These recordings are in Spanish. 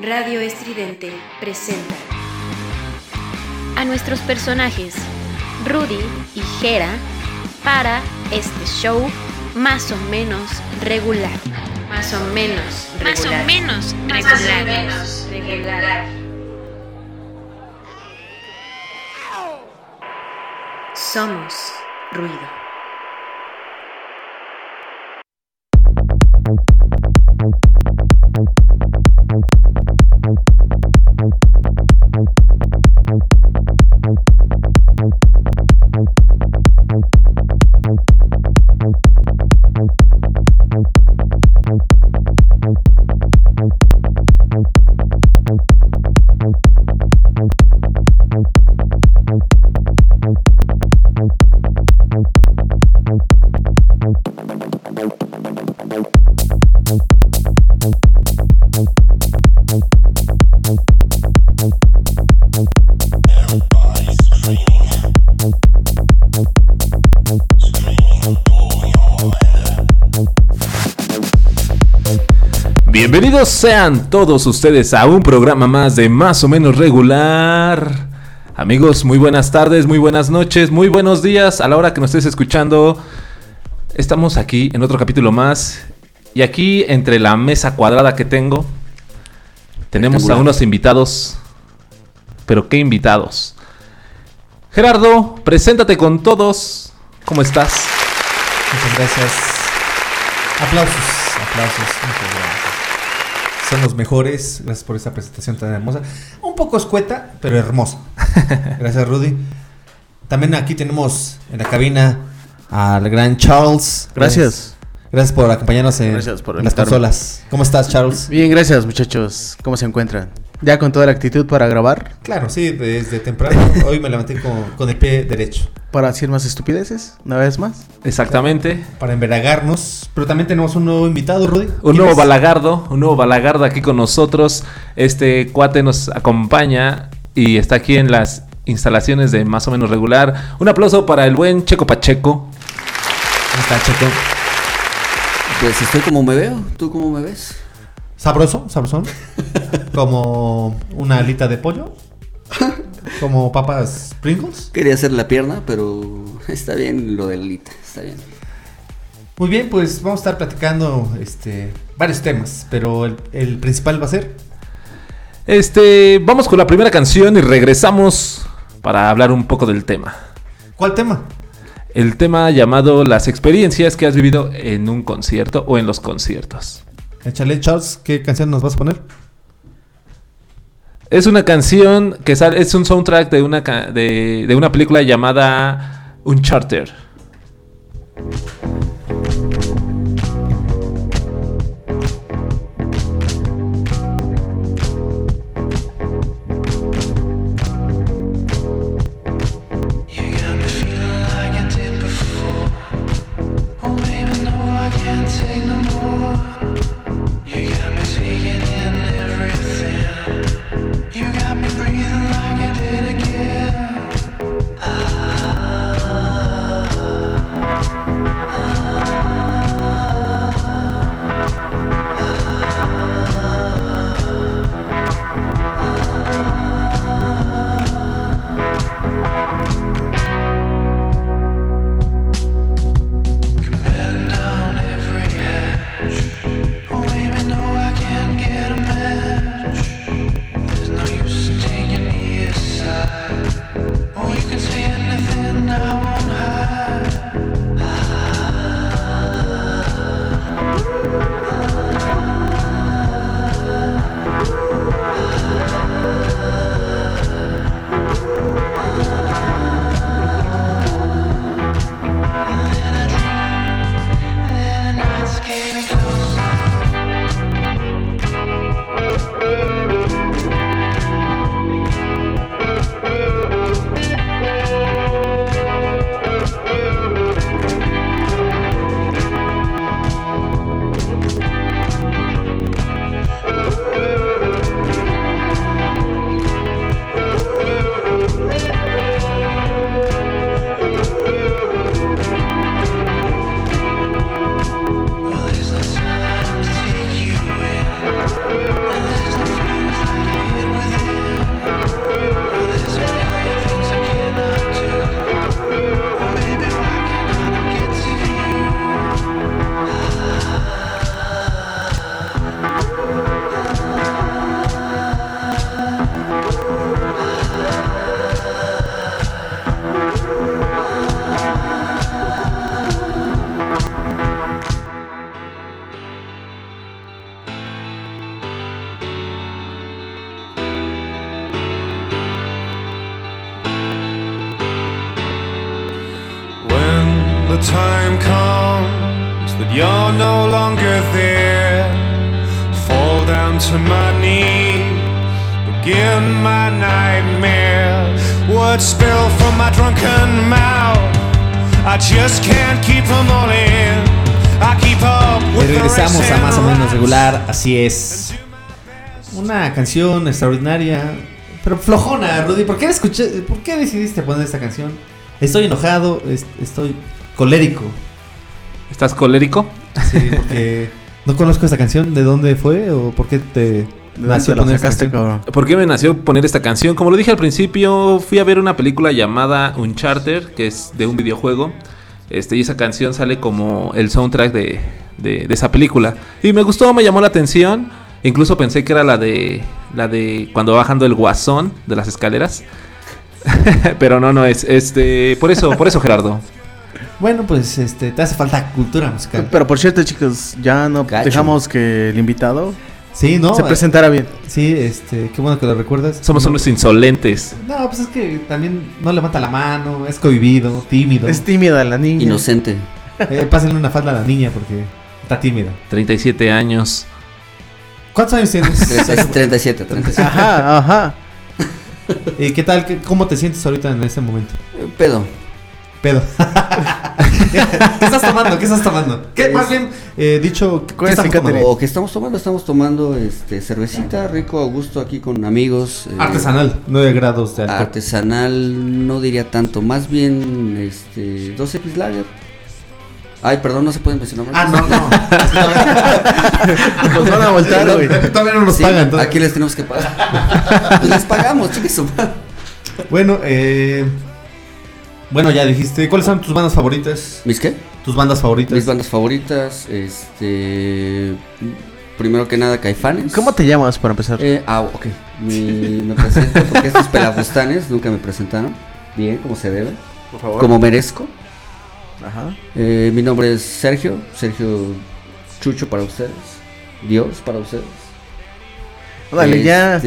Radio Estridente presenta a nuestros personajes Rudy y Jera para este show más o menos regular. Más o menos regular. Más o menos regular. Más o menos regular. Somos ruido. Bienvenidos sean todos ustedes a un programa más de más o menos regular. Amigos, muy buenas tardes, muy buenas noches, muy buenos días a la hora que nos estés escuchando. Estamos aquí en otro capítulo más. Y aquí, entre la mesa cuadrada que tengo, tenemos a unos invitados. Pero qué invitados. Gerardo, preséntate con todos. ¿Cómo estás? Muchas gracias. Aplausos, aplausos, muchas gracias. Son los mejores. Gracias por esta presentación tan hermosa. Un poco escueta, pero hermosa. Gracias, Rudy. También aquí tenemos en la cabina al gran Charles. Gracias. Gracias por acompañarnos en, Gracias por en las consolas. ¿Cómo estás, Charles? Bien, gracias muchachos. ¿Cómo se encuentran? ¿Ya con toda la actitud para grabar? Claro, sí, desde temprano. Hoy me levanté con, con el pie derecho. ¿Para hacer más estupideces? ¿Una vez más? Exactamente. Para embriagarnos. Pero también tenemos un nuevo invitado, Rudy. Un ¿Quién nuevo es? balagardo, un nuevo balagardo aquí con nosotros. Este cuate nos acompaña y está aquí en las instalaciones de más o menos regular. Un aplauso para el buen Checo Pacheco. ¿Cómo está, Checo? Pues estoy como me veo, ¿tú cómo me ves? Sabroso, sabrosón. Como una alita de pollo. Como papas Pringles. Quería hacer la pierna, pero está bien lo de Lita, está bien. Muy bien, pues vamos a estar platicando este varios temas, pero el, el principal va a ser Este, vamos con la primera canción y regresamos para hablar un poco del tema. ¿cuál tema? El tema llamado las experiencias que has vivido en un concierto o en los conciertos. Échale, Charles, ¿qué canción nos vas a poner? Es una canción que sale, es un soundtrack de una, de una película llamada Uncharted. Y regresamos a más o menos regular, así es. Una canción extraordinaria, pero flojona, Rudy. ¿Por qué, escuché, ¿Por qué decidiste poner esta canción? Estoy enojado, es- estoy colérico. ¿Estás colérico? Sí, porque no conozco esta canción. ¿De dónde fue o por qué te ¿De dónde nació poner esta canción? ¿Por qué me nació poner esta canción? Como lo dije al principio, fui a ver una película llamada Uncharted, que es de un videojuego. Este, y esa canción sale como el soundtrack de, de- de esa película. Y me gustó, me llamó la atención. Incluso pensé que era la de la de cuando va bajando el guasón de las escaleras. Pero no, no es. Este, por eso, por eso Gerardo. Bueno, pues este, te hace falta cultura musical. Pero por cierto, chicos, ya no dejamos que el invitado Sí, ¿no? se presentara bien. Sí, este, qué bueno que lo recuerdas. Somos No- unos insolentes. No, pues es que también no levanta la mano, es cohibido, tímido. Es tímida la niña. Inocente. Eh, pásenle una falda a la niña porque está tímida. 37 años. ¿Cuántos años tienes? 37, 37. 37. Ajá, ajá. ¿Y qué tal? ¿Qué- ¿Cómo te sientes ahorita en este momento? Pedo. Pedo. ¿Qué estás tomando? ¿Qué estás tomando? ¿Qué, más bien, eh, dicho, ¿qué ¿Cuál es estamos tomando? O que estamos tomando, estamos tomando este cervecita rico a gusto aquí con amigos. eh, Artesanal, 9 grados de alcohol. Artesanal, no diría tanto, más bien este 2X Lager. Ay, perdón, no se pueden mencionar Ah, no, no. Nos van a voltar, güey. Todavía no nos Sí, pagan. todavía. aquí les tenemos que pagar. Les pagamos, chicos. Bueno, eh, bueno, ya dijiste. ¿Cuáles son tus bandas favoritas? ¿Mis qué? Tus bandas favoritas. Mis bandas favoritas, este primero que nada Caifanes. ¿Cómo te llamas para empezar? Eh, ah, ok. Mi- me presento porque estos pelafustanes nunca me presentaron bien, como se debe, Por favor. como merezco. Ajá. Eh, mi nombre es Sergio, Sergio Chucho para ustedes, Dios para ustedes. Órale, ya.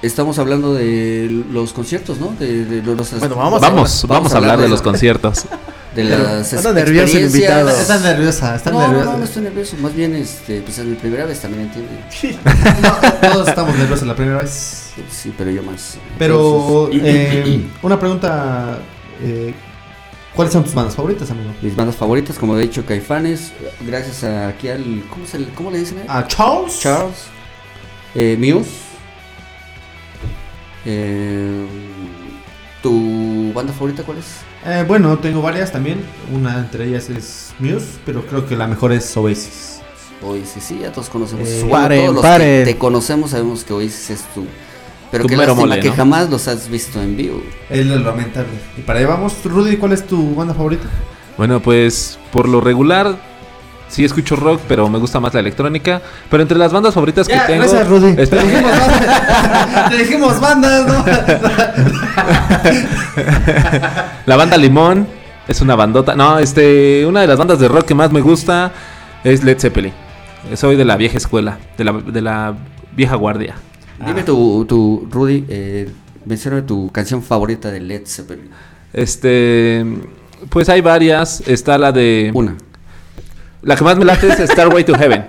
Estamos hablando de los conciertos, ¿no? De, de los, Bueno, vamos Vamos, vamos, a hablar de los conciertos. de las Anda nervioso el invitado. Está nerviosa, está No, nerviosa. no, no, estoy nervioso. Más bien, este, pues es mi primera vez también entiende. No, todos estamos nerviosos la primera vez. Sí, pero yo más. Pero, eh, una pregunta. eh, ¿Cuáles son tus bandas favoritas, amigo? mis bandas favoritas, como he dicho, Caifanes. Gracias a aquí al. ¿Cómo, se, le- cómo le dicen? A Charles. Charles. Eh, Muse. Eh, ¿Tu banda favorita cuál es? Eh, bueno, tengo varias también. Una entre ellas es Muse, pero creo que la mejor es Oasis. Oasis, sí, ya todos conocemos. Eh, Bueno, paren, todos los paren. que te conocemos sabemos que Oasis es tu. Pero Tu qué lástima mole, que ¿no? jamás los has visto en vivo. Es lo lamentable. Y para allá vamos. Rudy, ¿cuál es tu banda favorita? Bueno, pues por lo regular sí escucho rock, pero me gusta más la electrónica. Pero entre las bandas favoritas que tengo. gracias, Rudy. Te Espera. dijimos, bandas, te dijimos bandas, ¿no? La banda Limón es una bandota. No, este, una de las bandas de rock que más me gusta es Led Zeppelin. Soy de la vieja escuela, de la, de la vieja guardia. Dime tu, tu Rudy, eh, menciona tu canción favorita de Led Zeppelin. Este, pues hay varias. Está la de. Una. La que más me late es Starway to Heaven.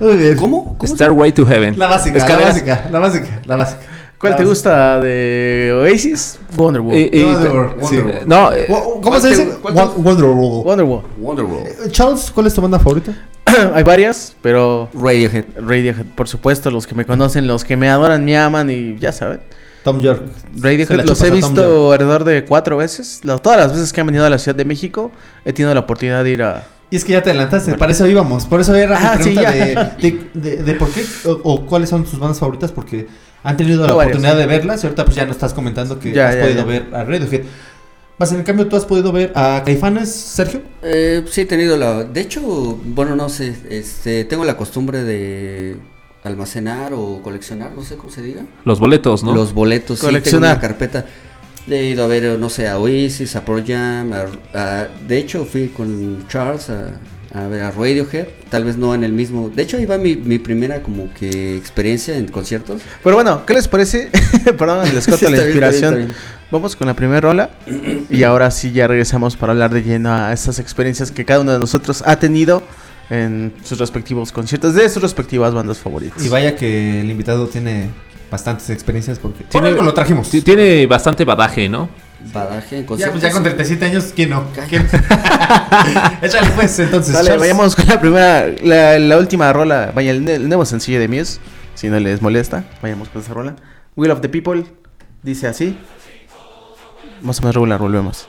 Muy bien. ¿Cómo? ¿Cómo Starway to Heaven. La básica, la básica, la básica, la básica. ¿Cuál La te básica. gusta de Oasis? Wonderwall. Y- y- Wonderwall, sí, Wonderwall. no, eh, ¿Cómo ¿Cuál se dice? Wonderwall. Wonderwall. Wonderwall. Eh, Charles, ¿cuál es tu banda favorita? Hay varias, pero Radiohead. Radiohead, por supuesto, los que me conocen, los que me adoran, me aman y ya saben. Tom York. Radiohead los he visto alrededor de cuatro veces. Todas las veces que han venido a la Ciudad de México, he tenido la oportunidad de ir a... Y es que ya te adelantaste, para eso íbamos. Por eso era mi Ah, sí, pregunta de, ya. de, de- de por qué o, o cuáles son tus bandas favoritas, porque han tenido la Tengo oportunidad de verlas y ahorita pues ya no estás comentando que Ya, has ya, podido ya. ver a Radiohead. Más en cambio, ¿tú has podido ver a Caifanes, Sergio? Eh, sí, he tenido la. De hecho, bueno, no sé. Este, tengo la costumbre de almacenar o coleccionar, no sé cómo se diga. los boletos, ¿no? Los boletos. Sí, Coleccionar. tengo una carpeta. He ido a ver, no sé, a Oasis, a Pro Jam. a- a- de hecho, fui con Charles a, a ver a Radiohead. Tal vez no en el mismo. De hecho, ahí va mi, mi primera como que experiencia en conciertos. Pero bueno, ¿qué les parece? Perdón, les corto Sí, la está bien, está bien, inspiración. está bien. Vamos con la primera rola. Y ahora sí ya regresamos para hablar de lleno a estas experiencias que cada uno de nosotros ha tenido en sus respectivos conciertos de sus respectivas bandas favoritas. Y vaya que el invitado tiene bastantes experiencias porque por Tiene- algo lo trajimos. Ti- Tiene bastante badaje, ¿no? Badaje en Ya, pues ya con 37 años, ¿quién no? ¿Quién? Échale pues, entonces. Dale, vayamos con la primera, la, la última rola, vaya, el, el nuevo sencillo de Muse, si no les molesta, vayamos con esa rola. Will of the People, dice así. Más o menos regular, volvemos.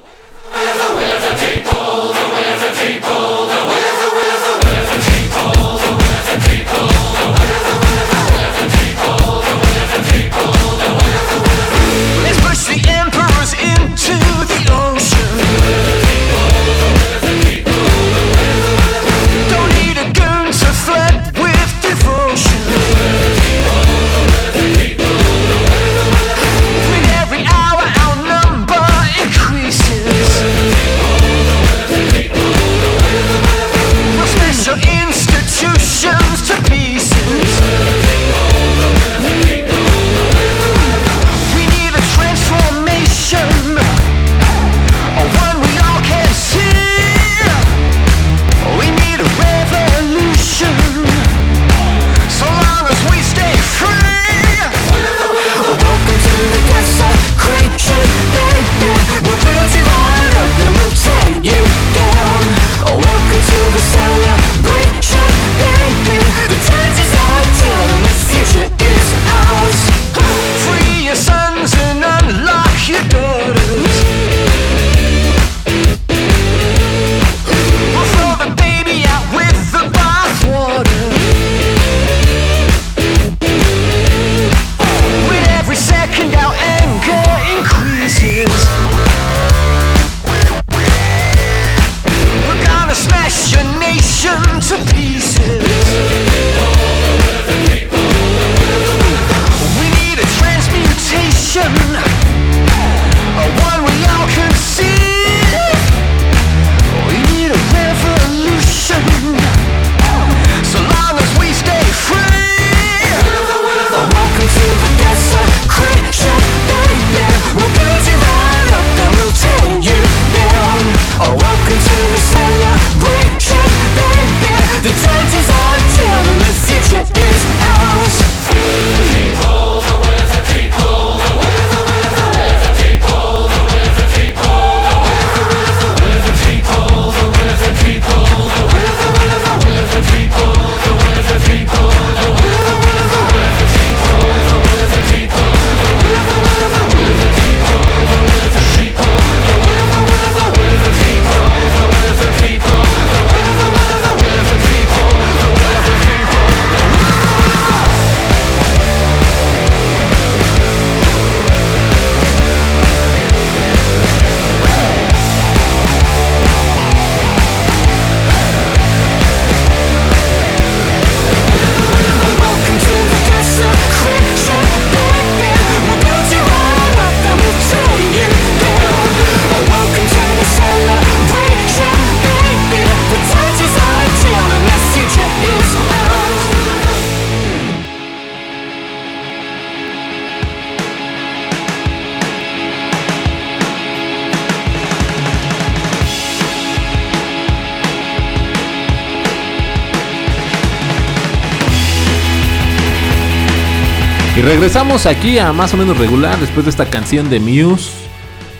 Regresamos aquí a más o menos regular después de esta canción de Muse.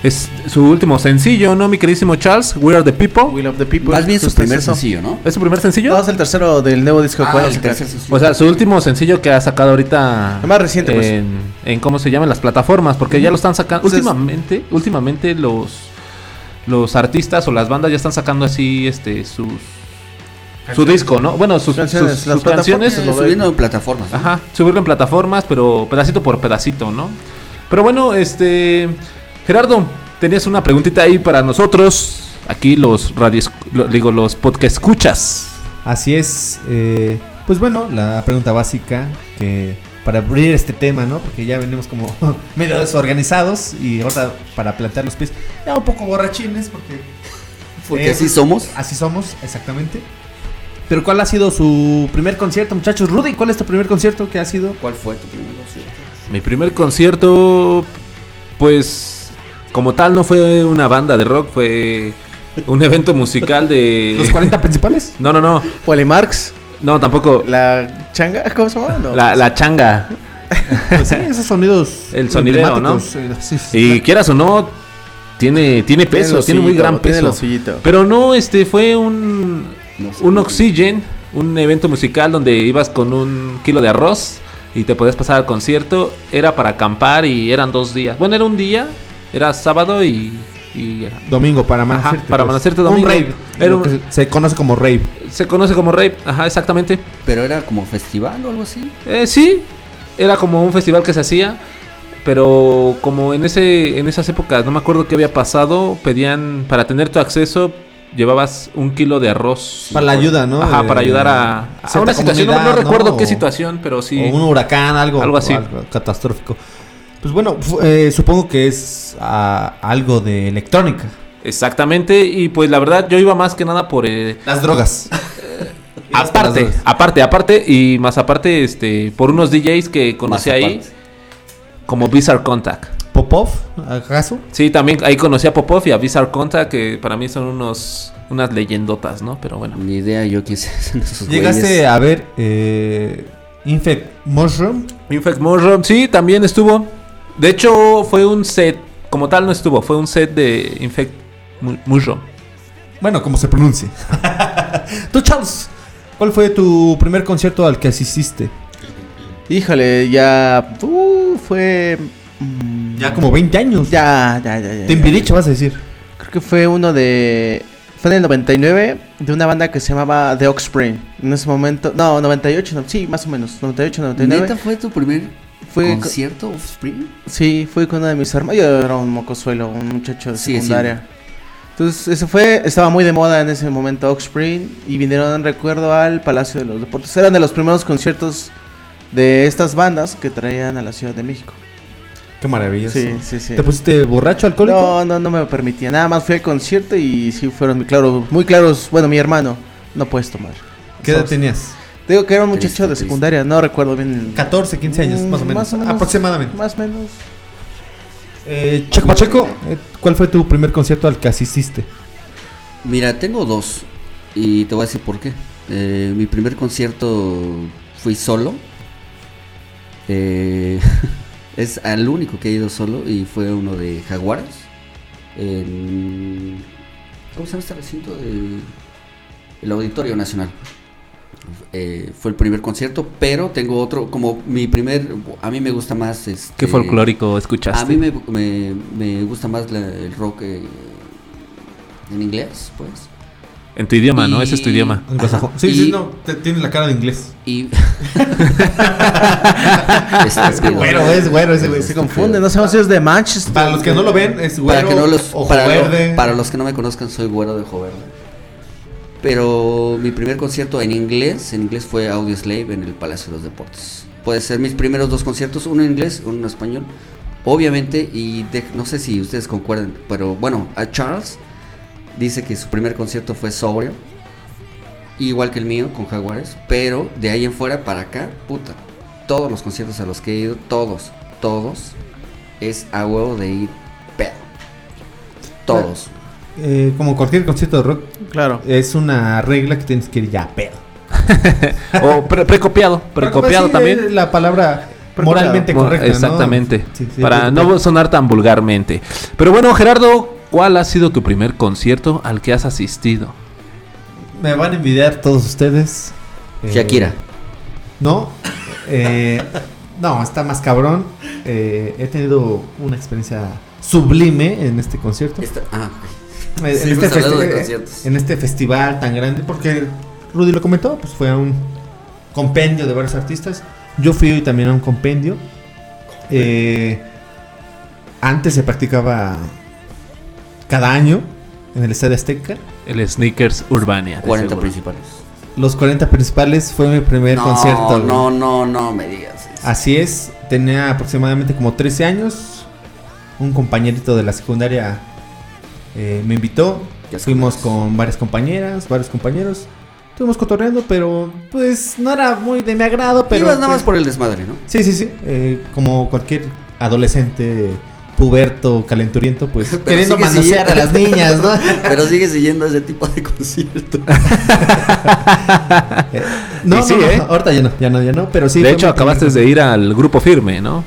Es su último sencillo, ¿no, mi queridísimo Charles? We are the people. Will of the People. Más bien su primer eso. sencillo, ¿no? ¿Es su primer sencillo? No, es el tercero del nuevo disco Ah, a el sacar. tercer sencillo. O sea, su último sencillo que ha sacado ahorita. El más reciente, pues. En, en cómo se llaman las plataformas, porque ya lo están sacando. Últimamente, últimamente los los artistas o las bandas ya están sacando así este sus su disco, ¿no? Bueno, sus, Canciones, sus- las sus canciones. Eh, lo subiendo en plataformas. ¿no? Ajá, subirlo en plataformas, pero pedacito por pedacito, ¿no? Pero bueno, este. Gerardo, tenías una preguntita ahí para nosotros. Aquí los radios, lo- digo, los podcast escuchas. Así es. eh, pues bueno, la pregunta básica que para abrir este tema, ¿no? Porque ya venimos como medio desorganizados y ahora para plantear los pies, ya un poco borrachines porque Porque Eh, así somos. así somos, exactamente. Pero ¿cuál ha sido su primer concierto, muchachos? Rudy, ¿cuál es tu primer concierto que ha sido? ¿Cuál fue tu primer concierto? Mi primer concierto, pues. como tal no fue una banda de rock, fue un evento musical de... ¿Los 40 principales? No, no, no. Polymarx, No, tampoco. la changa, ¿cómo se llama? No. La, la changa. Pues sí, esos sonidos. El sonideo, ¿no? eh, sí, sí. Y quieras o no, tiene, tiene peso, tiene muy gran tiene peso. lo suyito. Pero no, este fue un, un Oxygen, un evento musical donde ibas con un kilo de arroz y te podías pasar al concierto. Era para acampar y eran dos días. Bueno, era un día, era sábado y... y Domingo para Ajá, amanecerte. para pues. amanecerte Un rave. Era un- se conoce como rave. se conoce como rave, ajá, exactamente. Pero era como festival o algo así. Eh, sí, era como un festival que se hacía, pero como en ese en esas épocas no me acuerdo qué había pasado, pedían para tener tu acceso llevabas un kilo de arroz. Para la ayuda, ¿no? Ajá, para ayudar a, a una situación. No, no comunidad, ¿no? recuerdo qué situación, pero sí. O un huracán, algo, Algo así. catastrófico. Pues bueno, eh, supongo que es ah, algo de electrónica. Exactamente, y pues la verdad yo iba más que nada por eh, Las drogas. aparte, aparte, aparte y más aparte este por unos DJs que conocí ahí como Bizarre Contact. Popov, ¿acaso? Sí, también ahí conocí a Popov y a Bizarre Contact que para mí son unos unas leyendotas, ¿no? Pero bueno. Ni idea yo quién son esos Llegaste güeyes. a ver eh, Infect Mushroom. Infect Mushroom, sí, también estuvo. De hecho, fue un set, como tal no estuvo, fue un set de Infect Mu- Mushroom. Bueno, como se pronuncia. Tú, Charles, ¿cuál fue tu primer concierto al que asististe? Híjole, ya. Uh, fue. Mm, Ya como 20 años. Ya, ya, ya. ya, Timbiriche, vas a decir. Creo que fue uno de. Fue en el 99 de una banda que se llamaba The Offspring. En ese momento. No, 98, no, sí, más o menos. 98, 99. ¿Neta fue tu primer Fue co- concierto Offspring? Sí, fui con uno de mis hermanos. Yo era un mocosuelo, un muchacho de secundaria. Entonces, eso fue. Estaba muy de moda en ese momento Offspring. Y vinieron, recuerdo, al Palacio de los Deportes. Eran de los primeros conciertos de estas bandas que traían a la Ciudad de México. Qué maravilloso. Sí, sí, sí. ¿Te pusiste borracho alcohólico? No, no, no me permitía. Nada más fui al concierto y sí fueron muy claros. Muy claros. Bueno, mi hermano, no puedes tomar. ¿Qué edad tenías? Digo que era un muchacho Triste, de triste. secundaria, no recuerdo bien. el- 14, 15 años, Mm, más o menos. menos. Aproximadamente. Más o menos. Eh, Checo Pacheco, eh, ¿cuál fue tu primer concierto al que asististe? Mira, tengo dos. Y te voy a decir por qué. Eh, mi primer concierto fui solo. Eh, es al único que he ido solo y fue uno de Jaguares. En, ¿Cómo se llama este recinto? El Auditorio Nacional. Eh, fue el primer concierto, pero tengo otro, como mi primer, a mí me gusta más... Este, ¿Qué folclórico escuchaste? A mí me, me- me gusta más la- el rock eh, en inglés, pues. En tu idioma, ¿no? Ese es tu idioma. Ajá. Sí, Y- sí, no, te- tiene la cara de inglés. Y. Estúpido. Güero, es güero ese güey. Se confunde, no sabemos si es de Manchester. Para los que no lo ven, es güero, Para que no los. ojo Para, lo- verde. para los que no me conozcan, soy güero de ojo verde. Pero mi primer concierto en inglés, en inglés fue Audio Slave en el Palacio de los Deportes. Puede ser mis primeros dos conciertos, uno en inglés, uno en español. Obviamente, y de- no sé si ustedes concuerdan, pero bueno, a Charles dice que su primer concierto fue sobrio. Igual que el mío, con Jaguares. Pero de ahí en fuera para acá, puta. Todos los conciertos a los que he ido, todos, todos, es a huevo de ir pedo. Todos. Eh, como cualquier concierto de rock, Claro. es una regla que tienes que ir ya pedo. O pre- precopiado, precopiado Sí, también. la palabra moralmente Mo- correcta. ¿no? Exactamente. Sí, sí, Para no sonar tan vulgarmente. Pero bueno, Gerardo, ¿cuál ha sido tu primer concierto al que has asistido? Me van a envidiar todos ustedes. Eh, Shakira. No, eh, no, está más cabrón. Eh, he tenido una experiencia sublime en este concierto. Esta- ah, Eh, en, Sí, este festi- en este festival tan grande, porque Rudy lo comentó, pues fue a un compendio de varios artistas. Yo fui también a un compendio. Eh, antes se practicaba cada año en el Estadio Azteca. El Sneakers Urbania. de 40 seguro. principales. Los 40 principales fue mi primer no, concierto. güey. no, no, no me digas. eso. Así es, tenía aproximadamente como 13 años. Un compañerito de la secundaria eh, me invitó. Ya Fuimos sabes. con varias compañeras, varios compañeros. Estuvimos cotorreando, pero pues no era muy de mi agrado. Pero Ibas nada más pues, por el desmadre, ¿no? Sí, sí, sí. eh, como cualquier adolescente puberto, calenturiento, pues queriendo manosear a las niñas, ¿no? Pero sigue siguiendo ese tipo de conciertos. No, sí, no, no, ¿eh? ahorita ya no, ya no, ya no, pero sí. de hecho, acabaste de ir al grupo firme, ¿no?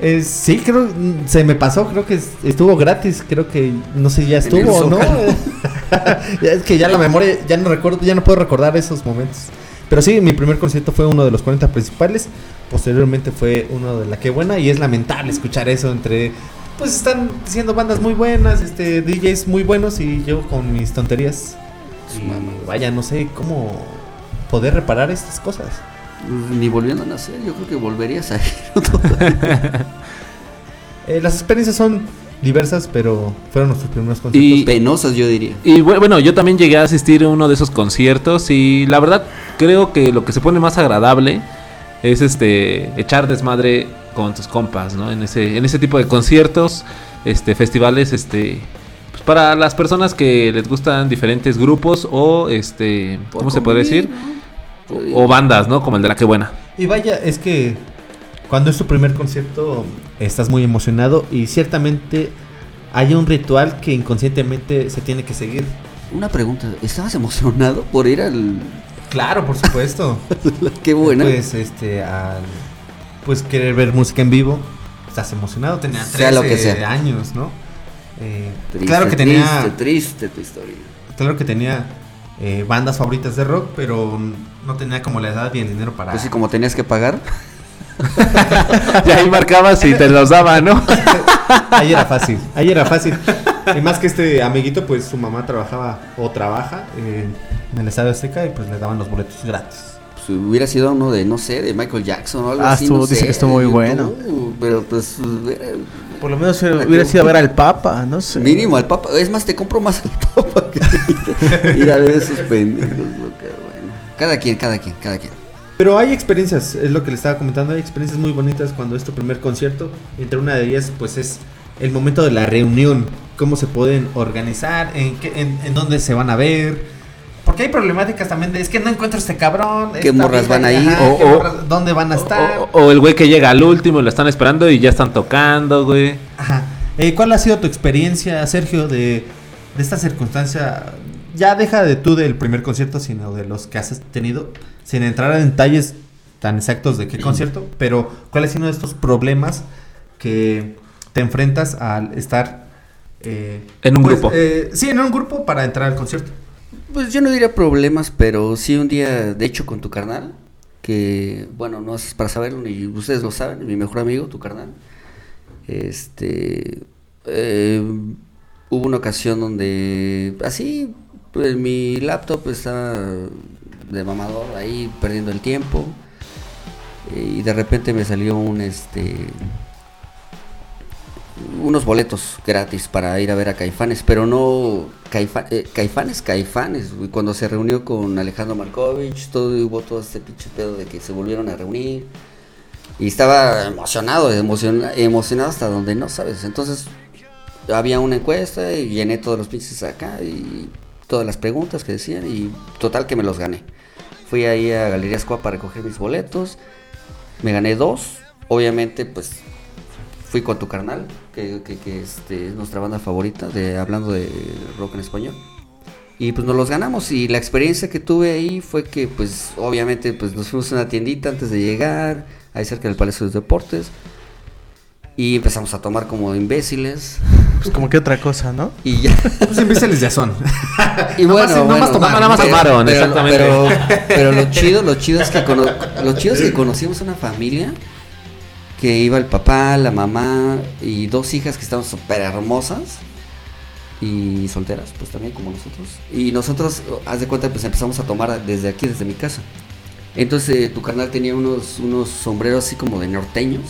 Eh, sí, creo, se me pasó, creo que es- estuvo gratis, creo que, no sé, ya estuvo, ¿no? Es que ya la memoria, ya no recuerdo, ya no puedo recordar esos momentos. Pero sí, mi primer concierto fue uno de los 40 principales, posteriormente fue uno de la que buena y es lamentable escuchar eso entre, pues están siendo bandas muy buenas, este, DJs muy buenos y yo con mis tonterías. Y vaya, no sé cómo poder reparar estas cosas. Ni volviendo a nacer, yo creo que volverías a ir. Eh, las experiencias son diversas, pero fueron nuestros primeros conciertos. Y- Penosas, yo diría. Y bu- bueno, yo también llegué a asistir a uno de esos conciertos y la verdad creo que lo que se pone más agradable es este echar desmadre con tus compas, ¿no? En ese en ese tipo de conciertos, este festivales este pues para las personas que les gustan diferentes grupos o este Por ¿cómo se puede decir? ¿no? O, o bandas, ¿no? Como el de la que buena. Y vaya, es que cuando es tu primer concierto estás muy emocionado y ciertamente hay un ritual que inconscientemente se tiene que seguir. Una pregunta, ¿estabas emocionado por ir al... Claro, por supuesto. Qué buena. Pues este al pues querer ver música en vivo, estás emocionado, tenía 13 Sea lo que sea. años, ¿no? Eh, Triste, claro que tenía Triste, triste tu historia. claro que tenía eh, bandas favoritas de rock, pero no tenía como la edad y el dinero para Pues sí, como tenías que pagar. Y ahí marcabas y te los daba, ¿no? Ahí era fácil, ahí era fácil. Y más que este amiguito, pues su mamá trabajaba o trabaja eh, en el Estadio Azteca y pues le daban los boletos gratis. Pues hubiera sido uno de, no sé, de Michael Jackson o algo Ah, así. estuvo- no dice sé, que estuvo muy bueno. Pero pues, Por lo menos hubiera hubiera sido a ver al Papa, no sé. mínimo al Papa. Es más, te compro más al Papa que ir a ver esos pendejos. bueno. Cada quien, cada quien, cada quien. Pero hay experiencias, es lo que le estaba comentando, hay experiencias muy bonitas cuando es tu primer concierto. Entre una de ellas, pues es el momento de la reunión, cómo se pueden organizar, en, qué, en, en dónde se van a ver. Porque hay problemáticas también de, es que no encuentro este cabrón. ¿Qué morras van a ir? ajá, O- qué o- morras- ¿Dónde van a estar? O, o el güey que llega al último y lo están esperando y ya están tocando, güey. Ajá. Eh, ¿Cuál ha sido tu experiencia, Sergio, de, de esta circunstancia? Ya deja de tú del primer concierto, sino de los que has tenido, sin entrar en detalles tan exactos de qué concierto, pero ¿cuál ha sido estos problemas que te enfrentas al estar eh, En un pues, grupo. eh, sí, en un grupo para entrar al concierto. Pues yo no diría problemas, pero sí un día, de hecho, con tu carnal, que, bueno, no es para saberlo, ni ustedes lo saben, mi mejor amigo, tu carnal, este, eh, hubo una ocasión donde, así, pues mi laptop estaba de mamador ahí, perdiendo el tiempo, y de repente me salió un, este, unos boletos gratis para ir a ver a Caifanes, pero no Caifa- eh, Caifanes, Caifanes, cuando se reunió con Alejandro Markovich, todo hubo todo este pinche pedo de que se volvieron a reunir. Y estaba emocionado, emociona- emocionado hasta donde no sabes. Entonces había una encuesta y llené todos los pinches acá y todas las preguntas que decían y total que me los gané. Fui ahí a Galerías Coa para recoger mis boletos, me gané dos, obviamente pues fui con tu carnal, que, que, que, este, es nuestra banda favorita, de hablando de rock en español. Y pues nos los ganamos y la experiencia que tuve ahí fue que pues obviamente pues nos fuimos a una tiendita antes de llegar, ahí cerca del Palacio de los Deportes. Y empezamos a tomar como imbéciles. Pues como que otra cosa, ¿no? Y ya. Pues imbéciles ya son. Y bueno, nomás bueno, tomaron, pero- nomás tomaron, pero- exactamente. Pero, pero lo chido, lo chido es que cono- lo chido es que conocimos una familia que iba el papá, la mamá y dos hijas que estaban súper hermosas y solteras, pues también como nosotros. Y nosotros, haz de cuenta, pues empezamos a tomar desde aquí, desde mi casa. Entonces eh, tu carnal tenía unos, unos sombreros así como de norteños.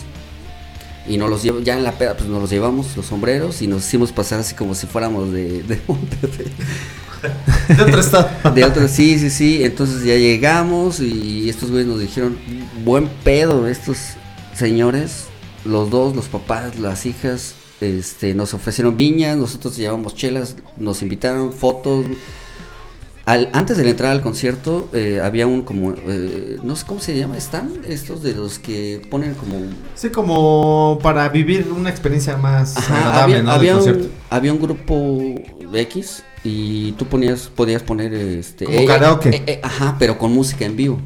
Y nos los lleva, ya en la peda, pues nos los llevamos los sombreros y nos hicimos pasar así como si fuéramos de, de Monterrey. De otro estado. De otro, sí, sí, sí. Entonces ya llegamos y estos güeyes nos dijeron, buen pedo estos señores, los dos, los papás, las hijas, este, nos ofrecieron viñas, nosotros llevamos chelas, nos invitaron fotos. Al- antes de entrar al concierto eh, había un como, eh, no sé cómo se llama, están estos de los que ponen como... Sí, como para vivir una experiencia más Ajá, agradable, había, ¿no? había un, había un grupo X y tú ponías, podías poner este... Como karaoke. eh, eh, ajá, pero con música en vivo.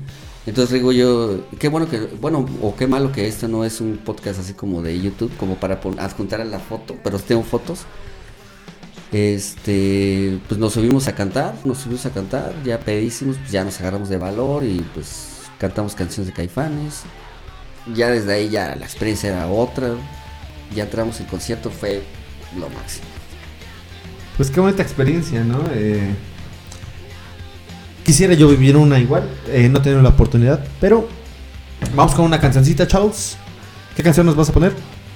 Entonces digo yo, qué bueno que, bueno, o qué malo que esto no es un podcast así como de YouTube, como para adjuntar a la foto, pero tengo fotos. Este, pues nos subimos a cantar, nos subimos a cantar, ya pedísimos, pues ya nos agarramos de valor y pues cantamos canciones de caifanes. Ya desde ahí ya la experiencia era otra. Ya entramos en concierto, fue lo máximo. Pues qué bonita experiencia, ¿no? Eh, quisiera yo vivir una igual, eh, no tenido la oportunidad, pero vamos con una cancioncita, Charles. ¿Qué canción nos vas a poner?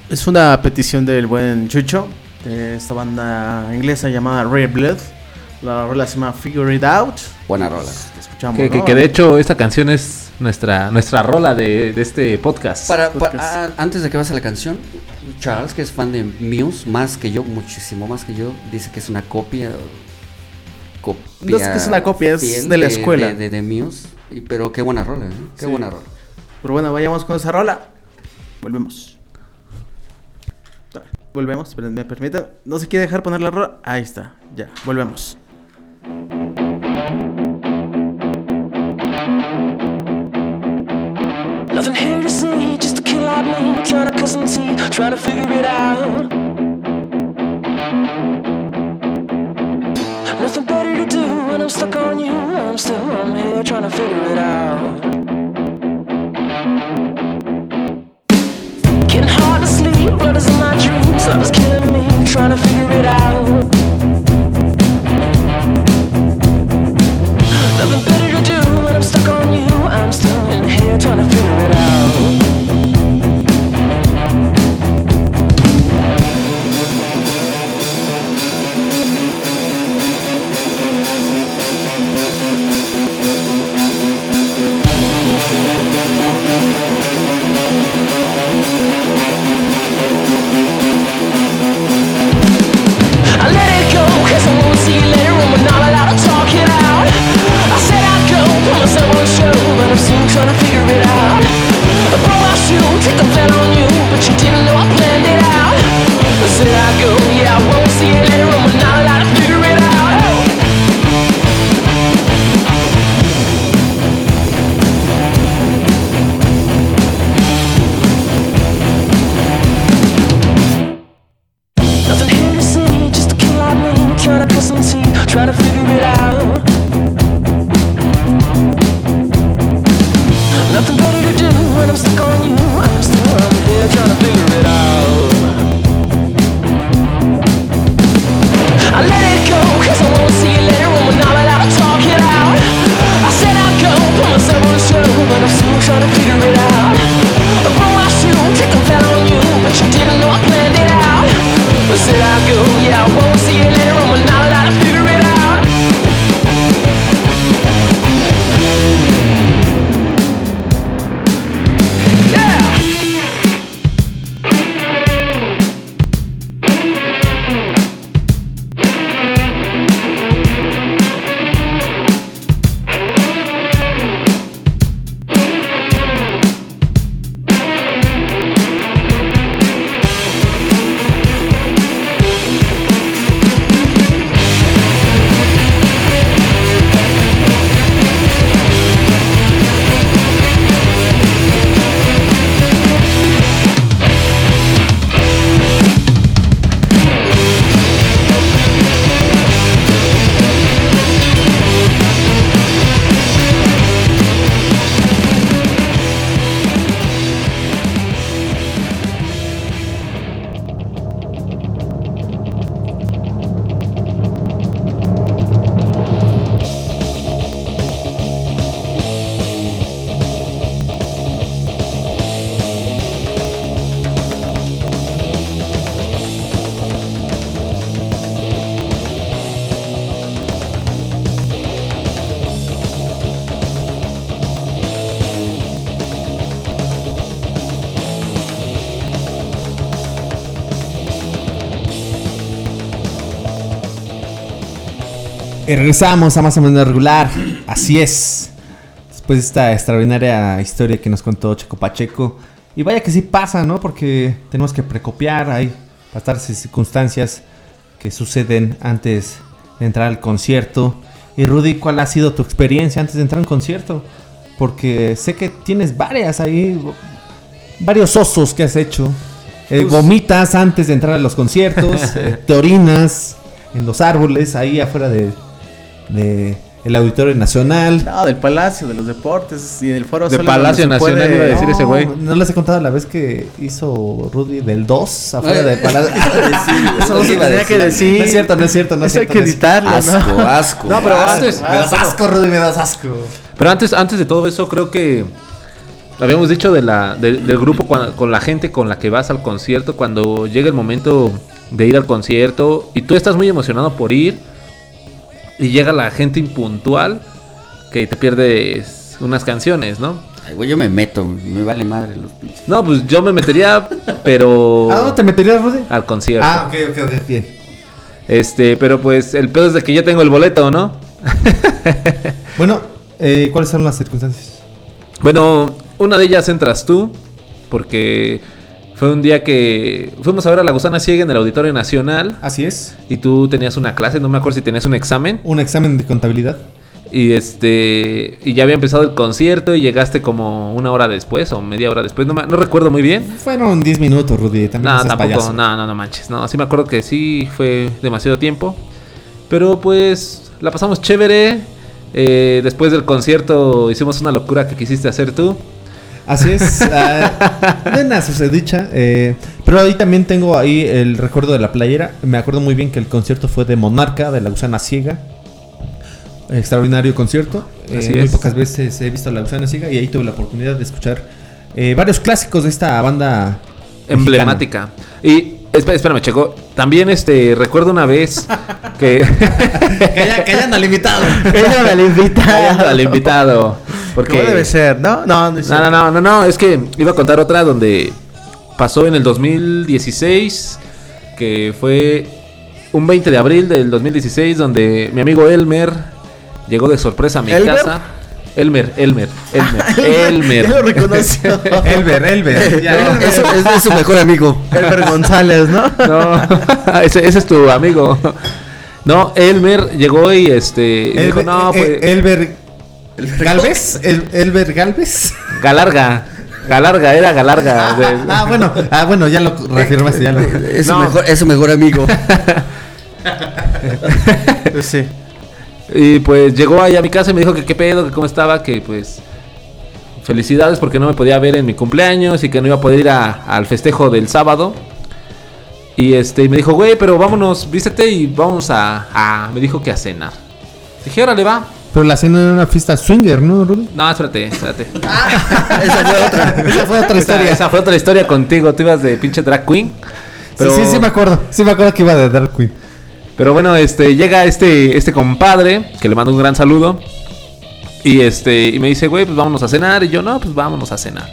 Es una petición del buen Chucho, de esta banda inglesa llamada Red Blood. La rola se llama Figure It Out. Buena rola. Escuchamos. Que, que- ¿no? que de hecho esta canción es nuestra, nuestra rola de, de este podcast. Para, Podcast. para- ah, antes de que vas a la canción, Charles, que es fan de Muse, más que yo, muchísimo más que yo, dice que es una copia. copia No es que es una copia, es de la escuela. De, de- de Muse. Y- pero qué buena rola, ¿eh? Qué Sí. buena rola. Pero bueno, vayamos con esa rola. Volvemos. Volvemos, me permite. No se quiere dejar poner la rola. Ahí está, ya, volvemos. Nothing here to see, just a kid like me trying to figure it out. Nothing better to do when I'm stuck on you. I'm still I'm here trying to figure it out. Blood in my dreams. Love is killing me, trying to figure it out. Nothing better to do when I'm stuck on you. I'm still in here trying to figure it out. gonna figure it out. My shoe, take a bet on you But you didn't know I planned it out. Said I'd go Y regresamos a más o menos regular. Así es. Después de esta extraordinaria historia que nos contó Checo Pacheco. Y vaya que sí pasa, ¿no? Porque tenemos que precopiar. Hay bastantes circunstancias que suceden antes de entrar al concierto. Y Rudy, ¿cuál ha sido tu experiencia antes de entrar a un concierto? Porque sé que tienes varias ahí. Varios osos que has hecho. Eh, Pues- vomitas antes de entrar a los conciertos. eh, te orinas en los árboles ahí afuera de, de el Auditorio Nacional. No, del Palacio de los Deportes y del Foro De Sol, Palacio Nacional iba a decir ese güey. No les he contado la vez que hizo Rudy del 2 afuera de Palacio. Eso Eso se iba a tenía que decir. No es cierto, no es cierto, no es Eso hay cierto. que no es cierto. editarlo, Asco, ¿no? asco. No, pero asco. antes- Me das asco, Rudy, me das asco. Pero antes, antes de todo eso, creo que habíamos dicho de la, del- del grupo cuan- con la gente con la que vas al concierto, cuando llega el momento de ir al concierto y tú estás muy emocionado por ir y llega la gente impuntual que te pierdes unas canciones, ¿no? Ay, güey, yo me meto, me vale madre los pinches. No, pues yo me metería, pero ¿A dónde te meterías, Rudy? al concierto. Ah, ok, ok, ok, bien. Este, pero pues el pedo es de que ya tengo el boleto, ¿no? Bueno, eh, ¿cuáles son las circunstancias? Bueno, una de ellas entras tú, porque fue un día que fuimos a ver a la gusana ciega en el Auditorio Nacional Así es. y tú tenías una clase, no me acuerdo si tenías un examen, Un examen de contabilidad. y este y ya había empezado el concierto y llegaste como una hora después o media hora después, no, me- no recuerdo muy bien. Fueron 10 minutos, Rudy. También No, tampoco, payaso. no, no, no manches. No, sí me acuerdo que sí fue demasiado tiempo. Pero pues la pasamos chévere. Eh, después del concierto hicimos una locura que quisiste hacer tú. Así es. ah, buena susodicha. Eh, pero ahí también tengo ahí el recuerdo de la playera. Me acuerdo muy bien que el concierto fue de Monarca, de la Gusana Ciega. Extraordinario concierto. Eh, Así muy es. pocas veces he visto a la Gusana Ciega y ahí tuve la oportunidad de escuchar eh, varios clásicos de esta banda emblemática. Y espé- espérame, Checo. También este recuerdo una vez que mexicana. Callan al invitado. Ella me invita. Callando al invitado. Porque ¿Cómo debe ser? No, no, No, no, no, no, no, es que iba a contar otra donde pasó en el 2016, que fue un 20 de abril del 2016, donde mi amigo Elmer llegó de sorpresa a mi ¿Elmer? casa. Elmer, Elmer, Elmer, Ya lo Elmer. reconoció. Ya, Eso es su mejor amigo. Elber González, ¿no? No, ese, ese es tu amigo. No, Elmer llegó y este dijo, Elber, no, eh, pues Elber Galvez. El, Galvez. Galarga, Galarga, era Galarga. Ah, bueno, ah, bueno, ya lo reafirmaste, ya lo. Es, su No. mejor, es su mejor amigo. Pues sí. Y pues llegó ahí a mi casa y me dijo que qué pedo, que cómo estaba, que pues felicidades porque no me podía ver en mi cumpleaños y que no iba a poder ir a- al festejo del sábado. Y este y me dijo, güey, pero vámonos, vístete y vamos a, a- Me dijo que a cenar. Dije, órale, va. Pero la cena era una fiesta swinger, ¿no, Rudy? No, espérate, espérate. Esa fue otra. Esa fue otra historia. esa fue otra historia contigo, tú ibas de pinche drag queen. Pero, Sí, sí, sí me acuerdo. Sí me acuerdo que iba de Dark Queen. Pero bueno, este, llega este, este compadre, que le mando un gran saludo. Y este, y me dice, güey, pues vámonos a cenar. Y yo, no, pues vámonos a cenar.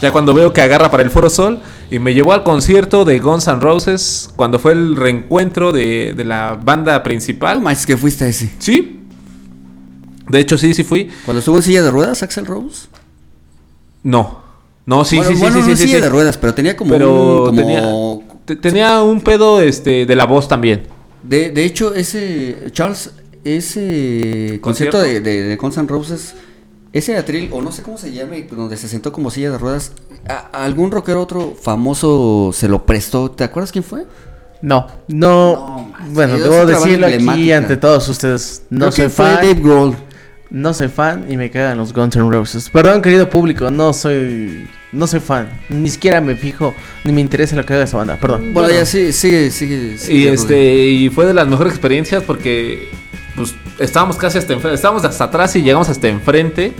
Ya cuando veo que agarra para el Foro Sol y me llevó al concierto de Guns N' Roses cuando fue el reencuentro de, de la banda principal. No manches que fuiste a ese. Sí. De hecho, sí, sí fui. Cuando estuvo en silla de ruedas, Axel Rose. No. No, sí, bueno, sí, sí, bueno, sí, sí, silla sí. de ruedas, pero tenía como Pero un- como- tenía, te- tenía un pedo este, de la voz también. De, de hecho, ese Charles, ese concierto, ¿Concierto? de, de, de Guns N' Roses, ese atril, o no sé cómo se llame, donde se sentó como silla de ruedas, a, a algún rockero otro famoso se lo prestó. ¿Te acuerdas quién fue? No, no. No, bueno, debo decirlo aquí ante todos ustedes. No Creo soy que fue. Dave Grohl. No soy fan y me cagan los Guns N' Roses. Perdón, querido público, no soy. No soy fan. Ni siquiera me fijo, ni me interesa lo que haga esa banda. Perdón. Bueno, ya sí, sigue, sigue. Y sigue, este y fue de las mejores experiencias porque pues estábamos casi hasta enfrente, estábamos hasta atrás y llegamos hasta enfrente.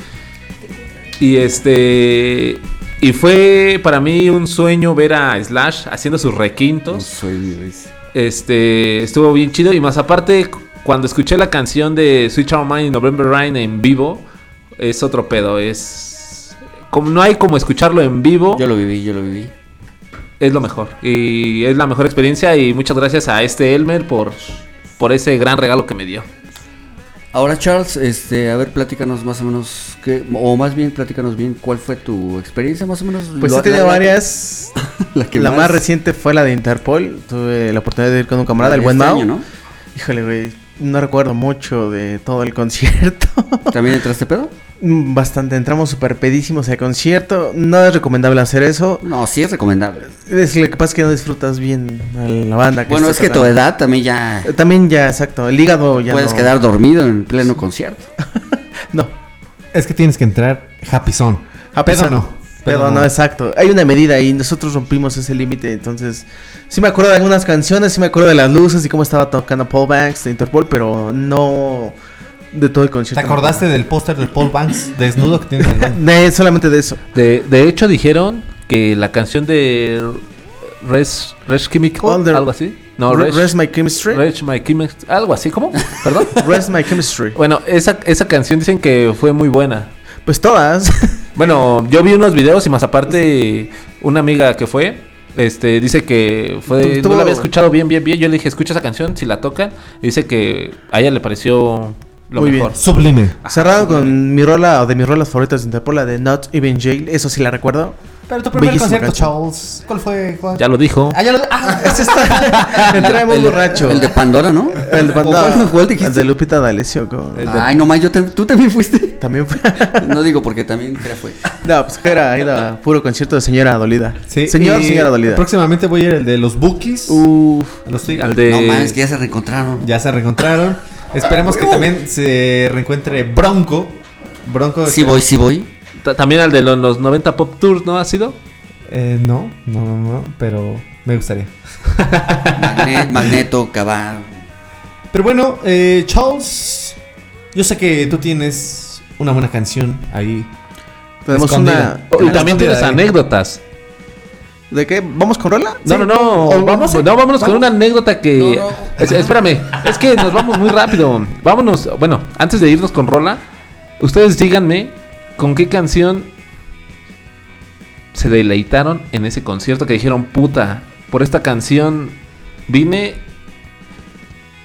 Y este y fue para mí un sueño ver a Slash haciendo sus requintos. Soy- es- Este estuvo bien chido y más aparte cuando escuché la canción de Switch Our Mind November Rain en vivo es otro pedo, es como no hay como escucharlo en vivo. Yo lo viví, yo lo viví. es lo mejor. Y es la mejor experiencia. Y muchas gracias a este Elmer por, por ese gran regalo que me dio. Ahora, Charles, este, a ver, platícanos más o menos, qué, o más bien, platícanos bien, ¿cuál fue tu experiencia más o menos? Pues he tenido varias. La, que la más reciente fue la de Interpol. Tuve la oportunidad de ir con un camarada, el Este buen Mao. año, ¿no? Híjole, güey. No recuerdo mucho de todo el concierto. ¿También entraste pedo? Mm, Bastante, entramos súper pedísimos al concierto. No es recomendable hacer eso. No, sí es recomendable. Es lo que pasa es que no disfrutas bien a la banda. Bueno, es que tu edad también ya También ya, exacto. El hígado ya puedes no- quedar dormido en pleno concierto. No. Es que tienes que entrar happy zone. Happy zone. no. Pero no, exacto. Hay una medida y nosotros rompimos ese límite. Entonces, sí me acuerdo de algunas canciones, sí me acuerdo de las luces y cómo estaba tocando Paul Banks de Interpol, pero no de todo el ¿Te concierto. acordaste del póster de Paul Banks desnudo que tienes en el baño? De, solamente de eso. De, de hecho, dijeron que la canción de Res, Res Chemical, the- algo así. No, Re- Res, Rest My Chemistry. Res My Chemical, algo así, ¿cómo? Perdón. Rest My Chemistry. Bueno, esa, esa canción dicen que fue muy buena. Pues todas. Bueno, yo vi unos videos y más aparte una amiga que fue, este, dice que fue, Tuvo- no la había escuchado bien, bien, bien. Yo le dije, escucha esa canción, si la tocan. Y dice que a ella le pareció lo Muy mejor. Sublime. Cerrado con mi rola o de mis rolas favoritas de Interpol, la de Not Even Jail. Eso sí la recuerdo. Pero tu primer Bellísima concierto, canción. Charles, ¿cuál fue? Juan? Ya lo dijo. Ah, ya lo... Ah, Ese está. Entré muy El de- borracho. El de Pandora, ¿no? El de ¿O Pandora. cuál- cuál dijiste? El de Lupita D'Alessio. con- Ay, no más, yo te- tú también fuiste. También fue. No digo porque también Jera fue. No, pues que era, era puro concierto de señora dolida. sí, Señor, y señora dolida. Próximamente voy a ir el de los Bookies. Uf. los. Al de... No más, que ya se reencontraron. Ya se reencontraron. Esperemos que también se reencuentre Bronco. Bronco. Sí voy, sí voy. ta- También al de los, los 90 Pop Tours, ¿no ha sido? Eh, no, no, no, no, pero me gustaría. Magne- Magneto, Cabal. Pero bueno, eh, Charles, yo sé que tú tienes una buena canción ahí. Tenemos Escondida. una. Y Ah, también tienes anécdotas. ¿De qué? ¿Vamos con rola? No, no, no. ¿O Vamos, no, vámonos con una anécdota que. No, no. Es- espérame, es que nos vamos muy rápido. Vámonos. Bueno, antes de irnos con Rola, ustedes díganme con qué canción se deleitaron en ese concierto que dijeron, puta, por esta canción vine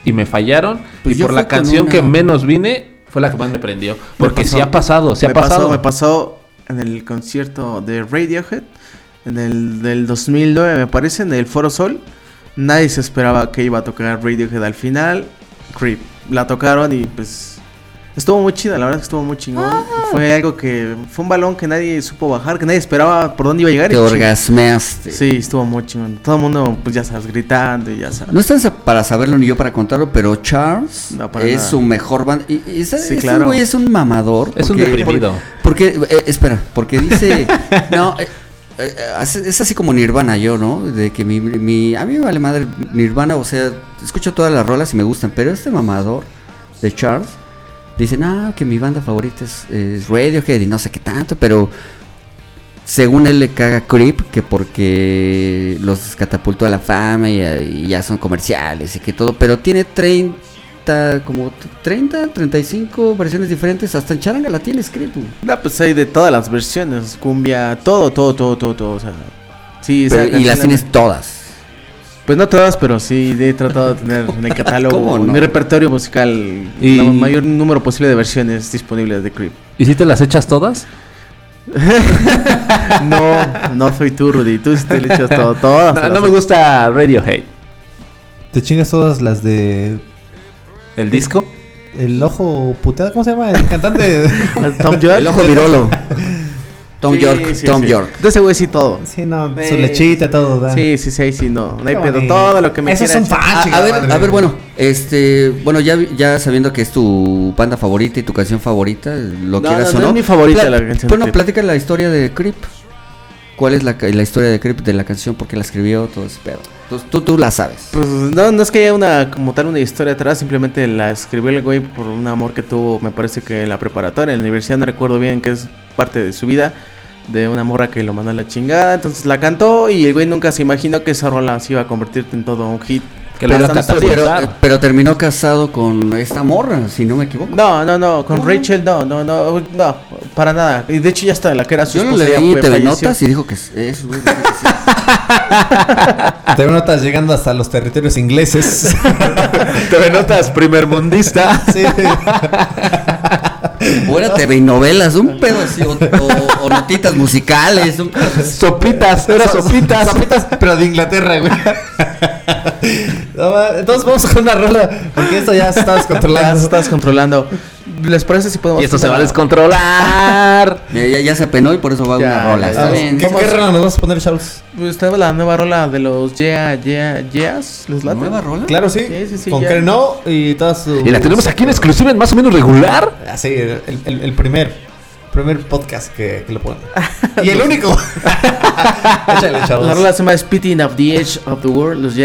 y me fallaron. Pues y yo por la canción una- que menos vine fue la que más me prendió. Porque sí ha pasado, sí ha pasado. Pasó, me pasó en el concierto de Radiohead. En el del 2009, me parece, en el Foro Sol. Nadie se esperaba que iba a tocar Radiohead al final. Creep. La tocaron y pues. Estuvo muy chida, la verdad es que estuvo muy chingón. Ah. Fue algo que. Fue un balón que nadie supo bajar, que nadie esperaba por dónde iba a llegar. y Te ching- orgasmeaste. Sí, estuvo muy chingón. Todo el mundo, pues ya sabes, gritando y ya sabes. No estás para saberlo ni yo para contarlo, pero Charles No, para es nada. su mejor banda. Y, y ese, Sí, ese claro. güey es un mamador. Es un porque- deprimido. Porque, eh, espera, porque dice. no, eh, es así como Nirvana yo, ¿no? De que mi, mi- A mí me vale madre Nirvana, o sea, escucho todas las rolas y me gustan, pero este mamador de Charles dice, no, que mi banda favorita es, es Radiohead y no sé qué tanto, pero. Según él le caga Creep, que porque los catapultó a la fama y, y ya son comerciales y que todo, pero tiene 30, como 30, 35 versiones diferentes, hasta en charanga la tiene güey. No, pues hay de todas las versiones. Cumbia, todo, todo, todo, todo, todo. O sea, sí, Pero- y las tienes todas. Pues no todas, pero sí he tratado de tener en el catálogo, mi repertorio musical, Y- el mayor número posible de versiones disponibles de Creep. ¿Y si te las echas todas? No, no soy tú, Rudy. Tú sí te le echas todo, todas. No, me gusta Radiohead. Te chingas todas las de. ¿El disco? El ojo puteado, ¿cómo se llama? El cantante. Tom York. El ojo virolo. Tom Sí, York, sí, Tom sí. York. De ese güey sí todo. sí, no, su Sí. lechita, todo. da. Sí, sí, sí, sí, no. No hay pedo. Todo lo que me Esos quiera son echar. fans. A, a ver, madre. a ver, bueno, este, bueno, ya, ya sabiendo que es tu banda favorita y tu canción favorita, lo No, quieras no, o no no. es mi favorita la canción Bueno, platica la historia de Creep. ¿Cuál es la, historia de Creep de la canción? ¿Por qué la escribió? Todo ese pedo. Tú, tú la sabes. Pues no, no es que haya una, como tal, una historia atrás, simplemente la escribió el güey por un amor que tuvo, me parece que en la preparatoria, en la universidad, no recuerdo bien, que es parte de su vida, de una morra que lo mandó a la chingada, entonces la cantó y el güey nunca se imaginó que esa rola se iba a convertir en todo un hit. Que lo. Pero, Claro. pero terminó casado con esta morra, si no me equivoco. No, no, no, con Rachel no, no, no, no, para nada. Y de hecho ya hasta la que era su Yo lo esposa ya leí en fue- TV falleció. Notas y dijo que es eso. güey, dijo que sí. Te notas llegando hasta los territorios ingleses. Te notas primer mundista. Sí. O era TV y novelas, un pedo así, o, o- o notitas musicales, un pedo así. Sopitas, era sopitas. Sopitas, pero de Inglaterra, güey. No, entonces vamos con una rola, porque esto ya se está Ya estás controlando. ¿Les parece si podemos Y esto se va a descontrolar. Mira, ya, ya se apenó y por eso va Ya, una rola. Está bien. ¿Qué, qué rola nos vas a poner, Charles? Pues estaba la nueva rola de los Yeah, Yeah, Yeahs. ¿Les late? ¿Nueva rola? Claro, sí. Sí, sí, sí, con ya. Creno y todas sus... Y la tenemos aquí en exclusiva en más o menos regular. Así, el, el- el primer primer podcast que, que lo ponen. y el único. Échale. La rola se llama Spitting of the Edge of the World. Los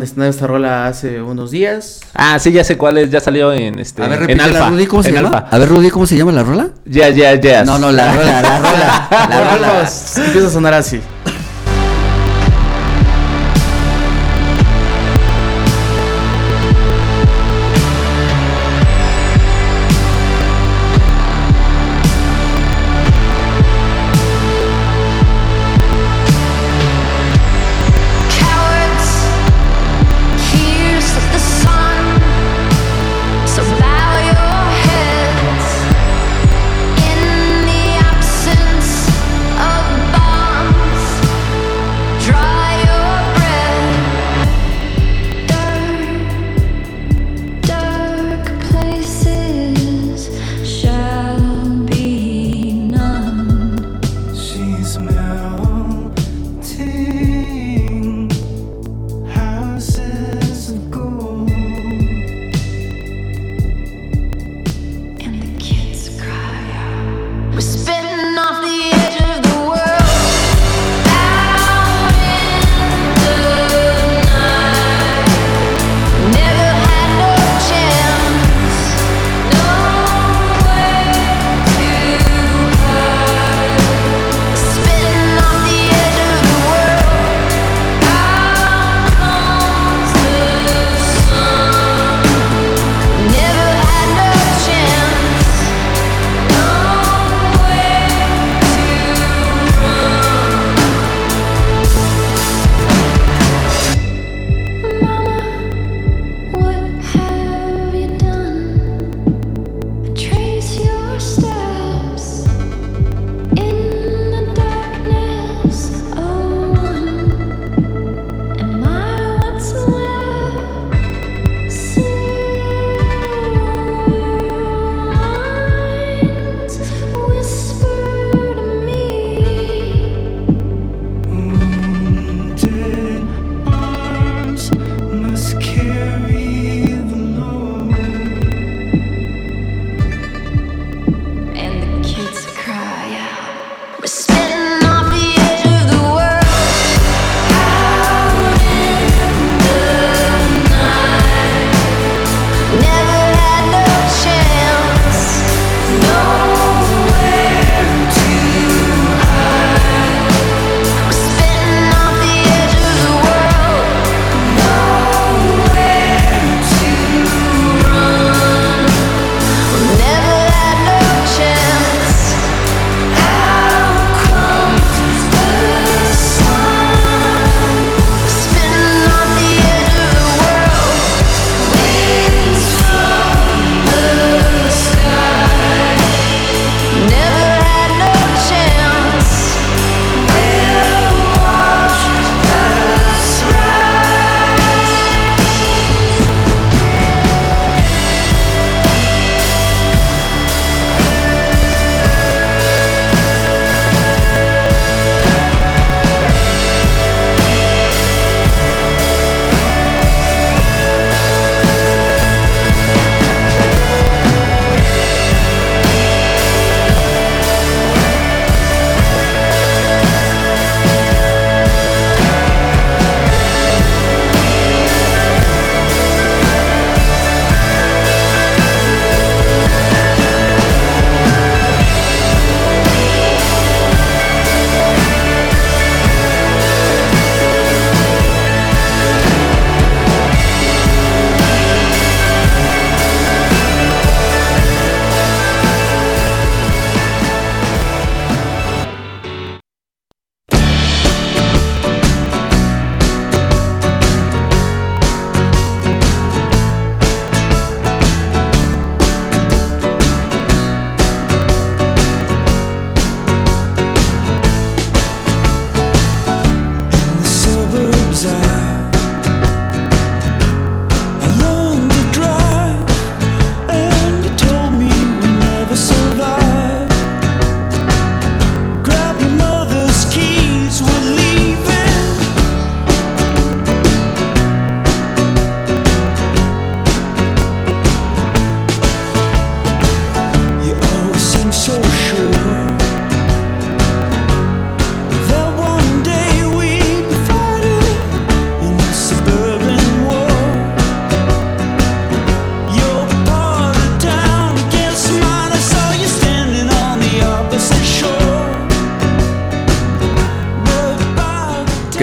de estrenar esta rola hace unos días. Ah, sí, ya sé cuál es. Ya salió en este. A ver, en alfa. Rudy, ¿cómo se en llama? alfa. A ver, Rudy, ¿cómo se llama la rola? Ya, ya, ya. No, no, la rola, la rola. La rola. empieza a sonar así.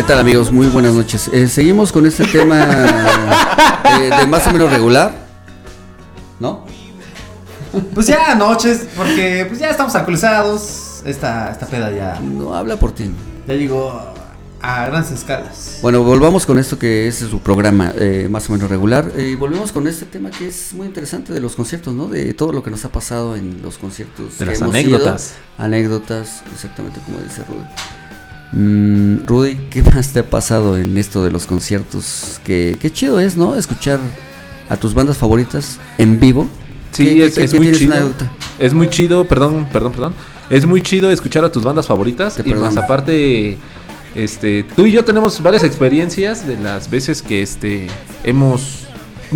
Tal amigos? Muy buenas noches. Eh, seguimos con este tema eh, de más o menos regular. ¿No? Pues ya noches, porque pues ya estamos alcoholizados. Esta, esta peda ya, No habla por ti. ya llegó a grandes escalas. Bueno, volvamos con esto que es su programa eh, más o menos regular. eh, Y volvemos con este tema que es muy interesante de los conciertos, ¿no? De todo lo que nos ha pasado en los conciertos. De las hemos anécdotas. ido. Anécdotas, exactamente como dice Rudy. Mm, Rudy, ¿qué más te ha pasado en esto de los conciertos? Que, qué chido es, ¿no? Escuchar a tus bandas favoritas en vivo. Sí, ¿Qué- es, qué- es qué muy chido. Es muy chido, perdón, perdón, perdón. Es muy chido escuchar a tus bandas favoritas. Te y más aparte, este, tú y yo tenemos varias experiencias de las veces que este hemos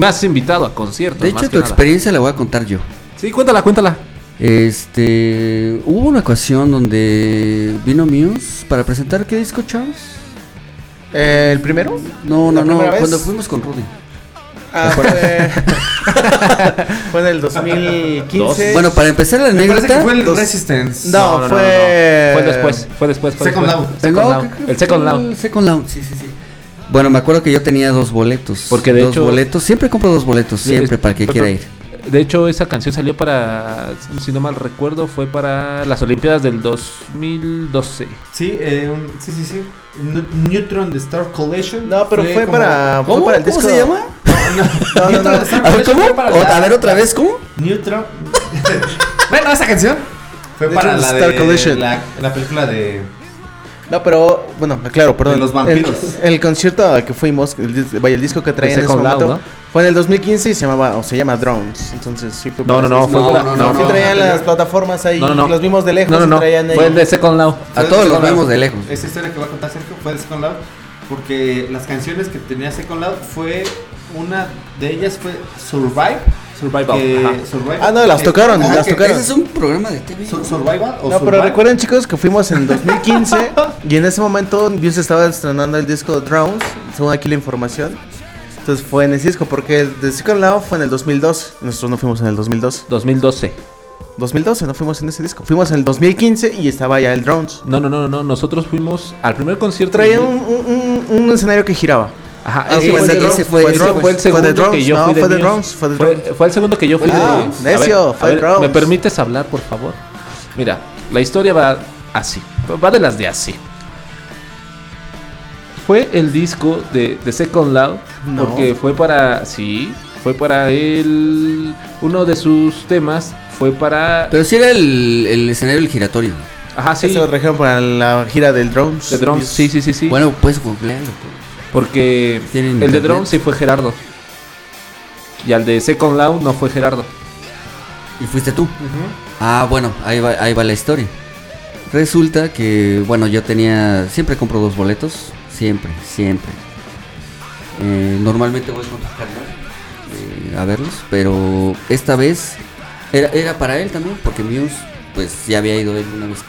has invitado a conciertos. De más hecho, tu nada. experiencia la voy a contar yo. Sí, cuéntala, cuéntala. Este, hubo una ocasión donde vino Muse para presentar qué disco, Charles? Eh, ¿El primero? No, ¿La no, no, vez? cuando fuimos con Rudy. Ah, fue... fue en el 2015. Bueno, para empezar la anécdota, fue el dos- Resistance. No, fue... Fue después, fue después, fue Second después. Loud. Second No, Loud. El Second Loud. el Second Loud, sí, sí, sí. Bueno, me acuerdo que yo tenía dos boletos. Porque de dos hecho- boletos, siempre compro dos boletos, siempre Es- para que quiera ir. De hecho, esa canción salió para, si no mal recuerdo, fue para las Olimpiadas del 2012. Sí, eh, un- sí, sí, sí. Neutron the Star Collection. No, pero fue, como- para... ¿Cómo? Fue para el ¿Cómo disco... se llama? No, no, Neutron no. Star A ver, Collection ¿cómo? la- a ver otra vez, ¿cómo? Neutron. bueno, esa canción fue De para hecho, la Star de Collision. la, la película de No, pero bueno, claro, perdón. De los vampiros. El, el concierto al que fuimos, el, vaya, el disco que traía en ese momento, ¿no? fue en el 2015 y se llamaba, o se llama Drones. Entonces sí fue No, no, no, fue no, no, Sí no, traían no, las no. plataformas ahí, No, no, no. los vimos de lejos No, no, no. traían ahí. Fue el de Second Loud. A todos los vemos de lejos. Esa historia que va a contar Sergio fue de Second Loud. Porque las canciones que tenía Second Loud fue. Una de ellas fue Survive. Survival. que- ajá. Survive, Ah, no, las que- tocaron, ah, las tocaron. Ese es un programa de TV. Sur- Survival o No, pero Survive. recuerden chicos que fuimos en 2015 y en ese momento Dios estaba estrenando el disco Drones, según aquí la información. Entonces fue en ese disco porque el de Second Loud fue en el 2002. Nosotros no fuimos en el 2002. 2012. 2012 no fuimos en ese disco. Fuimos en el 2015 y estaba ya el Drones. No, no, no, no. Nosotros fuimos al primer concierto. Traía un, un- un- un escenario que giraba. Ajá, Ah, ese fue el, drones, ese fue fue, de ese drones, fue el fue de segundo que yo no, fui de fue de fue de Fue, drones. fue el segundo que yo fui Ah, de necio, ver, fue ver, drones. ¿Me permites hablar, por favor? Mira, la historia va así. Va de las de así. Fue el disco de, de Second Loud No. porque fue para sí, fue para él uno de sus temas fue para Pero sí era el, el escenario del giratorio. ajá, sí, Sí. Eso trajeron para la gira del Drones. de drums, sí, sí, sí, sí. Bueno, pues googlearlo. Porque ¿Tienen el de drums sí fue Gerardo. Y al de Second Loud no fue Gerardo. ¿Y fuiste tú? Ah, bueno, ahí va, ahí va la historia. Resulta que, bueno, yo tenía, siempre compro dos boletos, siempre, siempre. Eh, normalmente voy con eh, a verlos, pero esta vez era, era para él también, porque Muse, pues ya había ido él una vez,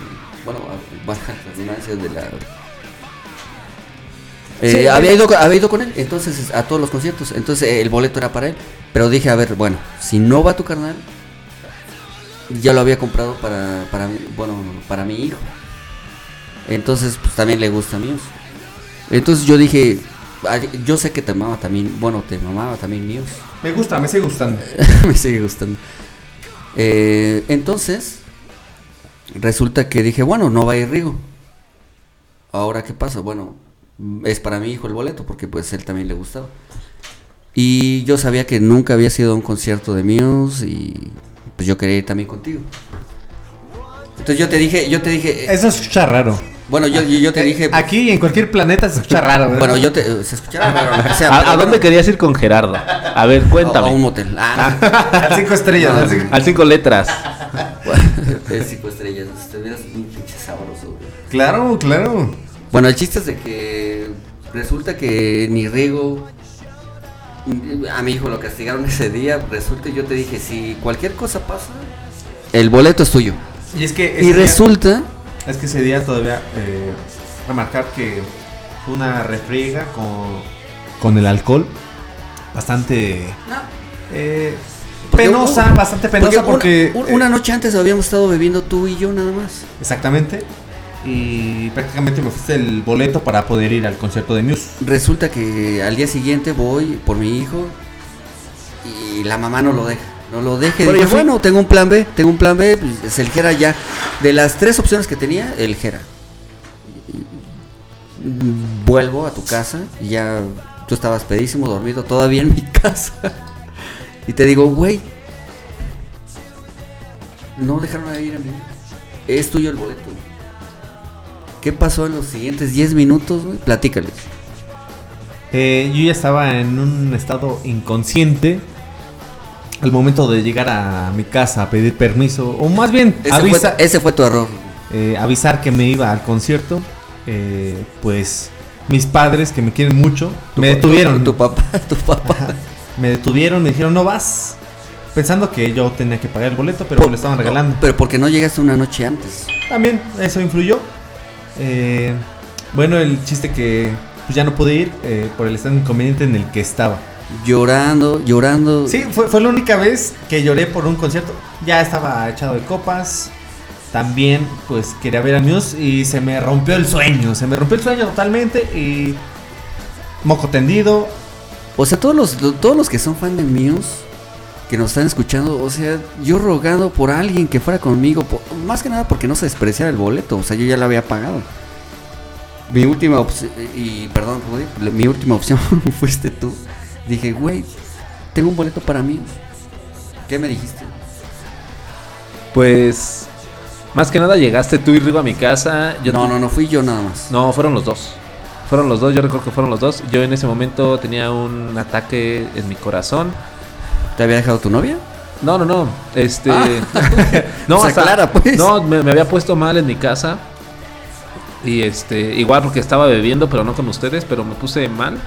bueno, baja la redundancia de la... Eh, Sí, había, ido, con- había ido con él, entonces a todos los conciertos, entonces eh, el boleto era para él, pero dije, a ver, bueno, si no va tu carnal, ya lo había comprado para, para bueno, para mi hijo. Entonces, pues también le gusta a Muse. Entonces yo dije, "Ah, yo sé que te amaba también, bueno, te mamaba también Muse. Me gusta, me sigue gustando. Me sigue gustando. Eh, entonces, resulta que dije, bueno, no va a ir Rigo. Ahora, ¿qué pasa? Bueno, es para mi hijo el boleto, porque pues él también le gustaba. Y yo sabía que nunca había sido a un concierto de Muse y pues yo quería ir también contigo. Entonces yo te dije, yo te dije, Eso se escucha raro. bueno, yo, yo, te dije, Aquí y en cualquier planeta se escucha raro. ¿verdad? bueno, yo te, se escuchará raro, sea, ¿A, pero a dónde bueno, querías ir con Gerardo? A ver, a- a un cuéntame. motel. Ah, Al cinco estrellas. al cinco- Al cinco letras. de cinco estrellas, estuvieras un pinche sabroso. Claro, claro. Bueno, el chiste es de que resulta que ni Rigo a mi hijo lo castigaron ese día. Resulta y yo te dije, si cualquier cosa pasa, el boleto es tuyo. Y es que. Y día- resulta, Es que ese día todavía eh, remarcar que fue una refriega con, con el alcohol bastante eh, Porque penosa, bastante penosa porque, una, un- una noche antes habíamos estado bebiendo tú y yo nada más. eh, exactamente y prácticamente me ofrece el boleto para poder ir al concierto de Muse. Resulta que al día siguiente voy por mi hijo y la mamá no lo deja. No lo Pero dije, bueno, tengo un plan B, tengo un plan B, pues, es el Jera ya. De las tres opciones que tenía, el Jera. Vuelvo a tu casa y ya tú estabas pedísimo, dormido todavía en mi casa. y te digo, güey, no dejaron de ir a mí. Es tuyo el boleto. ¿Qué pasó en los siguientes 10 minutos, güey? Platícales. Eh, yo ya estaba en un estado inconsciente al momento de llegar a mi casa a pedir permiso, o más bien Ese, avisa- fue, ese fue tu error. eh, avisar que me iba al concierto. eh, pues mis padres, que me quieren mucho, me detuvieron. Tu, tu papá, tu papá. Me detuvieron, me dijeron no vas. Pensando que yo tenía que pagar el boleto, pero me lo estaban regalando. Pero porque no llegaste una noche antes. También eso influyó. Eh, bueno, el chiste que pues, ya no pude ir eh, por el estado inconveniente en el que estaba. Llorando, llorando. Sí, fue, fue la única vez que lloré por un concierto. Ya estaba echado de copas. También, pues quería ver a Muse y se me rompió el sueño. Se me rompió el sueño totalmente y. Moco tendido. O sea, todos los, lo- todos los que son fan de Muse, que nos están escuchando, o sea, yo rogando por alguien que fuera conmigo, por- más que nada porque no se despreciara el boleto, o sea, yo ya lo había pagado. Mi última opción, y perdón, mi última opción fuiste tú. Dije, güey, tengo un boleto para mí. ¿Qué me dijiste? Pues, más que nada llegaste tú y Rigo a mi casa. Yo no, no, no, fui yo nada más. No, fueron los dos. Fueron los dos, yo recuerdo que fueron los dos. Yo en ese momento tenía un ataque en mi corazón. ¿Te había dejado tu novia? No, no, no. Este. Ah. no, O sea, hasta- Clara, pues. No, me, me había puesto mal en mi casa. Y este. Igual porque estaba bebiendo, pero no con ustedes, pero me puse mal.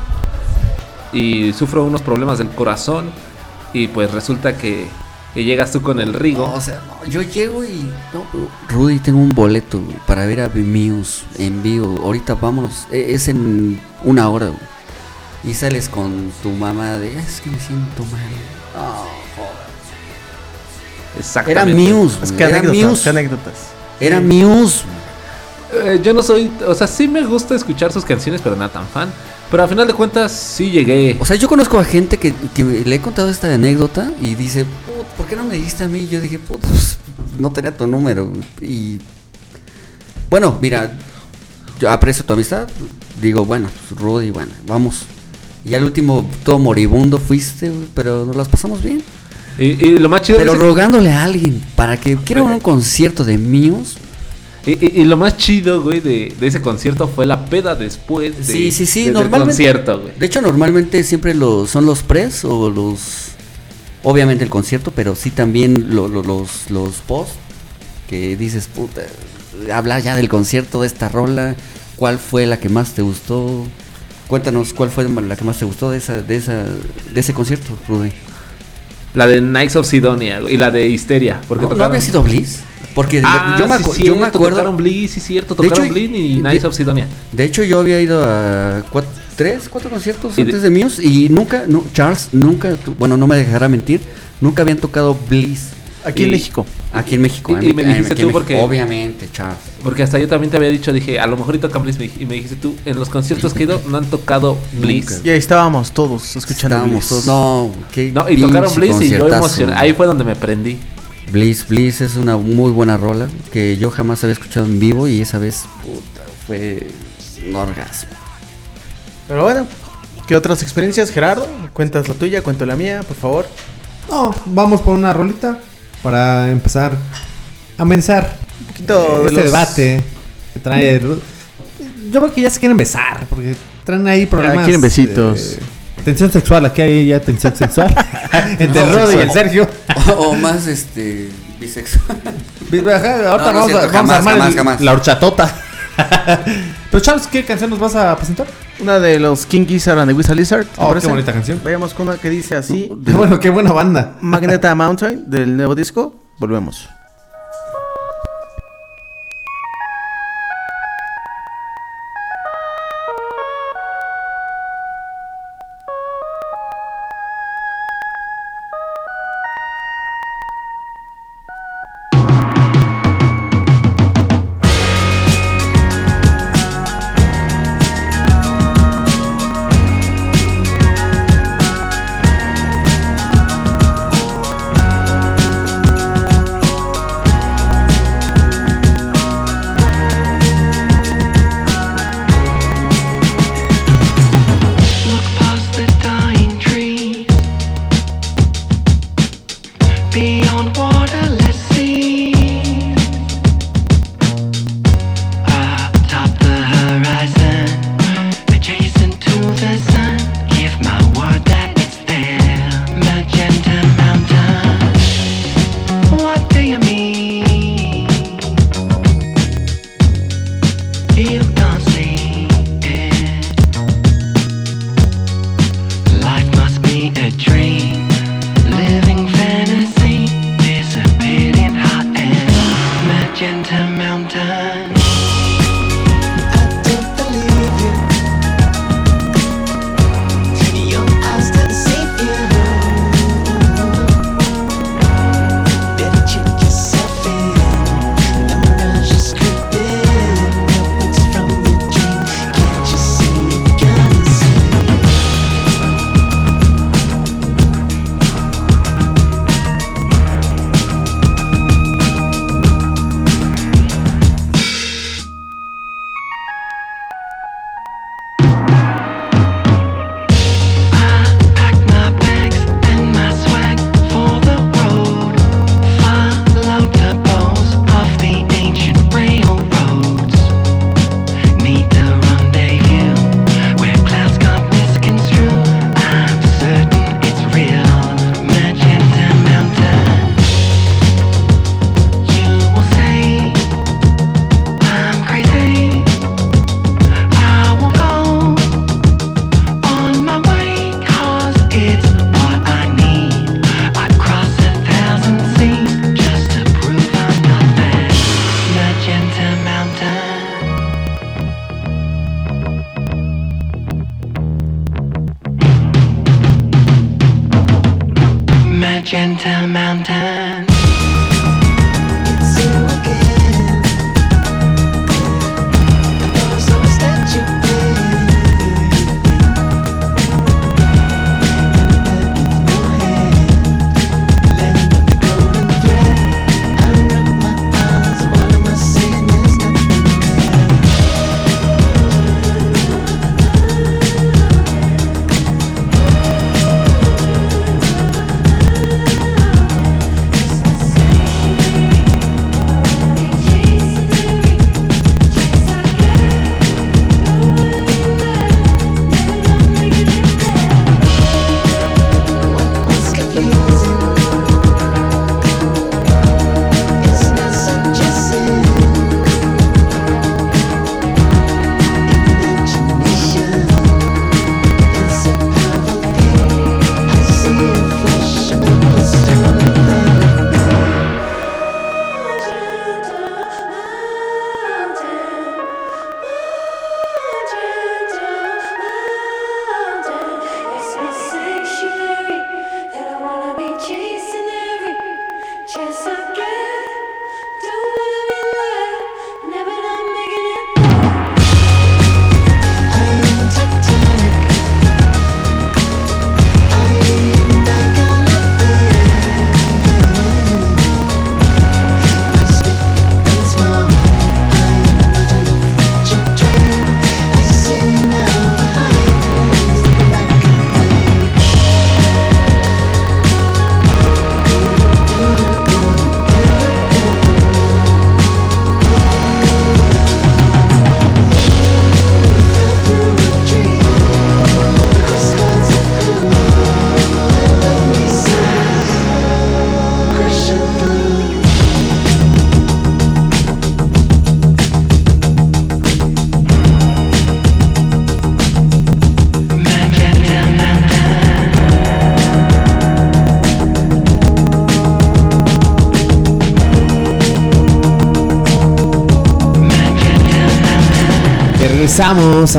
Y sufro unos problemas del corazón. Y pues resulta que, que llegas tú con el Rigo. No, o sea, no, yo llego y. No, Rudy, tengo un boleto para ver a Muse en vivo. Ahorita vámonos. e- Es en una hora. Y sales con tu mamá de. Es que me siento mal. No, joder. Era Exactamente. Muse. Es que era anécdotas, Muse. qué anécdotas. Era Muse. Eh, yo no soy. O sea, sí me gusta escuchar sus canciones, pero nada tan fan. Pero a final de cuentas, sí llegué. O sea, yo conozco a gente que, que le he contado esta anécdota y dice, "Put, ¿por qué no me dijiste a mí? Yo dije, "Put, pues, no tenía tu número. Y bueno, mira, yo aprecio tu amistad. Digo, bueno, pues, Rudy, bueno, vamos. Y al último, todo moribundo fuiste, güey, pero nos las pasamos bien. Y, y lo más chido Pero es- rogándole a alguien para que quiera un concierto de Muse. Y, y- y lo más chido, güey, de, de ese concierto fue la peda después de, Sí, sí, sí, de- del concierto, güey. De hecho, normalmente siempre lo, son los pres o los. Obviamente el concierto, pero sí también lo- lo- los, los post. Que dices, puta, hablar ya del concierto de esta rola. ¿Cuál fue la que más te gustó? Cuéntanos cuál fue la que más te gustó de esa, de esa, de ese concierto, Rudy. La de Knights of Sidonia y la de Histeria. Porque ¿No, ¿no tocaron- había sido Bliss? Porque Ah, yo, me sí, acu- yo cierto, me acuerdo. Tocaron Bliss, sí, cierto. De Tocaron hecho, Bliss y de- Knights of Sidonia. De hecho, yo había ido a cuat- tres, cuatro conciertos Y de- antes de Muse y nunca, no, Charles, nunca, bueno, no me dejará mentir, nunca habían tocado Bliss Aquí en México. aquí en México. Y- en y mi- me en- dijiste tú México. porque- Obviamente, Charles. Porque hasta yo también te había dicho, dije, a lo mejor y tocan Bliss. Y me dijiste tú, en los conciertos que he ido, no han tocado Bliss. Y ahí estábamos todos escuchando. Estábamos Bliss. todos, no, qué No, y tocaron Bliss y yo emocioné. Ahí fue donde me prendí. Bliss, Bliss es una muy buena rola que yo jamás había escuchado en vivo y esa vez, puta, fue un orgasmo. Pero bueno, ¿qué otras experiencias, Gerardo? Cuentas la tuya, cuento la mía, por favor. No, vamos por una rolita para empezar a amenizar Un poquito de este los- debate que trae. Yo creo que ya se quieren besar porque traen ahí problemas. quieren besitos. eh, tensión sexual, aquí hay ya tensión sexual entre el Rodi y el Sergio. o, o más, este, bisexual. Ahorita No, no vamos, cierto, a, vamos jamás, a armar jamás, jamás. la horchatota. Pero Charles, ¿qué canción nos vas a presentar? Una de los King Gizzard and the Wizard Lizard. ¿te Oh, qué bonita canción. Vayamos con una que dice así: Bueno, qué buena banda. Magneta Mountain del nuevo disco. Volvemos.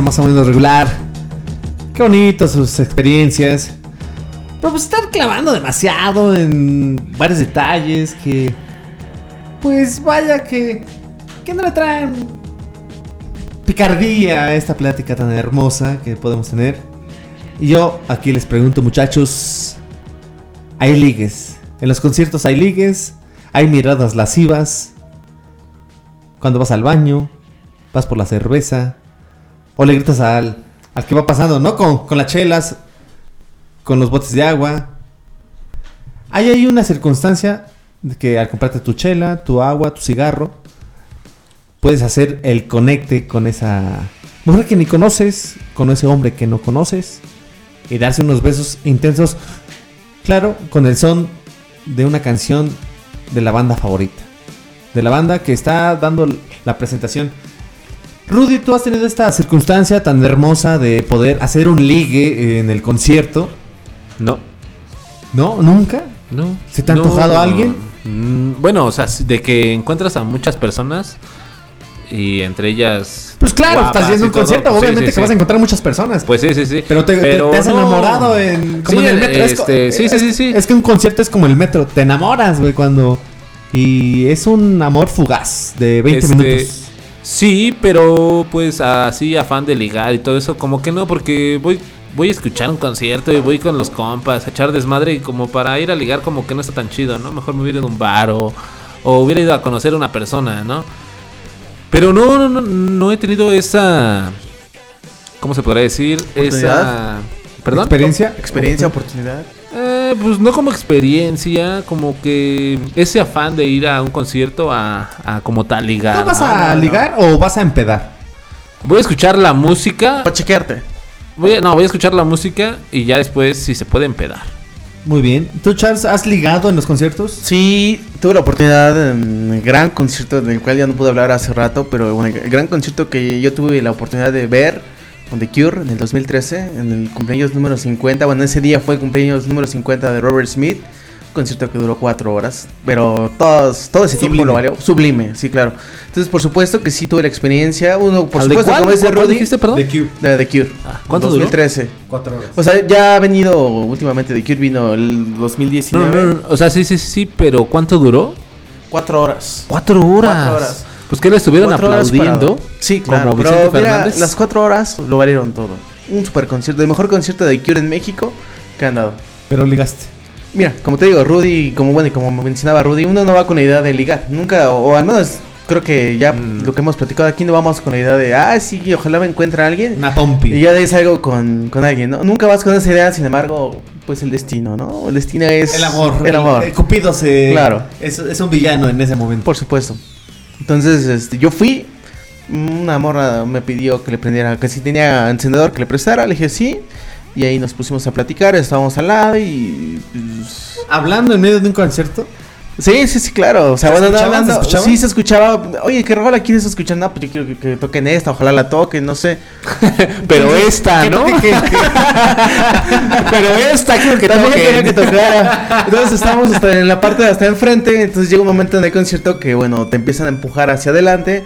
Más o menos regular. Qué bonito sus experiencias. Pero pues estar clavando demasiado en varios detalles que. Pues vaya que. que no le traen picardía a esta plática tan hermosa que podemos tener. Y yo aquí les pregunto, muchachos. Hay ligues. En los conciertos hay ligues. Hay miradas lascivas. Cuando vas al baño vas por la cerveza, o le gritas al, al que va pasando, ¿no? Con, con las chelas, con los botes de agua. Hay ahí una circunstancia de que al comprarte tu chela, tu agua, tu cigarro, puedes hacer el conecte con esa mujer que ni conoces, con ese hombre que no conoces, y darse unos besos intensos, claro, con el son de una canción de la banda favorita. De la banda que está dando la presentación. Rudy, tú has tenido esta circunstancia tan hermosa de poder hacer un ligue en el concierto. No, ¿No? ¿Nunca? no. ¿Se te ha No, antojado a alguien? mm, Bueno, o sea, de que encuentras a muchas personas y entre ellas. Pues claro, guapas estás yendo un todo, concierto, pues obviamente sí, que vas a encontrar muchas personas. Pues sí, sí, sí. pero te, te- te has no. enamorado en, como en el metro. es este, sí, sí, es- sí, sí. Es que un concierto es como el metro. Te enamoras, güey, cuando... Y es un amor fugaz de 20 Este, minutos. Sí, pero pues así afán de ligar y todo eso, como que no, porque voy voy a escuchar un concierto y voy con los compas a echar desmadre y como para ir a ligar como que no está tan chido, ¿no? Mejor me hubiera ido a un bar o, o hubiera ido a conocer a una persona, ¿no? Pero no, no, no, no he tenido esa... ¿Cómo se podrá decir? Esa... ¿Perdón? ¿Experiencia? Experiencia, oportunidad. Eh, pues no como experiencia, como que ese afán de ir a un concierto a, a como tal ligar. ¿No vas a no. ligar o vas a empedar? Voy a escuchar la música. Para chequearte. Voy a- no, voy a escuchar la música y ya después si se puede empedar. Muy bien. ¿Tú, Charles, has ligado en los conciertos? Sí, tuve la oportunidad en el gran concierto del cual ya no pude hablar hace rato, pero bueno, el gran concierto que yo tuve la oportunidad de ver con The Cure en el 2013, en el cumpleaños número 50. Bueno, ese día fue el cumpleaños número 50 de Robert Smith. concierto que duró cuatro horas, pero todos, todo ese tiempo Sublime. lo valió. Sublime, sí, claro. Entonces, por supuesto que sí tuve la experiencia. Uno, por ¿Al de supuesto, cuál? como ¿Cuál Rudy, dijiste, perdón? The Cube. de The Cure. ¿cuánto duró? 2013. Cuatro horas. O sea, ya ha venido últimamente The Cure, vino el No, 2019. no, no, o sea, sí, sí, sí, pero ¿cuánto duró? Cuatro horas. Cuatro horas. Cuatro horas. Pues que le estuvieron aplaudiendo. Sí, como claro. Vicente Pero mira, las cuatro horas lo valieron todo. Un super concierto, el mejor concierto de Cure en México que han dado. Pero ligaste. Mira, como te digo, Rudy, como bueno, y como mencionaba Rudy, uno no va con la idea de ligar. Nunca, o al menos creo que ya Mm. lo que hemos platicado aquí no vamos con la idea de, ah, sí, ojalá me encuentre alguien. Una pompi. Y ya es algo con, con alguien, ¿no? Nunca vas con esa idea, sin embargo, pues el destino, ¿no? El destino es... El amor. El amor. El Cupido se. Claro. Es, es un villano en ese momento. Por supuesto. Entonces, este, yo fui. Una morra me pidió que le prendiera, que si tenía encendedor que le prestara. Le dije sí. Y ahí nos pusimos a platicar. Estábamos al lado y. pues, Hablando en medio de un concierto. Sí, sí, sí, claro. O sea, ¿Se bueno, no hablando. Sí, se escuchaba. Oye, ¿qué rola quieres escuchar? No, pues yo quiero que, que toquen esta. Ojalá la toquen, no sé. Pero esta, ¿no? Pero esta quiero que También quería que tocara. Entonces estábamos hasta en la parte de hasta enfrente. Entonces llega un momento en el concierto que, bueno, te empiezan a empujar hacia adelante.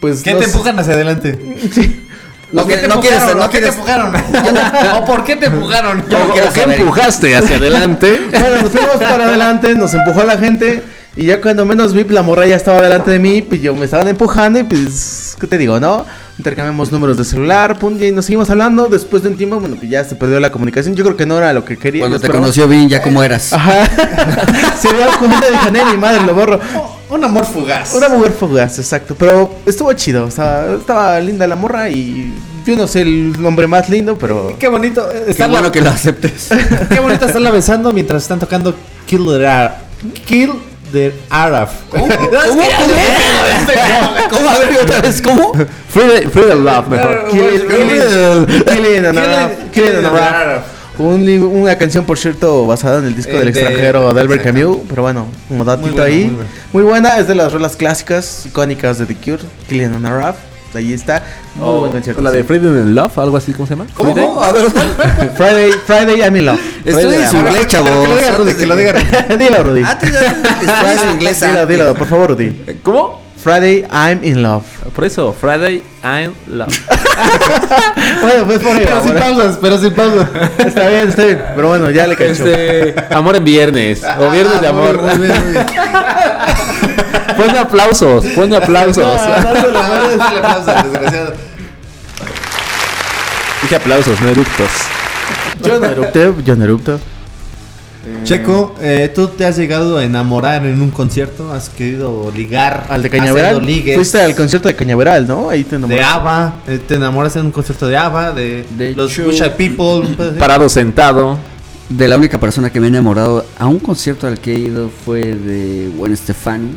Pues ¿Qué te empujan hacia adelante? Sí. No, ¿Por qué quieres, no te empujaron? ¿O por qué te empujaron? Yo no ¿O quiero qué saber. empujaste hacia adelante? Bueno, nos fuimos para adelante, nos empujó la gente. Y ya cuando menos vi, la morra ya estaba delante de mí. Pues yo me estaban empujando. Y pues, ¿qué te digo, no? Intercambiamos números de celular. Pum, y nos seguimos hablando. Después de un tiempo, bueno, pues ya se perdió la comunicación. Yo creo que no era lo que quería. Cuando te conoció bien, ya como eras. Ajá. se dio cuenta de Janela y madre, lo borro. Un amor fugaz. Una mujer fugaz, exacto. Pero estuvo chido. O sea, estaba linda la morra. Y yo no sé el nombre más lindo, pero. Qué bonito. eh, Qué bueno que lo aceptes. Qué bonito estarla besando mientras están tocando Kill the Arab. Kill the Arab. ¿Cómo? ¿Cómo? A ver, otra vez, ¿cómo? Free the, free the love, mejor. An Arab. Killing an Arab. Arab. Un una canción, por cierto, basada en el disco El del de- extranjero de Albert Camus. Pero bueno, como datito Muy buena, ahí. muy buena. Muy buena, es de las rolas clásicas, icónicas de The Cure. Killing an Arab. Ahí está. Muy buen concierto. La de. Freedom and Love, algo así, ¿cómo se llama? Friday. ¿Cómo? A ver, Friday, Friday, I'm in love. estoy en su inglés, chavos. Que lo diga Rudy, que lo diga Rudy. Dilo, Rudy. Ah, inglés. Dilo, ah. dilo, por favor, Rudy. ¿Cómo? Friday, I'm in love. Por eso, Friday I'm Love. Bueno, pues por ahí. Pero sin pausas, pero sin pausas. Está bien, está bien. Pero bueno, ya le cacho. Este, amor en viernes. O viernes de amor. Muy bien, muy bien. Ponme aplausos, ponme aplausos. Dije aplausos, no eructos. Yo no erupto, yo no erupto. Checo, eh, ¿tú te has llegado a enamorar en un concierto? ¿Has querido ligar? Al de ¿Has Cañaveral. Fuiste al concierto de Cañaveral, ¿no? Ahí te De enamoraste. ABBA, eh, te enamoras en un concierto de ABBA, de, De los Busha People. Parado sentado. De la única persona que me he enamorado a un concierto al que he ido fue de Gwen Stefani.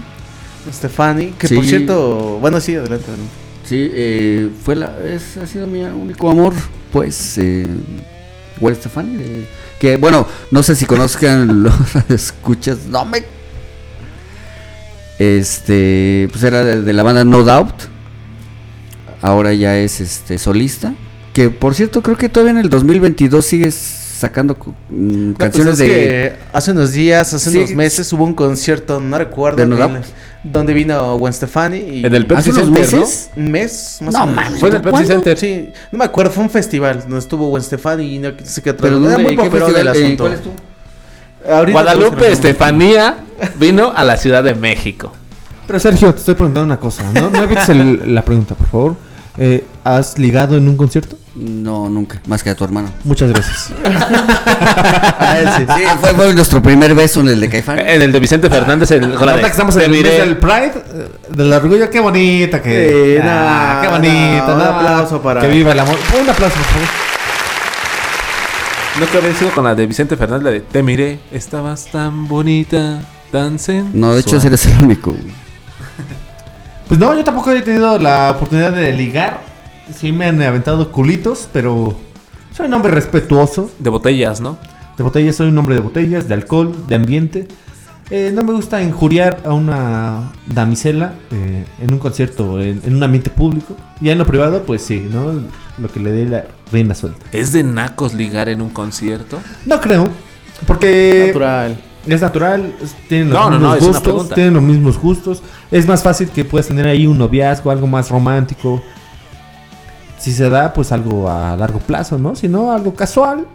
Stefani, que Sí. por cierto, bueno, sí, adelante. adelante. Sí, eh, fue la, es, ha sido mi único amor, pues, eh, Gwen Stefani. eh, que bueno, no sé si conozcan los escuchas, no me... Este, pues era de, la banda No Doubt. Ahora ya es este solista. Que por cierto, creo que todavía en el 2022 sigues sacando mm, No, canciones pues es de... que hace unos días, hace Sí. unos meses hubo un concierto, no recuerdo, ¿De No Doubt? donde vino Gwen Stefani. Y En el Pepsi ¿Hace unos Center, meses? Un mes, más No, mames, Fue en el Pepsi ¿cuándo? Center. Sí, no me acuerdo, fue un festival donde estuvo Gwen Stefani y no sé qué Pero Era ¿dónde? muy. Eh, Guadalupe. Estefanía vino a la Ciudad de México. Pero Sergio, te estoy preguntando una cosa. No, no evites el- la pregunta, por favor. Eh, ¿Has ligado en un concierto? No, nunca, más que a tu hermano. Muchas gracias. Él sí. Sí, fue, fue nuestro primer beso en el de Caifán. En el de Vicente Fernández, el, con la de- que estamos en te el mes del Pride, eh, del orgullo, qué bonita que. Sí, Ah, no, qué bonita. no, un aplauso para- Que viva el amor. Un aplauso, por favor. No que había sido con la de Vicente Fernández, la de Te miré, estabas tan bonita, tan sensual. No, de hecho, ese eres el único. Pues no, yo tampoco he tenido la oportunidad de ligar. Sí me han aventado culitos, pero soy un hombre respetuoso. De botellas, ¿no? De botellas, soy un hombre de botellas, de alcohol, de ambiente. Eh, no me gusta injuriar a una damisela eh, en un concierto, en, en un ambiente público. Ya en lo privado, pues sí, ¿no? Lo que le dé la reina suelta. ¿Es de nacos ligar en un concierto? No creo, porque Natural. Es natural, tienen los No, no, no, mismos gustos, tienen los mismos gustos. Es más fácil que puedas tener ahí un noviazgo, algo más romántico. Si se da, pues algo a largo plazo, ¿no? Si no, algo casual,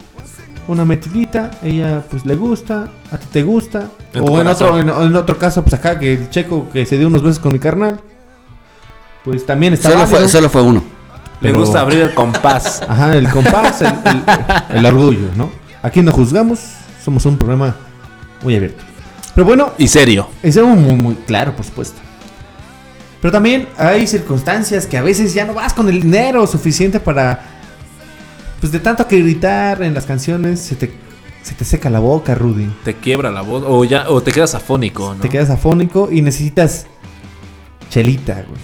una metidita, ella pues le gusta, a ti te gusta. En o en otro, en, en otro caso, pues acá que el checo que se dio unos besos con mi carnal, pues también está Solo fue, solo fue uno. Le pero- gusta abrir el compás. Ajá, el compás, el, el- el orgullo, ¿no? Aquí no juzgamos, somos un programa muy abierto. Pero bueno, Y serio. es algo muy, muy claro, por supuesto. Pero también hay circunstancias que a veces ya no vas con el dinero suficiente para. Pues de tanto que gritar en las canciones, se te, se te seca la boca, Rudy. Te quiebra la voz. O ya, o te quedas afónico, ¿no? Te quedas afónico y necesitas chelita, güey.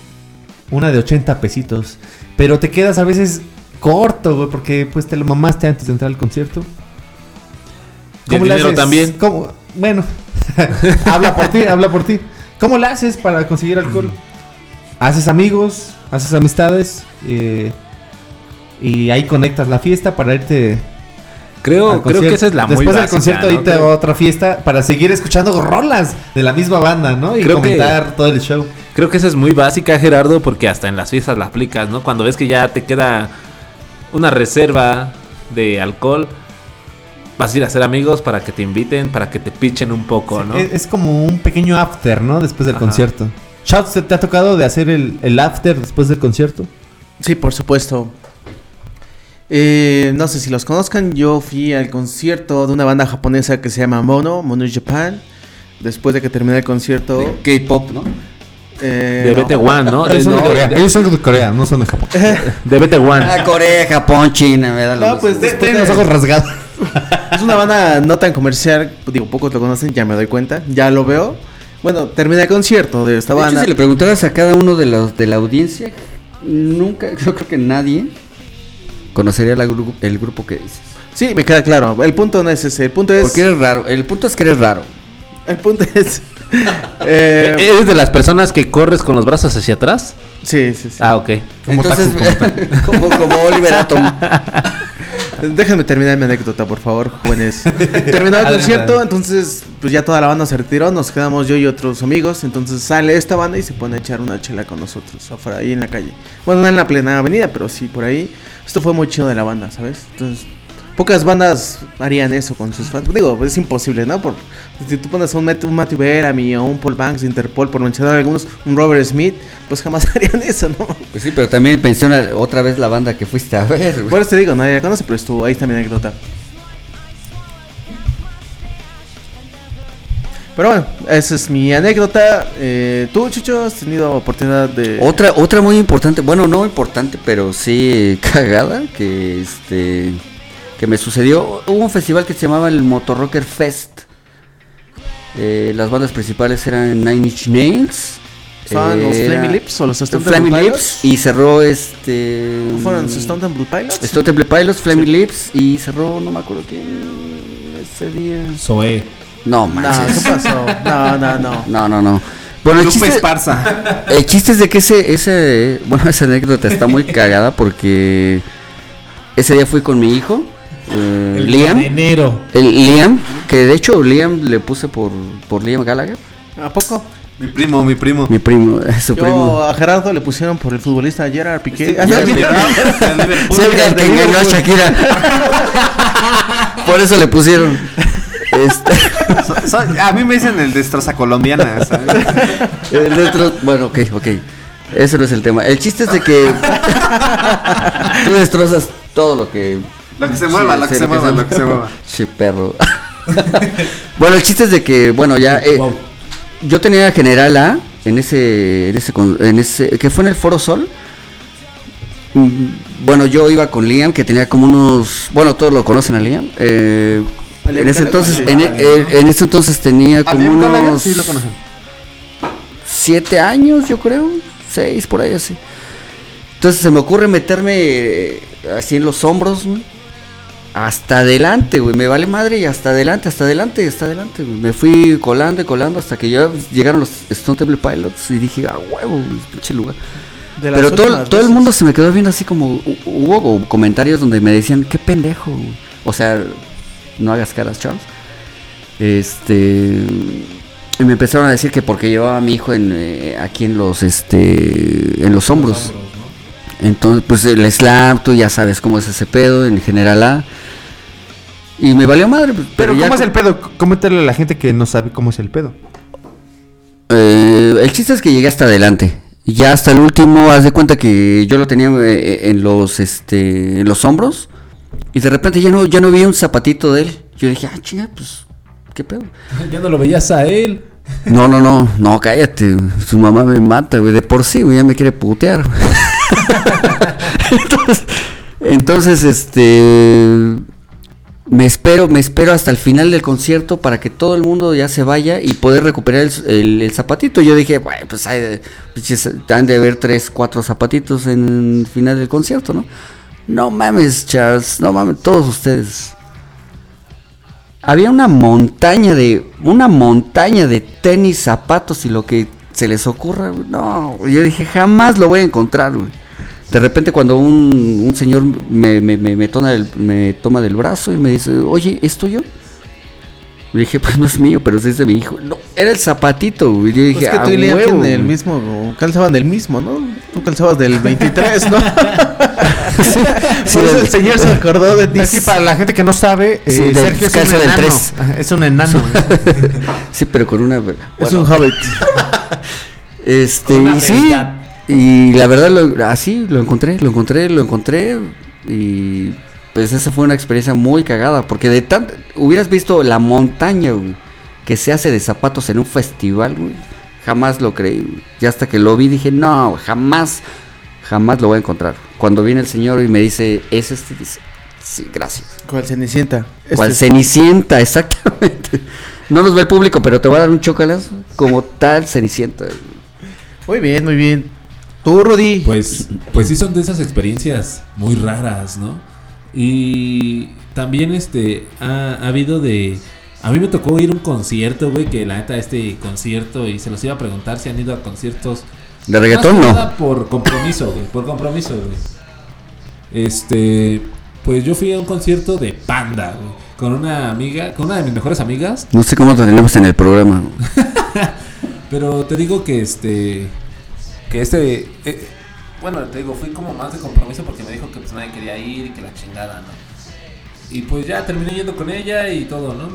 Una de 80 pesitos. Pero te quedas a veces corto, güey, porque pues te lo mamaste antes de entrar al concierto. Y el dinero también. ¿Cómo? Bueno, habla por ti, habla por ti. ¿Cómo le haces para conseguir alcohol? Haces amigos, haces amistades eh, y ahí conectas la fiesta para irte Creo, creo que esa es la muy Después del concierto ¿no? irte a otra fiesta para seguir escuchando rolas de la misma banda, ¿no? Y Creo que- comentar todo el show. Creo que esa es muy básica, Gerardo, porque hasta en las fiestas la aplicas, ¿no? Cuando ves que ya te queda una reserva de alcohol, vas a ir a hacer amigos para que te inviten, para que te pichen un poco, ¿no? Es, es como un pequeño after, ¿no? Después del Ajá. concierto. Shout, ¿te ha tocado de hacer el, el after después del concierto? Sí, por supuesto. Eh, no sé si los conozcan, yo fui al concierto de una banda japonesa que se llama Mono, Mono Japan. Después de que terminé el concierto... K-pop, ¿no? eh, de no. BT One, ¿no? Ellos son de Corea, ellos son de Corea, no son de Japón. de BT One. Ah, Corea, Japón, China, me da lo No, pues después Tienen de- los ojos rasgados. Es una banda no tan comercial, digo, pocos lo conocen, ya me doy cuenta, ya lo veo. Bueno, terminé el concierto de esta De hecho, si le preguntaras a cada uno de los de la audiencia, nunca, yo creo que nadie conocería la gru- el grupo que dices. Sí, me queda claro. El punto no es ese, el punto es... Porque eres raro. El punto es que eres raro. El punto es... eh, ¿Eres de las personas que corres con los brazos hacia atrás? sí, sí, sí. Ah, ok. Como Entonces, como, como Oliver Atom. Déjenme terminar mi anécdota, por favor, jóvenes. Terminó el concierto, entonces pues ya toda la banda se retiró, nos quedamos yo y otros amigos, entonces sale esta banda y se pone a echar una chela con nosotros, afuera, ahí en la calle. Bueno, no en la plena avenida, pero sí por ahí. Esto fue muy chido de la banda, ¿sabes? Entonces, pocas bandas harían eso con sus fans. Digo, es imposible, ¿no? Por, si tú pones a un, Matt- un Matthew Bellamy o un Paul Banks de Interpol, por mencionar algunos, un Robert Smith, pues jamás harían eso, ¿no? Pues sí, pero también menciona otra vez la banda que fuiste a ver. güey. Por eso te digo, nadie la conoce, pero estuvo, ahí está mi anécdota. Pero bueno, esa es mi anécdota. Eh, ¿Tú, Chucho, has tenido oportunidad de...? Otra, otra muy importante, bueno, no importante, pero sí cagada, que este que me sucedió. Hubo un festival que se llamaba el Motor Rocker Fest. Eh, las bandas principales eran Nine Inch Nails. ¿Son los era- Flaming Lips o los Stone Flaming Temple Lips Pilots? y cerró este ¿No fueron los Stone Temple Pilots? Stone Temple Pilots, Flaming Lips y cerró no me acuerdo quién ese día. Zoe. No, No, manches. ¿qué pasó? No, no, no. No, no, no. Bueno, el chiste, Esparza. el chiste es de que ese, ese, bueno, esa anécdota está muy cagada porque ese día fui con mi hijo, eh, Liam, enero. el Liam, que de hecho Liam le puse por, por Liam Gallagher, ¿A poco? Mi primo, mi primo. mi primo, su Yo primo. a Gerardo le pusieron por el futbolista Gerard Piqué. Ah, Gerard el que engañó a Shakira. Por eso le pusieron. Este, a mí me dicen el destroza colombiana, ¿sabes? el otro- bueno, ok, ok. Ese no es el tema. El chiste es de que tú destrozas todo lo que Lo que se Sí, mueva, sí, lo que se mueva, lo que se mueva. Sí, perro. bueno, el chiste es de que, bueno, ya. eh, Yo tenía General A en ese, en ese, en ese. que fue en el Foro Sol. Mm, Bueno, yo iba con Liam, que tenía como unos. Bueno, todos lo conocen a Liam. eh, en ese entonces, sí. en, e- en ese entonces tenía como unos Sí, lo conocen. siete años, yo creo, seis por ahí así. Entonces se me ocurre meterme eh, así en los hombros, güey, hasta adelante, güey, me vale madre y hasta adelante, hasta adelante, hasta adelante, güey. Me fui colando y colando hasta que ya llegaron los Stone Temple Pilots y dije, ah, huevo, pinche lugar. de Pero todo, todo el mundo se me quedó viendo así como, hu- hubo comentarios donde me decían, qué pendejo, güey". o sea, no hagas caras, Charles. Este. Y me empezaron a decir que porque llevaba a mi hijo en, eh, aquí en los este en los hombros. Entonces, pues el slam, tú ya sabes cómo es ese pedo, en general A. Y me valió madre. pues, Pero, ya ¿cómo es el pedo? Coméntale a la gente que no sabe cómo es el pedo. Eh, el chiste es que llegué hasta adelante. Y Ya hasta el último, haz de cuenta que yo lo tenía eh, en los este en los hombros. Y de repente ya no, ya no vi un zapatito de él. Yo dije, ah, chinga, pues, ¿qué pedo? Ya no lo veías a él. No, no, no, no, cállate. Su mamá me mata, güey. De por sí, güey, ya me quiere putear. entonces, este. Me espero, me espero hasta el final del concierto para que todo el mundo ya se vaya y poder recuperar el, el- el zapatito. Yo dije, bueno, pues hay pinches, han de haber tres, cuatro zapatitos en el final del concierto, ¿no? No mames, Charles, no mames, todos ustedes. Había una montaña de una montaña de tenis, zapatos y lo que se les ocurra. No, yo dije, jamás lo voy a encontrar. De repente cuando un, un señor me, me, me, me toma del, me toma del brazo y me dice, oye, ¿es tuyo? Le dije, pues no es mío, pero sí es de mi hijo. No, era el zapatito. güey. Yo dije, Es que "Ah, tú y Liam el güey". mismo, calzaban del mismo, ¿no? Tú calzabas del 23, ¿no? Sí, Por eso del- el señor se acordó de ti. Que para la gente que no sabe, eh, Sí, Sergio es un del enano. Es un enano. Sí, pero con una... Es un hobbit. Este, una y sí, y la verdad, lo, así lo encontré, lo encontré, lo encontré. Y pues esa fue una experiencia muy cagada. Porque de tan. Hubieras visto la montaña, güey, que se hace de zapatos en un festival, güey. Jamás lo creí. güey. Y hasta que lo vi dije, no, jamás, jamás lo voy a encontrar. Cuando viene el señor y me dice, ¿es este? Dice, sí, gracias. ¿Cuál Cenicienta? Cual Este- Cenicienta, exactamente. No nos ve el público, pero te voy a dar un chocolazo como tal Cenicienta. Muy bien, muy bien. Tú, Rudy. Pues, pues sí son de esas experiencias muy raras, ¿no? Y también este ha, ha habido de... A mí me tocó ir a un concierto, güey, que la neta este concierto, y se los iba a preguntar si han ido a conciertos... De reggaetón no. por compromiso, güey, por compromiso, güey. Este, pues yo fui a un concierto de Panda, güey, con una amiga, con una de mis mejores amigas, No sé cómo lo tenemos en el programa. pero te digo que este. Que este. eh, bueno, te digo, fui como más de compromiso porque me dijo que pues nadie quería ir y que la chingada, ¿no? Y pues ya terminé yendo con ella y todo, ¿no?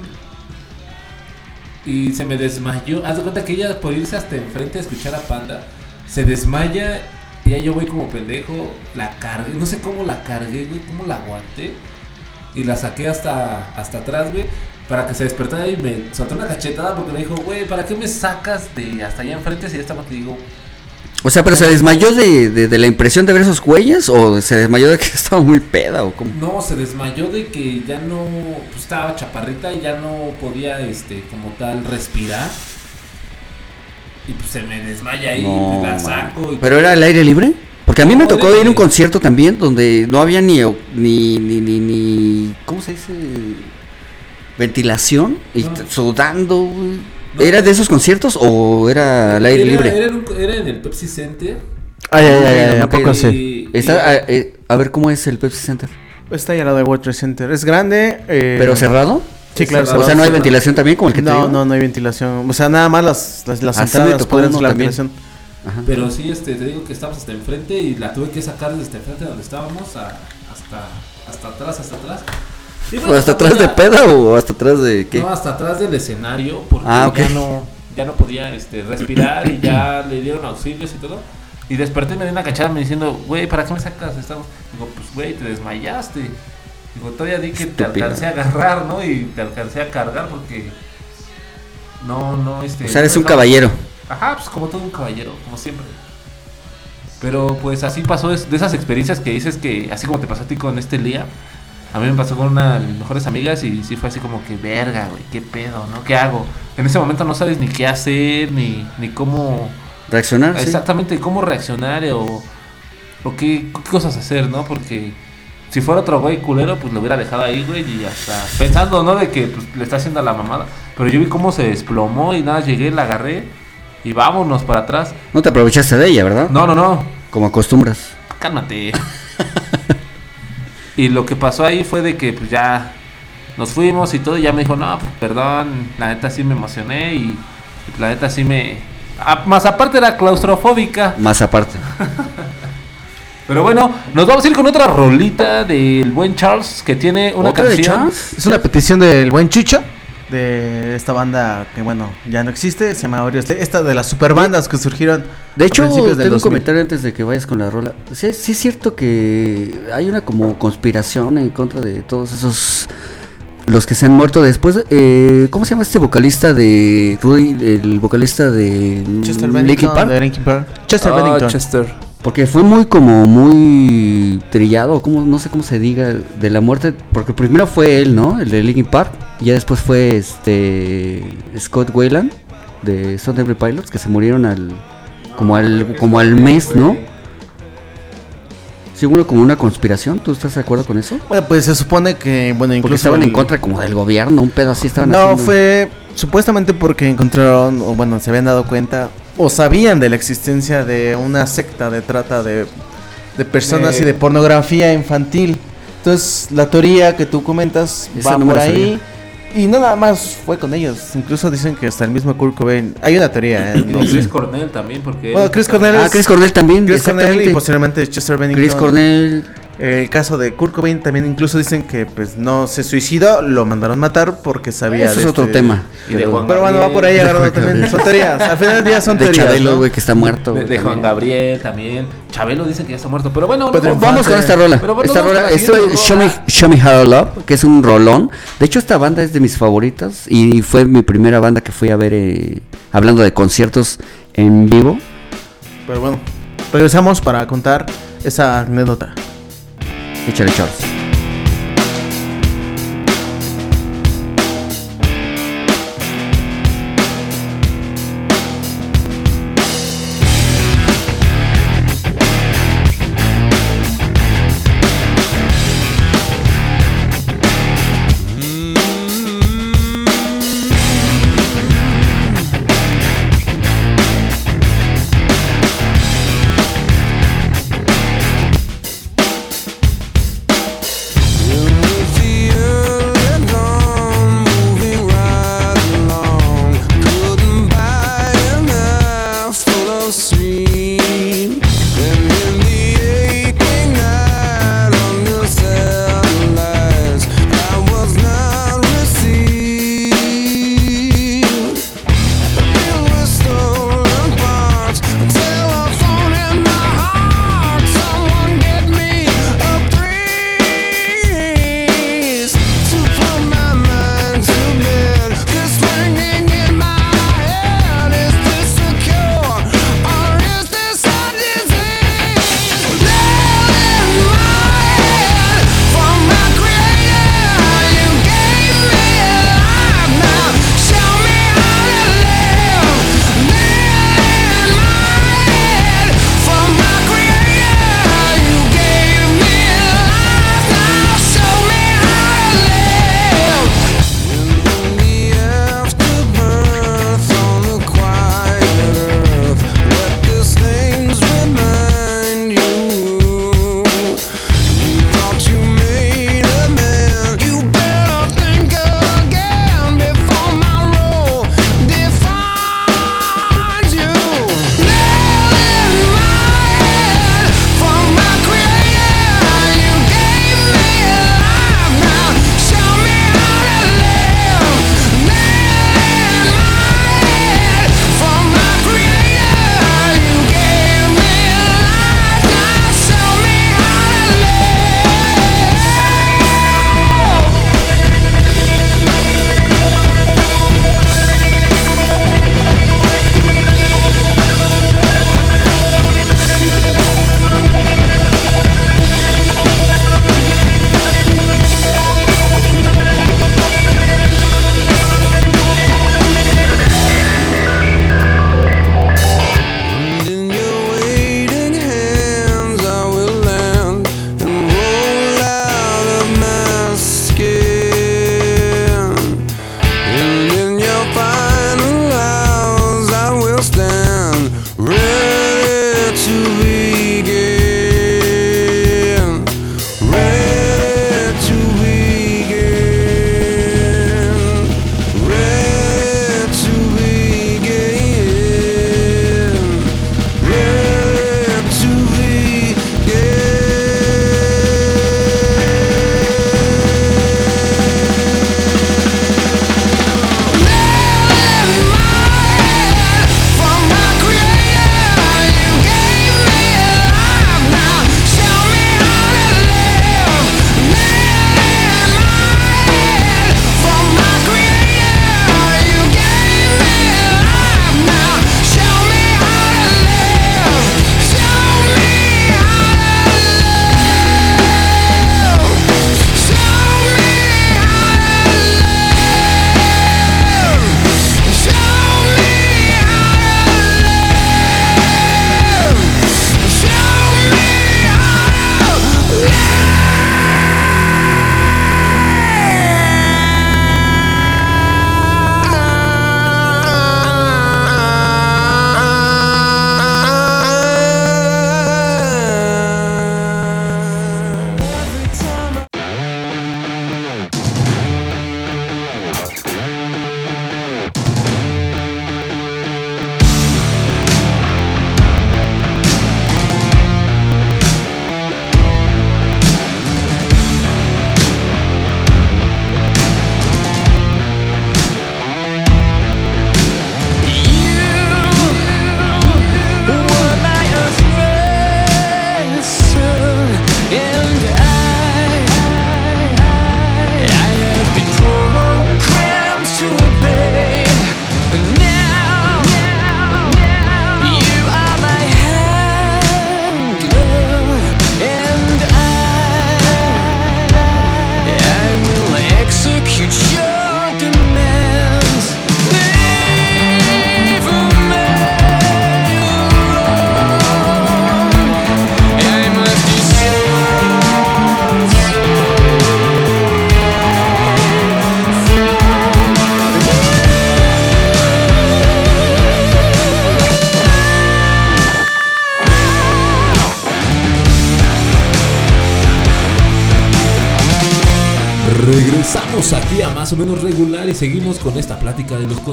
Y se me desmayó. Haz de cuenta que ella por irse hasta enfrente a escuchar a Panda, se desmaya y ya yo voy como pendejo, la cargué, no sé cómo la cargué, güey, cómo la aguanté. Y la saqué hasta, hasta atrás, güey, para que se despertara y me soltó una cachetada porque me dijo, güey, ¿para qué me sacas de hasta allá enfrente si ya estaba te digo? O sea, pero se desmayó de, de- de la impresión de ver esos güeyes o se desmayó de que estaba muy peda o cómo. No, se desmayó de que ya no, pues estaba chaparrita y ya no podía, este, como tal, respirar. Y pues se me desmaya ahí, No, la saco. y- ¿Pero era al aire libre? Porque a mí me tocó ir a un concierto también donde no había ni, ni, ni, ni, ni- ¿cómo se dice? Ventilación y No. sudando. güey. No. ¿Era de esos conciertos o era al aire Era- libre? Era en, un- era en el Pepsi Center. Ay, ay, ay, ay, ¿a poco sí? Y- Está, y- a, eh, a ver cómo es el Pepsi Center. Está ahí al lado World Trade Center. Es grande. eh, ¿Pero cerrado? Sí, claro. O sea, no hay cerrado. ventilación también como el que te No, digo? no, no hay ventilación. O sea, nada más las, las, las me entradas podrían la ventilación. Ajá. Pero sí, este, te digo que estábamos hasta enfrente y la tuve que sacar desde enfrente donde estábamos a- hasta, hasta atrás, hasta atrás. ¿O hasta atrás de peda o hasta atrás de qué? No, hasta atrás del escenario porque Ah, ya no ya no podía este, respirar y ya le dieron auxilios y todo. Y desperté y me dio una cachada me diciendo, güey, ¿para qué me sacas? Estamos... Digo, pues, güey, te desmayaste. Digo, todavía di que te alcancé a agarrar, ¿no? Y te alcancé a cargar porque... No, no, este... O sea, eres no un caballero. Ajá, pues como todo un caballero, como siempre. Pero pues así pasó, de esas experiencias que dices que, así como te pasó a ti con este Lía, a mí me pasó con una de mis mejores amigas y sí fue así como que, verga, güey, qué pedo, ¿no? ¿Qué hago? En ese momento no sabes ni qué hacer, ni, ni cómo, ¿Reaccionar? sí. exactamente cómo reaccionar o, o qué, qué cosas hacer, ¿no? Porque si fuera otro güey culero, pues lo hubiera dejado ahí, güey, y hasta pensando, ¿no? De que pues, le está haciendo a la mamada. Pero yo vi cómo se desplomó y nada, llegué, la agarré y vámonos para atrás. No te aprovechaste de ella, ¿verdad? No, no, no. Como acostumbras. Cálmate. y lo que pasó ahí fue de que pues ya nos fuimos y todo. Y ya me dijo, no, pues, perdón, la neta sí me emocioné. Y, y la neta sí me. a- más aparte era claustrofóbica. Más aparte. Pero bueno, nos vamos a ir con otra rolita del buen Charles que tiene una ¿Otra de canción. Charles? Es una petición del buen Chucho. De esta banda que, bueno, ya no existe. Se llama Slave. Esta de las super bandas que surgieron. De a hecho, principios tengo un 2000. comentario antes de que vayas con la rola. Sí, sí es cierto que hay una como conspiración en contra de todos esos los que se han muerto después. Eh, ¿Cómo se llama este vocalista de Rudy, el vocalista de Chester Bennington. Park? de Linkin Park. Chester Ah, Bennington. Chester. Porque fue muy como muy trillado, como no sé cómo se diga de la muerte, porque primero fue él, ¿no? El de Linkin Park, y ya después fue este Scott Wayland de Stone Temple Pilots que se murieron al como al como al mes, ¿no? Seguro como una conspiración, ¿tú estás de acuerdo con eso? Bueno, pues se supone que, bueno, incluso. Porque estaban en contra como del gobierno, un pedo así estaban No, haciendo. fue supuestamente porque encontraron, o bueno, se habían dado cuenta, o sabían de la existencia de una secta de trata de, de personas De- y de pornografía infantil. Entonces, la teoría que tú comentas Esa va no por ahí. Y no nada más fue con ellos. Incluso dicen que hasta el mismo Kurt Cobain. Hay una teoría, ¿eh? No. Chris Cornell también, porque. Bueno, Chris Cornell Ah, Chris Cornell también, Chris Cornell y exactamente. posteriormente Chester Bennington. Chris Cornell El caso de Kurt Cobain también incluso dicen que pues no se suicidó, lo mandaron matar porque sabía Eso de es otro este- tema. Y de Juan Pero bueno, va por ahí agarrado también. Son teorías. Al final del día son de teorías. Chabelo, ¿no? güey, que está muerto. De, Juan. Gabriel también. Chabelo dicen que ya está muerto. Pero bueno, no, Vamos con esta rola. Pero esta rola, esto es Show Me. Show Me How to Love, que es un rolón. De hecho, esta banda es de mis favoritas y fue mi primera banda que fui a ver eh, hablando de conciertos en vivo. Pero bueno, regresamos para contar esa anécdota. Échale, Charles.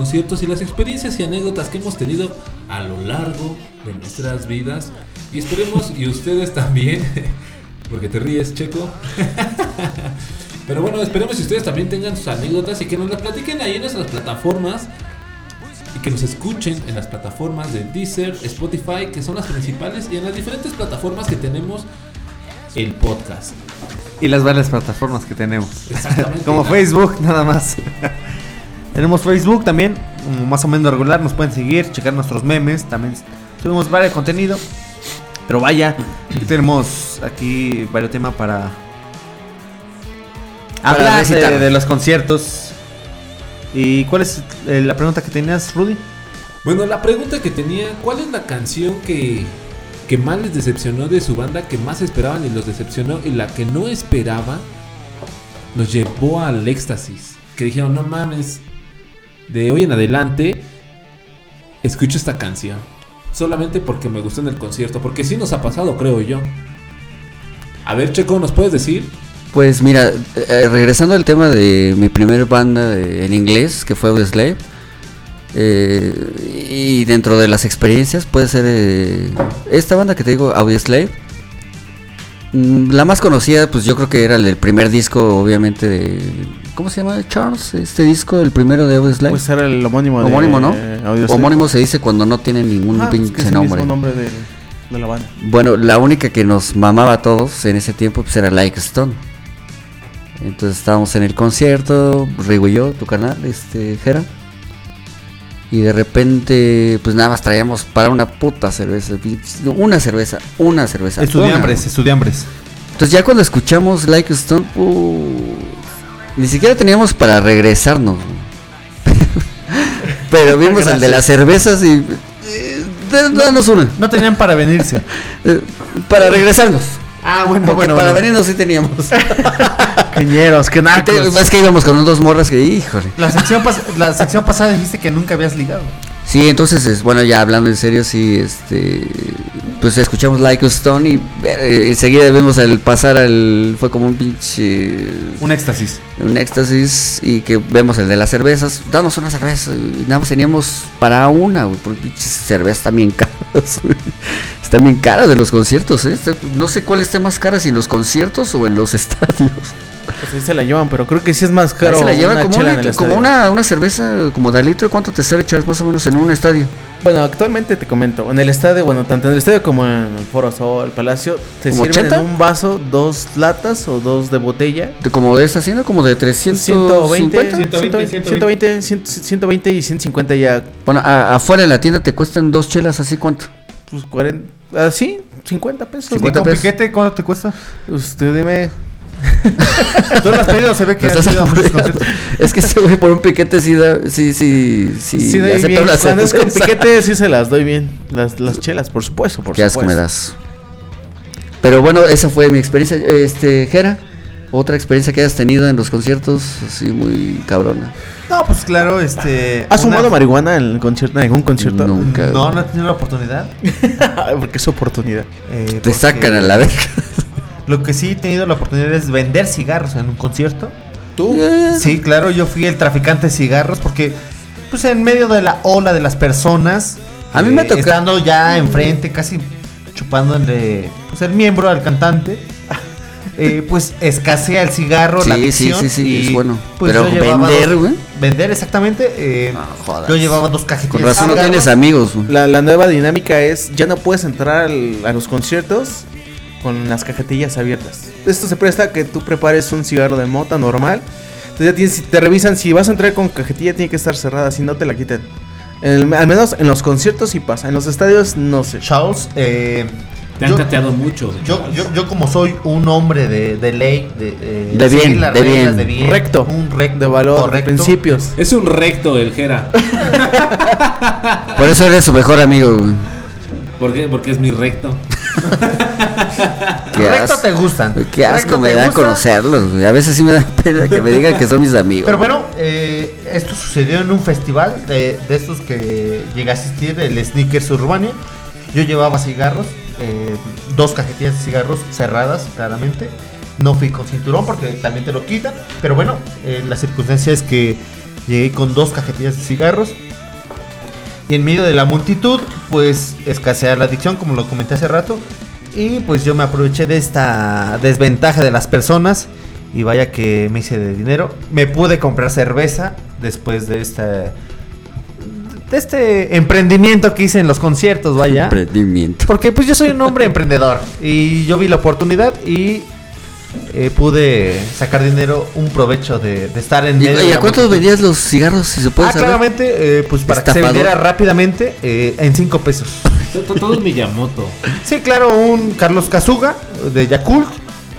Conciertos y las experiencias y anécdotas que hemos tenido a lo largo de nuestras vidas. Y esperemos, y ustedes también, porque te ríes, Checo. Pero bueno, esperemos que ustedes también tengan sus anécdotas y que nos las platiquen ahí en nuestras plataformas. Y que nos escuchen en las plataformas de Deezer, Spotify, que son las principales, y en las diferentes plataformas que tenemos el podcast. Y las varias plataformas que tenemos. Como Facebook, nada más. Tenemos Facebook también, más o menos regular. Nos pueden seguir, checar nuestros memes. También subimos varios contenido. Pero vaya, aquí tenemos aquí varios temas para hablar de, los conciertos. ¿Y cuál es eh, la pregunta que tenías, Rudy? Bueno, la pregunta que tenía, ¿cuál es la canción que, que más les decepcionó de su banda, que más esperaban y los decepcionó, y la que no esperaba los llevó al éxtasis? Que dijeron, no mames, de hoy en adelante escucho esta canción. Solamente porque me gustó en el concierto, porque sí nos ha pasado, creo yo. A ver, Checo, ¿nos puedes decir? Pues mira, eh, regresando al tema de mi primer banda en inglés, que fue Audioslave, eh, y dentro de las experiencias puede ser eh, esta banda que te digo, Audioslave. Mm, La más conocida, pues yo creo que era el del primer disco, obviamente, de... ¿Cómo se llama, Charles? Este disco, el primero de Audioslave. Pues era el homónimo de Homónimo, ¿no? eh. Homónimo se dice cuando no tiene ningún Ah, es pinche que es el nombre. mismo nombre de, de la banda. Bueno, la única que nos mamaba a todos en ese tiempo pues era Like Stone. Entonces estábamos en el concierto, Rigo y yo, tu canal, este, Jera. Y de repente, pues nada más traíamos para una puta cerveza. Una cerveza, una cerveza. Estudiambres, una. estudiambres. Entonces ya cuando escuchamos Like Stone, uh, ni siquiera teníamos para regresarnos. Pero vimos el de las cervezas y... eh, danos una. No tenían para venirse. Eh, para regresarnos. Ah, bueno, Porque bueno. para bueno. venirnos sí teníamos. Cañeros, que nacos. es que íbamos con dos morras que, híjole. La sección, la sección pasada dijiste que nunca habías ligado. Sí, entonces, es- bueno, ya hablando en serio, sí, este. Pues escuchamos Like a Stone y eh, enseguida vemos el pasar al. Fue como un pinche. Un éxtasis. Un éxtasis y que vemos el de las cervezas. Danos una cerveza. Y nada más teníamos para una, güey. Porque pinches cervezas bien caras. Están bien caras de los conciertos, ¿eh? No sé cuál esté más cara, si en los conciertos o en los estadios. Pues ahí se la llevan, pero creo que sí es más Ahí caro. se la lleva una como, chela una, en el como una, una cerveza como de litro. ¿Cuánto te sale echar más o menos en un estadio? Bueno, actualmente te comento, en el estadio, bueno, tanto en el estadio como en el Foro Sol, el Palacio, te ¿Como sirven 80? en un vaso dos latas o dos de botella. De- como de esta hacienda, como de 350. 120, 120, 120, 120 y 150 ya, Bueno, a- afuera de la tienda te cuestan dos chelas, ¿así cuánto? pues 40, ah, sí, 50 pesos. 50 ¿Con pesos. piquete cuánto te cuesta? Usted dime, Tú lo has pedido, se ve que has estás ido es que este güey por un piquete sí da, sí, sí, sí, sí, doy bien. la Cuando es con piquete sí se las doy bien, las, las chelas, por supuesto, por Qué asco supuesto. me das. Pero bueno, esa fue mi experiencia. Este, Jera, otra experiencia que hayas tenido en los conciertos, así muy cabrona. No, pues claro, este. ¿Has una- fumado marihuana en el concierto, en algún concierto? Nunca. No, no he tenido la oportunidad. Porque es oportunidad. eh, Te porque sacan a la verga. Lo que sí he tenido la oportunidad es vender cigarros en un concierto. ¿Tú? Sí, claro, yo fui el traficante de cigarros porque, pues en medio de la ola de las personas, A mí me eh, toca- estando ya enfrente, casi chupándole pues, el miembro al cantante, eh, pues escasea el cigarro, la Sí, sí, adicción. sí, sí, y, es bueno. pues, Pero yo llevaba vender, güey. Vender, exactamente. eh, No, jodas. yo llevaba dos cajetillas. Con razón no tienes amigos. güey. La, la nueva dinámica es, ya no puedes entrar al- a los conciertos con las cajetillas abiertas. Esto se presta a que tú prepares un cigarro de mota normal. Entonces ya tienes, te revisan, si vas a entrar con cajetilla tiene que estar cerrada, si no te la quiten. En el- al menos en los conciertos sí pasa, en los estadios no sé. Charles, eh, Te han yo- cateado mucho. Yo, yo, yo como soy un hombre de, de ley, de, eh, De bien, de bien. Recto, un recto de valor, de principios. Es un recto el Jera. Por eso eres su mejor amigo, güey. ¿Por qué? Porque es mi recto. Qué Recto asco. te gustan. Qué asco me da gusta. conocerlos. A veces sí me da pena que me digan que son mis amigos. Pero bueno, eh, esto sucedió en un festival de, de estos que llegué a asistir, el Sneakers Urbania. Yo llevaba cigarros, eh, dos cajetillas de cigarros cerradas, claramente. No fui con cinturón porque también te lo quitan. Pero bueno, eh, la circunstancia es que llegué con dos cajetillas de cigarros. Y en medio de la multitud, pues escasea la adicción, como lo comenté hace rato. Y pues yo me aproveché de esta desventaja de las personas. Y vaya que me hice de dinero. Me pude comprar cerveza después de esta. De este emprendimiento que hice en los conciertos, vaya. Emprendimiento. Porque pues yo soy un hombre emprendedor y yo vi la oportunidad y eh, pude sacar dinero, un provecho de, de estar en ¿Y, medio y a cuánto multitud. vendías los cigarros, si se puede Ah, saber? claramente, eh, pues para que se vendiera rápidamente eh, en 5 pesos. To- to- Todo es Miyamoto. Sí, claro, un Carlos Kazuga de Yakult.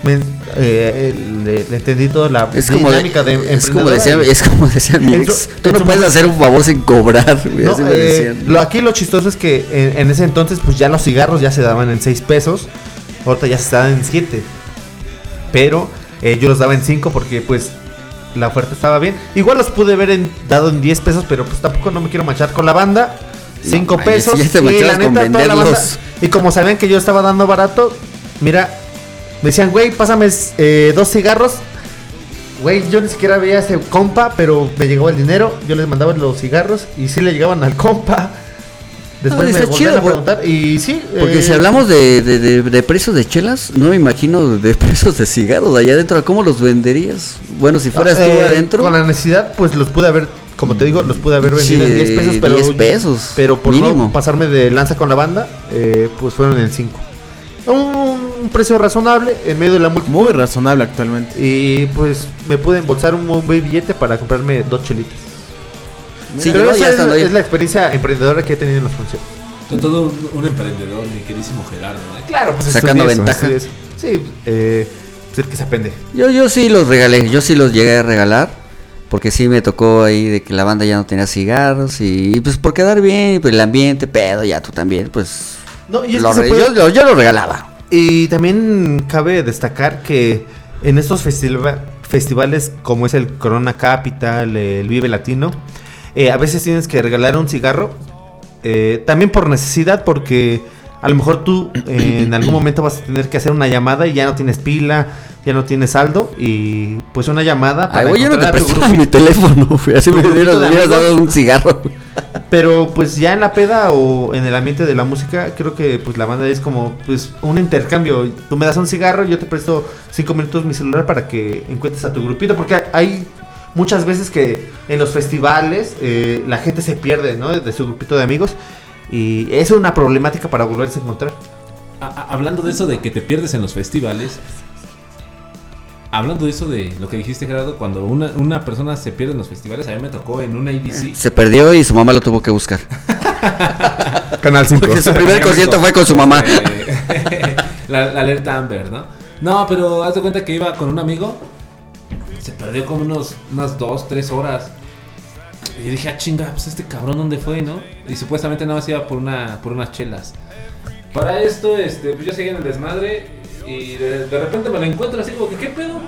Me, eh, le, le entendí toda la Es como, de- dinámica de, es como decía, es como decía mi ex. Tú no puedes hacer un favor sin cobrar, No, eh, lo, aquí lo chistoso es que en, en ese entonces pues ya los cigarros ya se daban en 6 pesos. Ahorita ya se dan en 7. Pero eh, yo los daba en 5 porque pues la oferta estaba bien. Igual los pude ver en, dado en 10 pesos, pero pues tampoco no me quiero manchar con la banda. 5 manches, pesos. y la neta, toda la banda-. Y como sabían que yo estaba dando barato, mira, me decían, güey, pásame eh, dos cigarros. Güey, yo ni siquiera veía a ese compa, pero me llegó el dinero, yo les mandaba los cigarros y sí le llegaban al compa. Después Ah, me a preguntar y sí. Porque eh, si hablamos de, de, de- de precios de chelas, no me imagino de precios de cigarros allá adentro. ¿Cómo los venderías? Bueno, si fueras tú eh, adentro. Con la necesidad, pues los pude haber, como te digo, los pude haber vendido Sí, en 10 pesos, pero, 10 pesos, pero por mínimo. no pasarme de lanza con la banda, eh, pues fueron en 5. Un, un precio razonable en medio de la multitud. Muy razonable actualmente. Y pues me pude embolsar un buen billete para comprarme dos chelitas. Sí, Pero yo esa ya es, estando ahí. es la experiencia emprendedora que he tenido en los conciertos. To- Todo un, un emprendedor, mi queridísimo Gerardo. ¿eh? Claro, pues Sacando eso, ventaja. eso. Sí, eh, pues el que se aprende. Yo, yo sí los regalé, yo sí los llegué a regalar. Porque sí me tocó ahí de que la banda ya no tenía cigarros y, y pues por quedar bien, pues el ambiente, pedo, ya tú también, pues No, y es lo que se re- puede- yo, yo, yo lo regalaba. Y también cabe destacar que en estos festiva- festivales como es el Corona Capital, el Vive Latino, eh, a veces tienes que regalar un cigarro, eh, también por necesidad, porque a lo mejor tú eh, en algún momento vas a tener que hacer una llamada y ya no tienes pila, ya no tienes saldo, y pues una llamada Ay, güey, yo no te prestaba mi teléfono, güey, así me hubieras, dado un cigarro. Pero pues ya en la peda o en el ambiente de la música, creo que pues la banda es como pues un intercambio. Tú me das un cigarro, yo te presto cinco minutos mi celular para que encuentres a tu grupito. Porque hay muchas veces que en los festivales eh, la gente se pierde, ¿no? De su grupito de amigos. Y es una problemática para volverse a encontrar. A- hablando de eso de que te pierdes en los festivales. Hablando de eso de lo que dijiste, Gerardo, cuando una, una persona se pierde en los festivales, a mí me tocó en una ABC. Se perdió y su mamá lo tuvo que buscar. Canal 5. Porque su primer concierto fue con su mamá. La, la alerta Amber, ¿no? No, pero haz de cuenta que iba con un amigo. Se perdió como unos, unas dos, tres horas. Y dije, ah, chinga, pues este cabrón, ¿dónde fue, no? Y supuestamente nada más iba por, una, por unas chelas. Para esto, este, pues yo seguía en el desmadre. Y de, de repente me lo encuentro así como que, ¿qué pedo?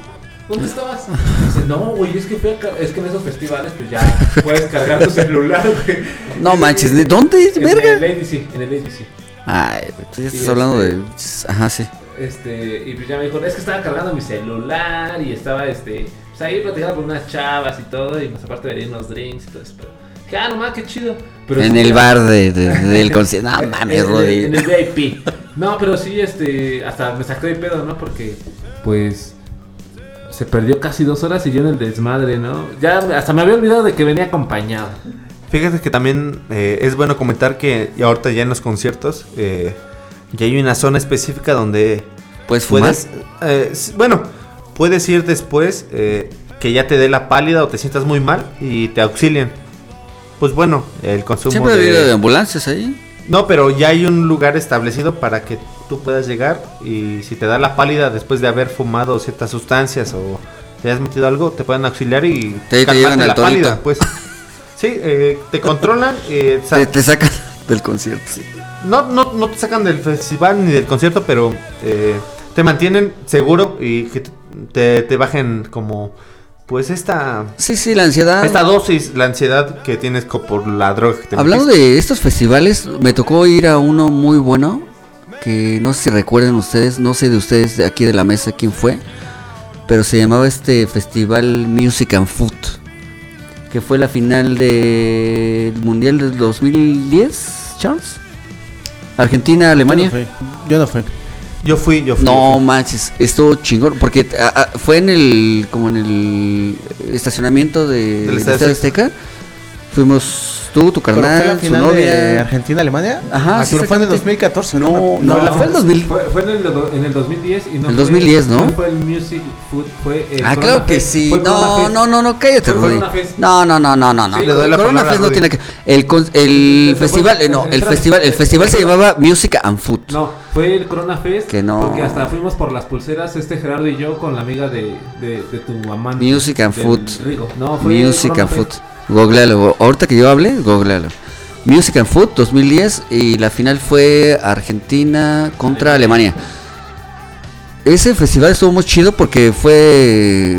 ¿Dónde estabas? Dice, no, güey, es que fui a es que en esos festivales, pues ya puedes cargar tu celular, güey. No manches, ¿de dónde? En Verga. el ABC, en el ABC. Ay, tú ya estás hablando este- de. Ajá, sí. Este, y pues ya me dijo, es que estaba cargando mi celular y estaba, este, pues ahí platicando con unas chavas y todo, y más aparte venía unos drinks y todo eso, pero, dije, ah, nomás, qué chido. Pero En sí, el bar de, de- del concierto. No en- mames, el, en el VIP. No, pero sí, este, hasta me sacó de pedo, ¿no? Porque, pues, se perdió casi dos horas y yo en el desmadre, ¿no? Ya hasta me había olvidado de que venía acompañado. Fíjate que también eh, es bueno comentar que y ahorita ya en los conciertos eh, ya hay una zona específica donde ¿Puedes fumar? puedes, eh, bueno, puedes ir después eh, que ya te dé la pálida o te sientas muy mal y te auxilien. Pues bueno, el consumo Siempre de- de ambulancias ahí. No, pero ya hay un lugar establecido para que tú puedas llegar y si te da la pálida después de haber fumado ciertas sustancias o te has metido algo, te pueden auxiliar y Te- te la pálida, pues. Sí, eh, te controlan, eh, sa- Te, te sacan del concierto. no, no, no te sacan del festival ni del concierto, pero eh, te mantienen seguro y que te, te bajen como pues esta Sí, sí, la ansiedad. esta dosis, la ansiedad que tienes por la droga que te Hablando metiste. de estos festivales, me tocó ir a uno muy bueno. Que no sé si recuerden ustedes, no sé de ustedes de aquí de la mesa quién fue. pero se llamaba este festival Music and Food, que fue la final del Mundial del 2010, Charles. Argentina, Alemania. Yo no fui. Yo fui, yo fui. No manches, estuvo chingón, porque ah, ah, fue en el, como en el estacionamiento de, Del Estadio Estadio Azteca. Fuimos tú, tu ¿Pero fue carnal, la su final de novia. Argentina-Alemania? Ajá, Ah, sí, pero fue en el exactamente. 2014, No, ¿no? no, la fue en 2000. Fue, fue en, el, do- en el 2010 y no El fue- 2010, ¿no? fue el Music Food, fue el Ah, claro que sí. fue No, no, no, no, cállate, Fue Rudy. Corona Fest. No, no, no, no, no, no. Sí, le doy la Corona Fest no tiene que. El, el Fue- festival, fue- eh, no, el festival, el festival se llamaba Music and Food. No, fue el Corona Fest. Que no. Porque hasta fuimos por las pulseras, este Gerardo y yo, con la amiga de, de, de tu amante. Music and Food. Rigo. No, fue Music and Food. Googlealo. Ahorita que yo hable, googlealo. Music and Food 2010 y la final fue Argentina contra Alemania. Ese festival estuvo muy chido porque fue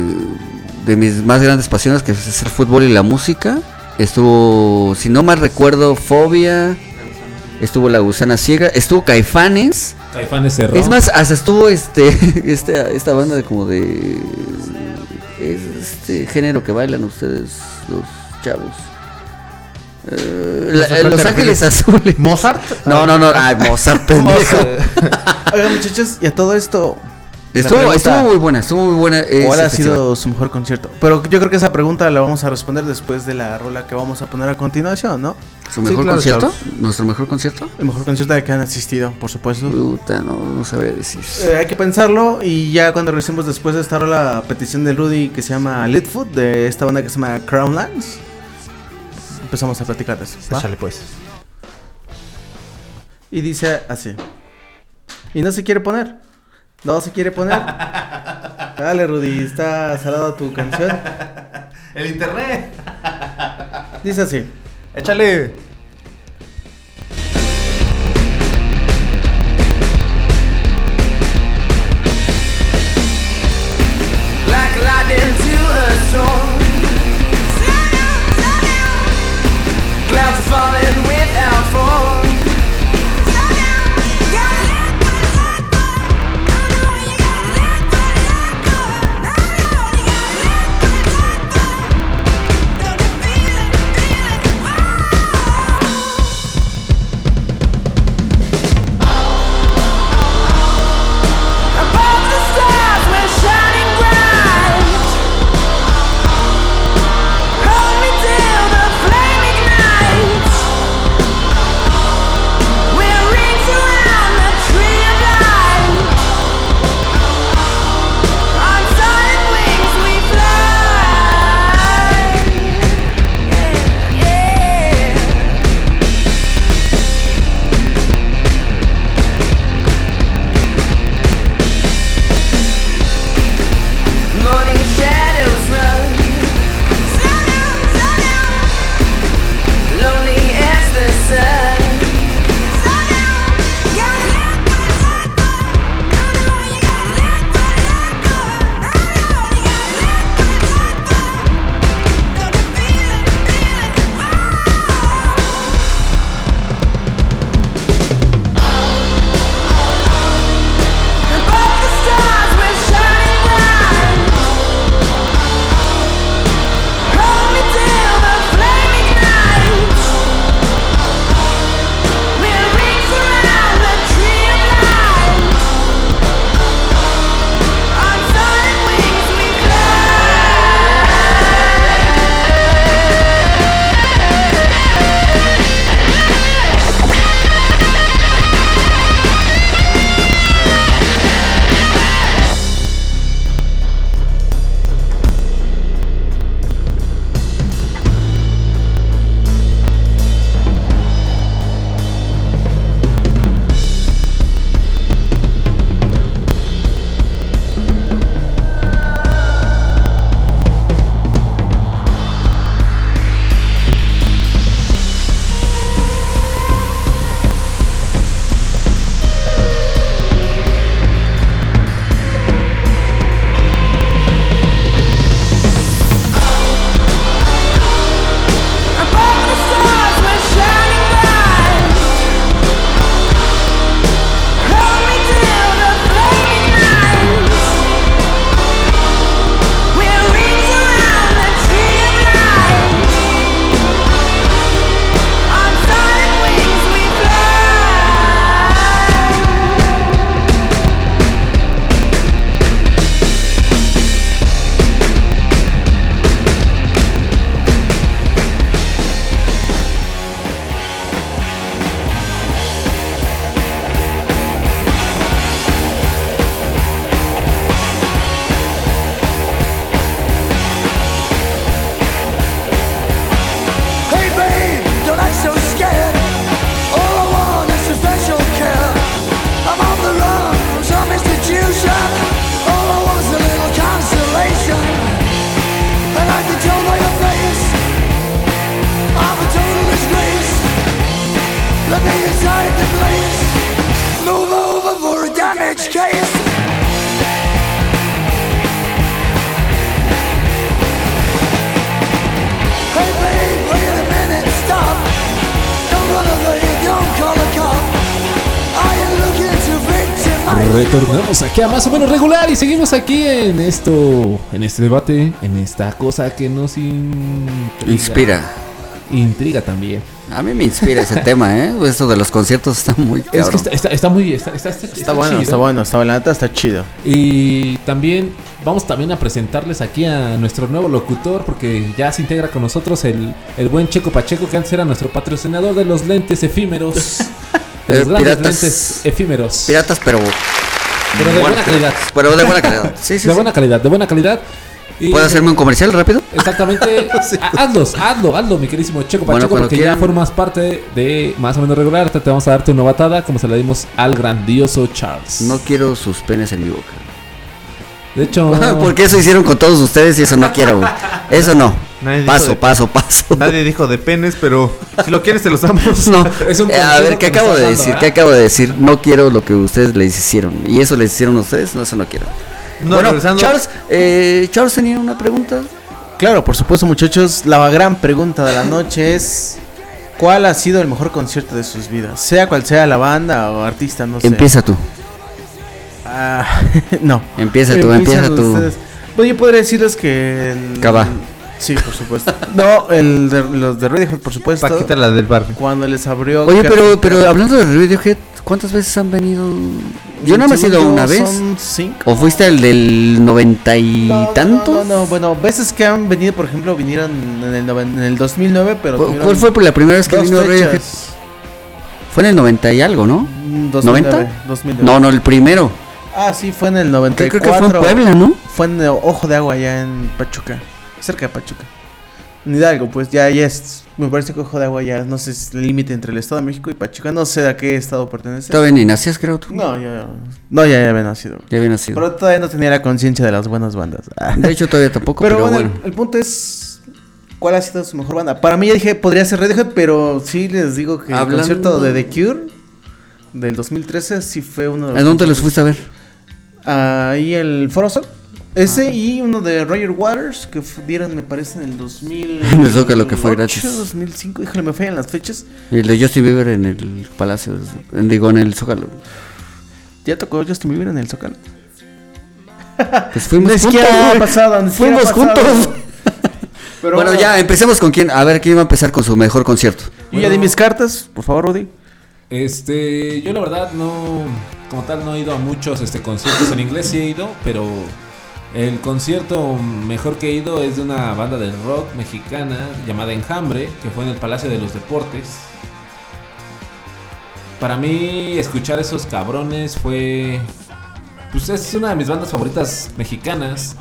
de mis más grandes pasiones que es el fútbol y la música. Estuvo, si no mal recuerdo, Fobia. Estuvo La Gusana Ciega. Estuvo Caifanes. Caifanes cerró. Es más, hasta estuvo este, esta, esta banda de como de este género que bailan ustedes, los chavos. Eh, la- los Ángeles refieres. Azules. ¿Mozart? No, no, no, ay, Mozart, pendejo. Oigan, muchachos, y a todo esto. Estuvo, pregunta, estuvo muy buena, estuvo muy buena. ¿Cuál ha festival. sido su mejor concierto? Pero yo creo que esa pregunta la vamos a responder después de la rola que vamos a poner a continuación, ¿no? ¿Su mejor claro, concierto? ¿Nuestro mejor concierto? El mejor concierto al que han asistido, por supuesto. Puta, no, no sabría decir. Eh, hay que pensarlo y ya cuando regresemos después de esta rola, petición de Rudy que se llama Litfoot, de esta banda que se llama Crownlands, empezamos a platicar de eso. Échale pues. Y dice así. Y no se quiere poner. No se quiere poner. Dale, Rudy, está salada tu canción. El internet. Dice así. Échale. Retornamos aquí a más o menos regular y seguimos aquí en esto, en este debate, en esta cosa que nos intriga. Inspira. Intriga también. A mí me inspira ese tema, ¿eh? Esto de los conciertos está muy Es que cabrón. está, está- está muy. Está, está- está- Está bueno, chido. está bueno, está bueno, la neta está chido. Y también vamos también a presentarles aquí a nuestro nuevo locutor porque ya se integra con nosotros el, el buen Checo Pacheco que antes era nuestro patrocinador de los lentes efímeros. de Eh, los grandes piratas. lentes efímeros. Piratas, pero. Pero de buena calidad. Pero de buena calidad. Sí, sí, de sí. buena calidad, de buena calidad. Y- ¿Puedo hacerme un comercial rápido? Exactamente. Ha- Hazlos, hazlo, hazlo, mi queridísimo Checo Bueno, Pacheco, cuando porque ya formas parte de más o menos regular. Te vamos a darte una batada como se la dimos al grandioso Charles. No quiero sus penes en mi boca. De hecho, Porque eso hicieron con todos ustedes y eso no quiero, güey. Eso no. Nadie dijo Paso, de- paso, paso. Nadie dijo de penes, pero si lo quieres te los damos. No. Es un Eh, a ver, ¿qué acabo de dando, decir? ¿verdad? ¿Qué acabo de decir? No quiero lo que ustedes les hicieron. ¿Y eso les hicieron a ustedes? No, eso no quiero. No, bueno, regresando- Charles, eh, Charles tenía una pregunta. Claro, por supuesto, muchachos. La gran pregunta de la noche es: ¿Cuál ha sido el mejor concierto de sus vidas? Sea cual sea la banda o artista, no sé. Empieza tú. Ah, no. Empieza tú, empieza tú. Bueno, yo podría decirles que. El... Cava. Sí, por supuesto. no, el de, los de Radiohead, por supuesto. Paquita la del barrio. Cuando les abrió. Oye, pero, pero hablando de Radiohead, ¿cuántas veces han venido? Yo no me he ido una vez. Son cinco. ¿O fuiste el del noventa y No, no, tanto? No, no, bueno, veces que han venido, por ejemplo, vinieron en el, noven- en el 2009, pero. ¿Cu- tuvieron ¿Cuál fue por la primera vez que vino Radiohead? fechas. Fue en el 90 y algo, ¿no? Mm, 2009, 90? 2009. No, no, el primero. Ah, sí, fue en el Que 94. creo que fue en Puebla, ¿no? Fue en Ojo de Agua, allá en Pachuca. Cerca de Pachuca. En Hidalgo, pues ya, ya es. Me parece que Ojo de Agua ya, no sé, es el límite entre el Estado de México y Pachuca. No sé a qué estado pertenece. Todavía ni nacías, creo tú. No, ya, no, ya, ya había nacido. Ya había nacido. Pero todavía no tenía la conciencia de las buenas bandas. Ah. De hecho, todavía tampoco, Pero, pero, bueno, bueno. El, el punto es. ¿Cuál ha sido su mejor banda? Para mí ya dije, podría ser Radiohead, pero sí les digo que Hablando- el concierto de The Cure del 2013 sí fue uno de los. ¿A dónde los fuiste a ver? Ahí el Foro Sol. Ese Ah. y uno de Roger Waters que dieron, me parece, en el 2000. En el Zócalo, que fue gratis. 2005, híjole, me fallan las fechas. El de Justin Bieber en el Palacio, en- digo, en el Zócalo. Ya tocó Justin Bieber en el Zócalo. Pues fuimos juntos. pasado, Fuimos juntos. Pero bueno, ya, empecemos con quién. A ver, ¿quién va a empezar con su mejor concierto? Yo ya di mis cartas, por favor, Rudy. Este, yo la verdad no, como tal no he ido a muchos este, conciertos en inglés, sí he ido, pero el concierto mejor que he ido es de una banda de rock mexicana llamada Enjambre, que fue en el Palacio de los Deportes. Para mí escuchar esos cabrones fue, pues es una de mis bandas favoritas mexicanas.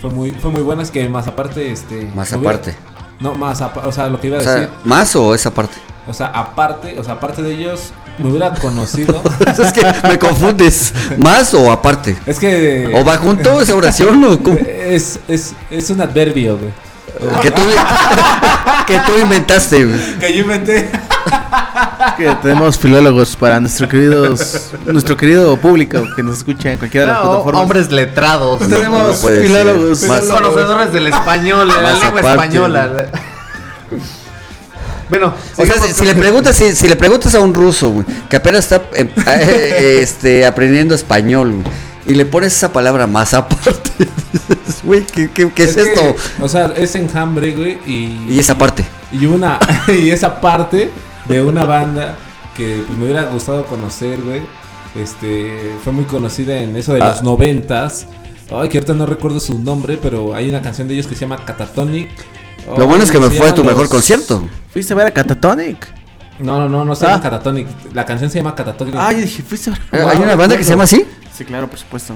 Fue muy, fue muy buenas que más aparte, este, Más aparte. No, más, o sea, lo que iba a O decir. ¿más o esa parte? O sea, aparte, o sea, aparte de ellos, me hubiera conocido. es que me confundes. ¿Más o aparte? es que. ¿O va junto esa oración o cómo? Es, es, es un adverbio, güey. Que tú, que tú inventaste, güey. Que yo inventé. Que tenemos filólogos para nuestro queridos, nuestro querido público que nos escucha en cualquiera de las No, plataformas. hombres letrados. tenemos no ser. filólogos. Más- Conocedores del español, de la lengua aparte, española. Bueno, O sea, si, si le preguntas, si, si le preguntas a un ruso, güey, que apenas está eh, eh, este, aprendiendo español, güey, y le pones esa palabra más aparte, dices, güey, ¿qué, qué, qué es, que, esto? o sea, es enjambre, güey. Y, Y esa parte. y una. y esa parte de una banda que pues, me hubiera gustado conocer, güey. Este. Fue muy conocida en eso de Ah. los noventas. Ay, que ahorita no recuerdo su nombre, pero hay una canción de ellos que se llama Catatonic. Lo bueno es que me fue tu mejor concierto. ¿Fuiste a ver a Catatonic? No, no, no, no se llama Ah. Catatonic. La canción se llama Catatonic. Ah, yo dije, ¿fuiste a ver No, ¿Hay una banda que se llama así? Sí, claro, por supuesto.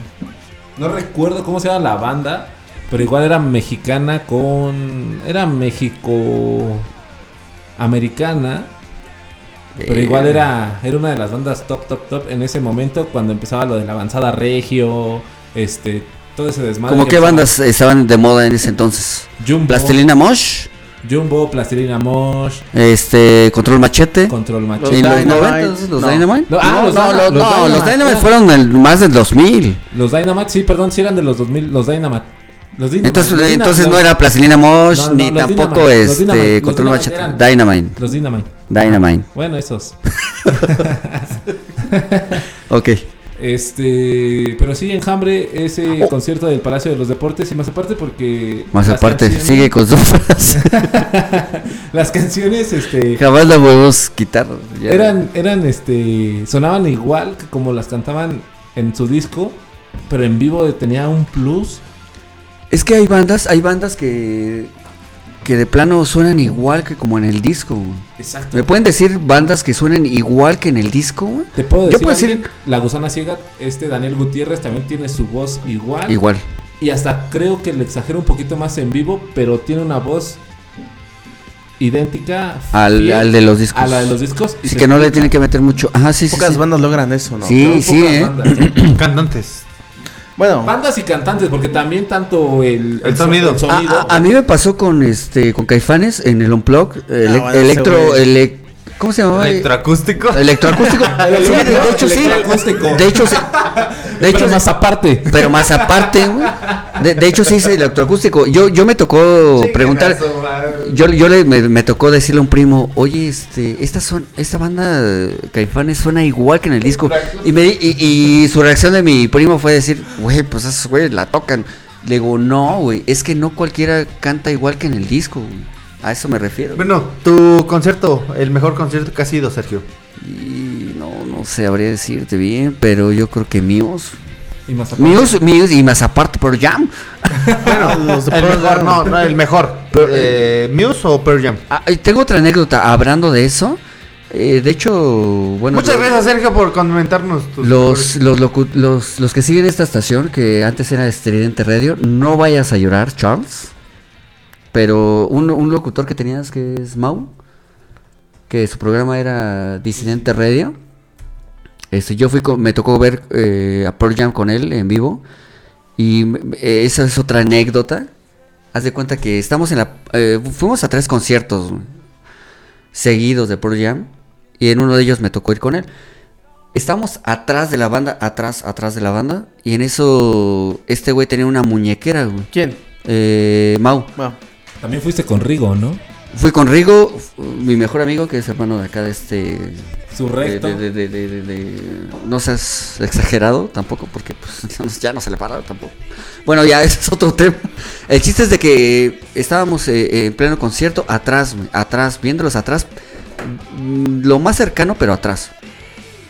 No recuerdo cómo se llama la banda, pero igual era mexicana con. Era México. Americana. Pero Eh, igual era, era una de las bandas top, top, top en ese momento cuando empezaba lo de la avanzada regio, este, todo ese desmadre. ¿Cómo que qué bandas estaban de moda en ese entonces? Jumbo. ¿Plastilina Mosh? Jumbo, Plastilina Mosh, Este, Control Machete. Control Machete. los Dynamite, 90, los no. Dynamite. No, ah, no, los no, Dyna- los, los no, los Dynamite, fueron el, más del 2000. Los Dynamite, sí, perdón, sí eran de los 2000, los Dynamite. Los Dynamite, Entonces, los Dyna- entonces no era Plastilina Mosh No, no, ni los tampoco Dynamite, los este Dynamite, Control Dynamite Machete. eran- Dynamite. Los Dynamite. Dynamite. Bueno, esos. Ok. Este, pero sí, Enjambre, ese Oh. concierto del Palacio de los Deportes y más aparte porque Más las aparte, canciones- sigue con su frase. las canciones este Jamás la podemos quitar. ya. eran eran este sonaban igual que como las cantaban en su disco, pero en vivo tenía un plus. Es que hay bandas, hay bandas que que de plano suenan igual que como en el disco. güey. Exacto. ¿Me pueden decir bandas que suenen igual que en el disco? güey? Te puedo Yo decir, puedo decir- La Gusana Ciega, este Daniel Gutiérrez también tiene su voz igual. Igual. Y hasta creo que le exagera un poquito más en vivo, pero tiene una voz idéntica Al, fiel al de los discos. a la de los discos. y Así que no le tienen que meter mucho. Ajá, sí. Pocas sí. bandas logran eso, ¿no? Sí, Pero sí, pocas eh. bandas. Cantantes. Bueno, Bandas y cantantes, porque también tanto el, El so- sonido. sonido- A, a- a mí me pasó con este con Caifanes en el Unplug, Ah, bueno, electro. ¿Cómo se llamaba? Electroacústico. Electroacústico. El Sí, de, hecho sí. electroacústico. De hecho sí. De hecho pero más aparte. pero más aparte, güey. De, de hecho sí es electroacústico. Yo yo me tocó preguntar yo, yo le, me, me tocó decirle a un primo, oye, este, esta son, esta banda Caifanes suena igual que en el disco. Y, me, di- y, y su reacción de mi primo fue decir, güey, pues esos güeyes la tocan. Le digo, no, güey, es que no cualquiera canta igual que en el disco. güey". A eso me refiero. Bueno, tu concierto, el mejor concierto que ha sido, Sergio. Y no, no sabría decirte bien, pero yo creo que míos. Y más aparte. Míos, míos y más aparte por Jam. bueno, los de El Pearl mejor, no, no, el mejor. Eh, ¿Muse o Pearl Jam? Ah, tengo otra anécdota hablando de eso. Eh, de hecho, bueno. Muchas lo- gracias, Sergio, por comentarnos tus Los, los, locu- los, los que siguen esta estación, que antes era Estridente Radio, no vayas a llorar, Charles. Pero un, un locutor que tenías que es Mau, que su programa era Disidente Radio. Este, yo fui con- me tocó ver eh, a Pearl Jam con él en vivo. Y eh, esa es otra anécdota. Haz de cuenta que estamos en la. eh, fuimos a tres conciertos seguidos de Pearl Jam. Y en uno de ellos me tocó ir con él. Estamos atrás de la banda, atrás, atrás de la banda. Y en eso, este güey tenía una muñequera, güey. ¿Quién? Eh, Mau. Bueno, También fuiste con Rigo, ¿no? Fui con Rigo, mi mejor amigo, que es hermano de acá de este. Su recto. de- de- de- de- de- no seas exagerado tampoco, porque pues, ya no se le para tampoco. Bueno, ya ese es otro tema. El chiste es de que estábamos eh, en pleno concierto, atrás, atrás, viéndolos atrás, mm, lo más cercano, pero atrás.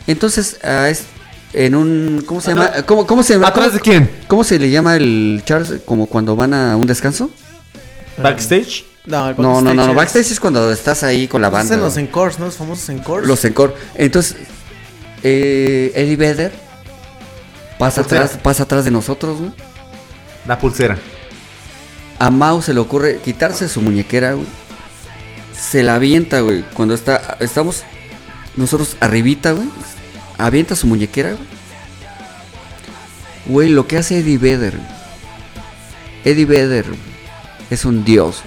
Entonces, es en un. ¿Cómo se llama? ¿Cómo, cómo se llama? ¿Atrás ¿Cómo- de quién? ¿Cómo se le llama el Charles? Como cuando van a un descanso. ¿Backstage? no, el No, no, no, no. Backstage es cuando estás ahí con la Es banda. en los encores, ¿no? Los famosos encores. Los encore. Entonces, eh, Eddie Vedder pasa atrás, pasa atrás de nosotros, güey. La pulsera. A Mao se le ocurre quitarse su muñequera, güey. Se la avienta, güey. Cuando está, estamos nosotros arribita, güey. Avienta su muñequera, güey. Güey, lo que hace Eddie Vedder. Eddie Vedder es un dios.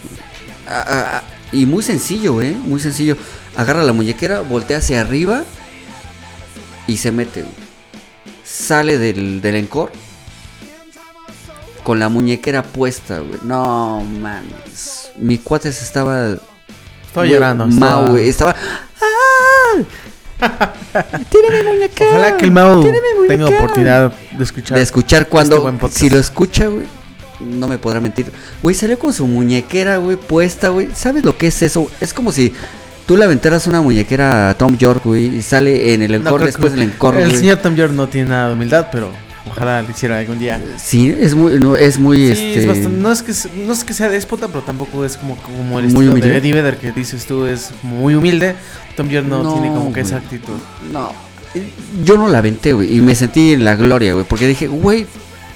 Ah, ah, ah, y muy sencillo, güey. Muy sencillo. Agarra la muñequera, voltea hacia arriba y se mete. Sale del, del encore con la muñequera puesta, güey. No, mames. Mi cuate se estaba. Güey, llorando. Estaba- güey. Estaba. ¡Ah! ¡Tiene mi muñequera! Ojalá que el Mau ¡Tiene mi tenga oportunidad de escuchar. De escuchar este cuando. podcast. si lo escucha, güey. No me podrá mentir. Güey, salió con su muñequera, güey, puesta, güey. ¿Sabes lo que es eso? Es como si tú le aventaras una muñequera a Tom York, güey, y sale en el No, encore creo después del encore, El señor Tom York no tiene nada de humildad, pero ojalá lo hiciera algún día. Sí, es muy, no, es muy, Sí, este... es bastante- no, es que, no es que sea déspota, pero tampoco es como, como el Muy humilde. de Eddie Vedder que dices tú es muy humilde. Tom York no, No, tiene como que esa actitud. No, yo no la aventé, güey, y me sentí en la gloria, güey, porque dije, güey,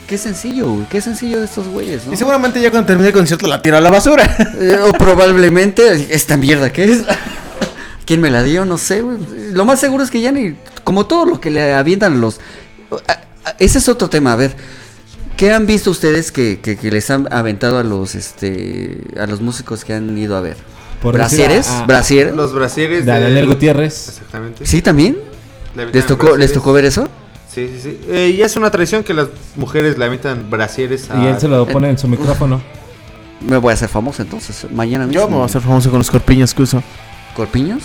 qué sencillo, güey, qué sencillo de estos güeyes, ¿no? Y seguramente ya cuando termine el concierto la tiro a la basura. Eh, o probablemente, esta mierda que es. ¿Quién me la dio? No sé, güey. Lo más seguro es que ya ni. Como todo lo que le avientan los. Ese es otro tema, a ver. ¿Qué han visto ustedes que, que- que les han aventado a los este a los músicos que han ido a ver? Por ¿Brasieres? a- a- ¿Brasieres? Los brasieres De Daniel Gutiérrez. Exactamente. ¿Sí también? ¿Les tocó, ¿Les tocó ver eso? Sí, sí, sí. Eh, y es una tradición que las mujeres le aventan brasieres a... Y él se lo pone en su micrófono. Me voy a hacer famoso entonces. Mañana mismo. Yo me voy a hacer famoso con los corpiños que uso. ¿Corpiños?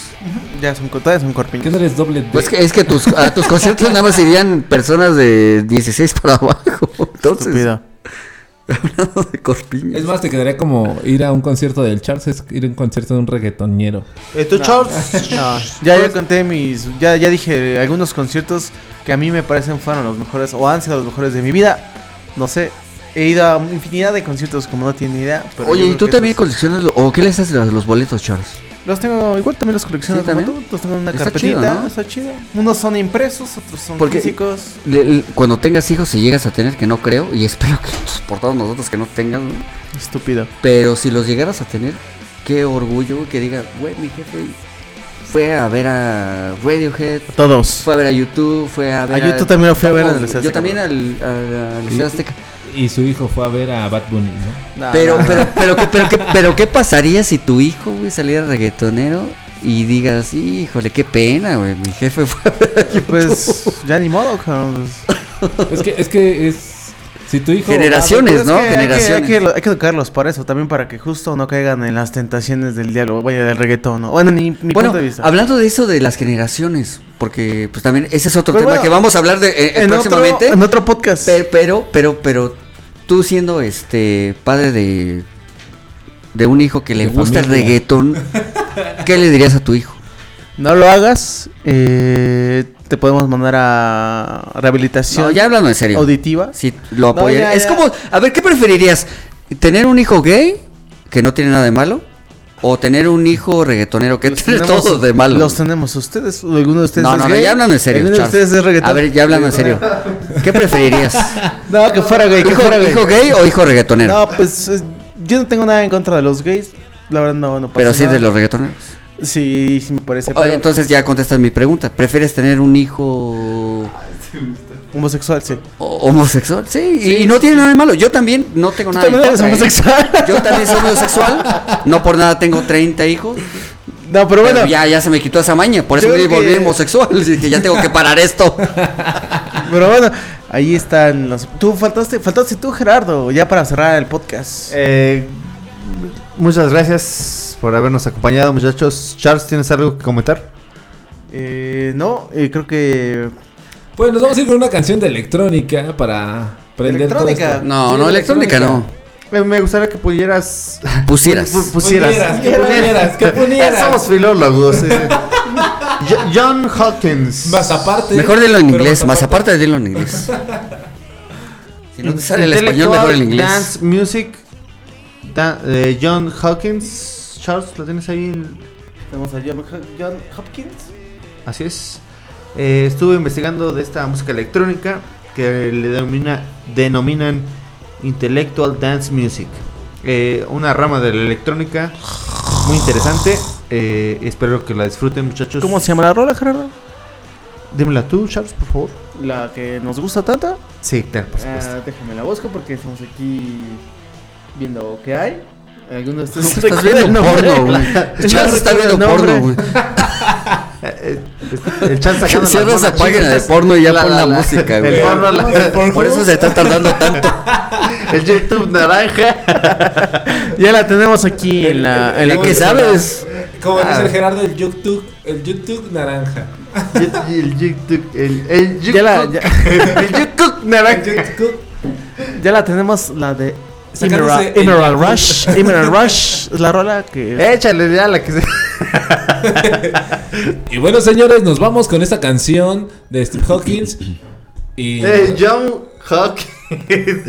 Ya son, todavía son ¿Qué corpiños. no eres doble D? Pues que, es que tus, a tus conciertos nada más irían personas de 16 para abajo. Entonces, Estúpido. Hablando de corpiños. Es más, te quedaría como ir a un concierto del Charles, es ir a un concierto de un reggaetonero. Eh, ¿Tú, Charles? No, ya, ya conté mis. Ya, ya dije algunos conciertos que a mí me parecen fueron los mejores o han sido los mejores de mi vida. No sé. He ido a infinidad de conciertos como no tiene ni idea. pero Oye, ¿y tú también esos- coleccionas o qué les haces a los boletos, Charles? Los tengo, igual también los colecciono ¿Sí, como también? tú. Los tengo en una Está carpetita. chido, ¿no? Está chido. Unos son impresos, otros son Porque- físicos. Le- le- cuando tengas hijos, si llegas a tener, que no creo, y espero que nos portamos nosotros que no tengas, ¿no? Estúpido. pero si los llegaras a tener, qué orgullo que diga, güey, mi jefe fue a ver a Radiohead, Todos. fue a ver a YouTube, fue a ver A YouTube también lo fui a ver el Estadio Yo también al, al, al Estadio Azteca. Y su hijo fue a ver a Bad Bunny, ¿no? Pero, pero, pero, ¿qué, pero, qué, pero qué pasaría si tu hijo, güey, saliera reggaetonero y digas, híjole, qué pena, güey, mi jefe fue a ver a YouTube"? Pues ya ni modo, cabrón. Es que, es que es. Si tu hijo. Generaciones, Es ¿no? hay que- Generaciones. Hay que, hay que educarlos para eso, también para que justo no caigan en las tentaciones del diálogo, vaya, del reggaetón. ¿no? Bueno, ni Bueno, punto de vista. hablando de eso de las generaciones, porque pues también ese es otro Pues, tema bueno, que vamos a hablar de eh, en, próximamente. otro, en otro podcast. Pe- Pero, pero, pero, tú siendo este padre de de un hijo que le gusta el reggaetón, ¿qué le dirías a tu hijo? No lo hagas, eh, te podemos mandar a rehabilitación No, ya hablando en serio. auditiva. Si lo No, ya, es como, a ver, ¿qué preferirías? ¿Tener un hijo gay que no tiene nada de malo? ¿O tener un hijo reggaetonero que tiene tenemos- todo de malo? Los tenemos ustedes, alguno de ustedes no, no, no, ya hablando en serio. ¿Alguno de Charles. ustedes es reggaetón? A ver, ya hablando en serio. ¿Qué preferirías? No, que fuera gay, que ¿Hijo, fuera gay. hijo gay o hijo reggaetonero? No, pues eh, yo no tengo nada en contra de los gays. La verdad no, no pasa pero sí nada. de los reggaetoneros. Sí, sí me parece. Oye, pero entonces ya contestas mi pregunta. ¿Prefieres tener un hijo Homosexual, sí. ho- homosexual? Sí, y- y no tiene nada de malo. Yo también no tengo Tú nada eres contra, ¿eh? homosexual. Yo también soy homosexual. No por nada tengo 30 hijos. No, pero bueno. Pero ya, ya se me quitó esa maña. Por eso me creo que- volví homosexual. Dije, ya tengo que parar esto. Pero bueno, ahí están los. Tú faltaste, faltaste tú, Gerardo, ya para cerrar el podcast. Eh, muchas gracias por habernos acompañado, muchachos. Charles, ¿tienes algo que comentar? Eh, no, eh, creo que. Pues nos vamos a ir con una canción de electrónica para prender todo Electrónica. esto. No, no, electrónica no. Me gustaría que pudieras. Pusieras. pu- pusieras. Pusieras, que pusieras, que pusieras. Somos filólogos. eh. Jo- John Hawkins. Más aparte. Mejor dilo en inglés. Más aparte de dilo en inglés. Si no te sale el español, mejor el inglés. Dance Music. da- eh, John Hawkins. Charles, ¿lo tienes ahí? Tenemos a John, John Hopkins. Así es. Eh, estuve investigando de esta música electrónica que le denomina, denominan Intellectual Dance Music. Eh, una rama de la electrónica muy interesante. Eh, espero que la disfruten, muchachos. ¿Cómo se llama la rola, Gerardo? Dímela tú, Charles, por favor. La que nos gusta tanto. Sí, claro, por supuesto. Ah, déjame la busco porque estamos aquí viendo qué hay. Algunos de ustedes Estás recuerdan viendo porno, güey. Charles está viendo porno, güey. Eh, eh, el Charles sacando Cierra esa página de porno y ya La, pon la, la la. música, güey. Por eso se está tardando tanto. el YouTube naranja. Ya la tenemos aquí en la. En la ¿De qué sabes? Como Ah. dice el Gerardo, el YouTube, el YouTube naranja. El YouTube, el, el Ya la, YouTube- ya, el YouTube naranja. YouTube. ya la tenemos, la de Emerald. Rush. Emerald Rush es la rola que. Échale ya la que se. Y bueno, señores, nos vamos con esta canción de Steve Hawkins. Y John Hawkins. El-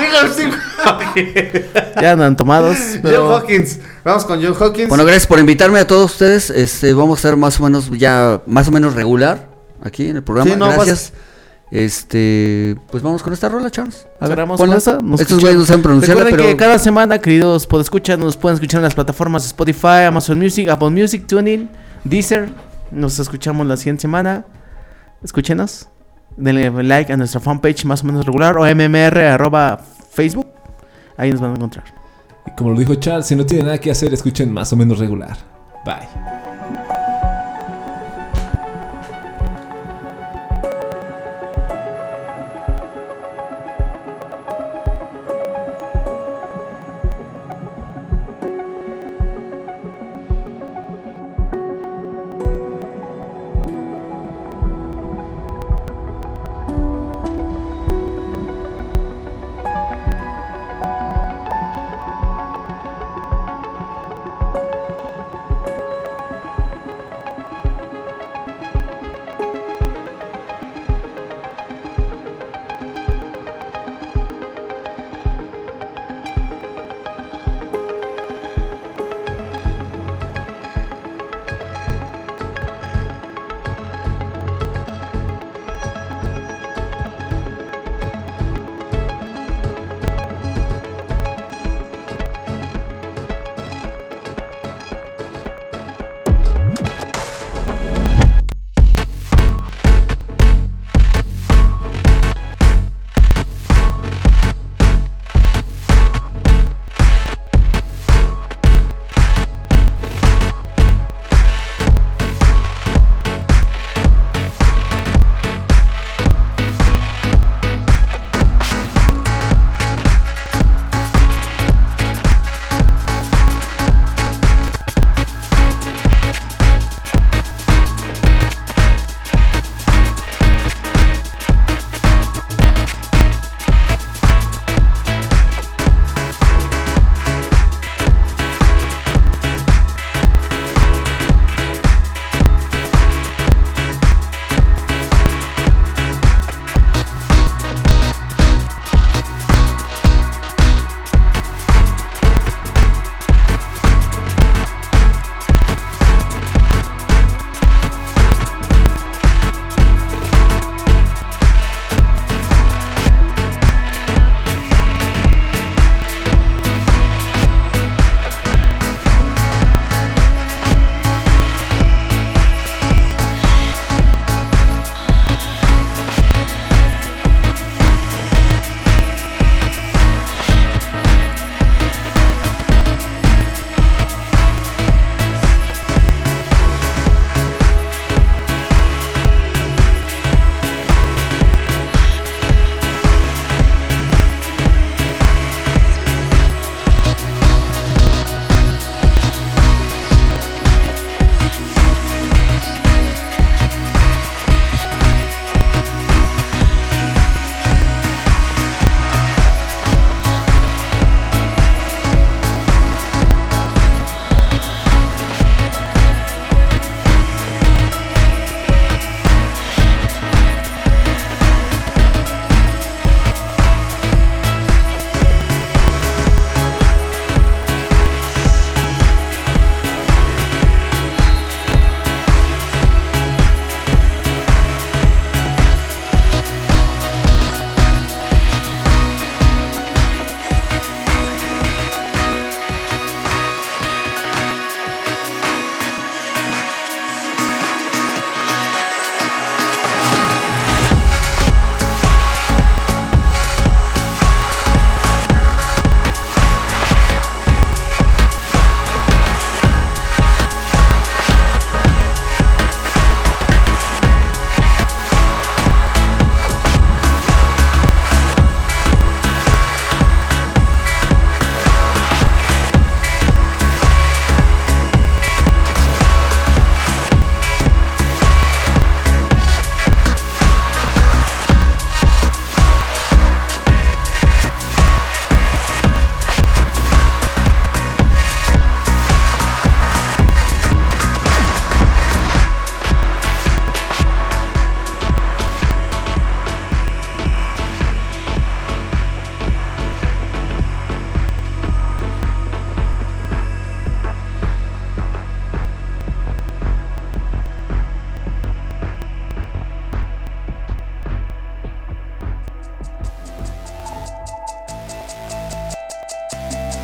Digo, Steve Hawkins. Ya andan tomados. John Pero Hawkins. Vamos con John Hawkins. Bueno, gracias por invitarme a todos ustedes. Este, vamos a ser más o menos ya más o menos regular aquí en el programa. Sí, no, gracias. Este, pues vamos con esta rola, Charles. A ver, con esa. Estos güeyes no saben pronunciarla, Recuerden pero que cada semana, queridos podescuchas, nos pueden escuchar en las plataformas Spotify, Amazon Music, Apple Music, TuneIn, Deezer. Nos escuchamos la siguiente semana. Escúchenos. Denle like a nuestra fanpage más o menos regular o mmr arroba Facebook. Ahí nos van a encontrar. Y como lo dijo Charles, si no tienen nada que hacer, escuchen más o menos regular. Bye.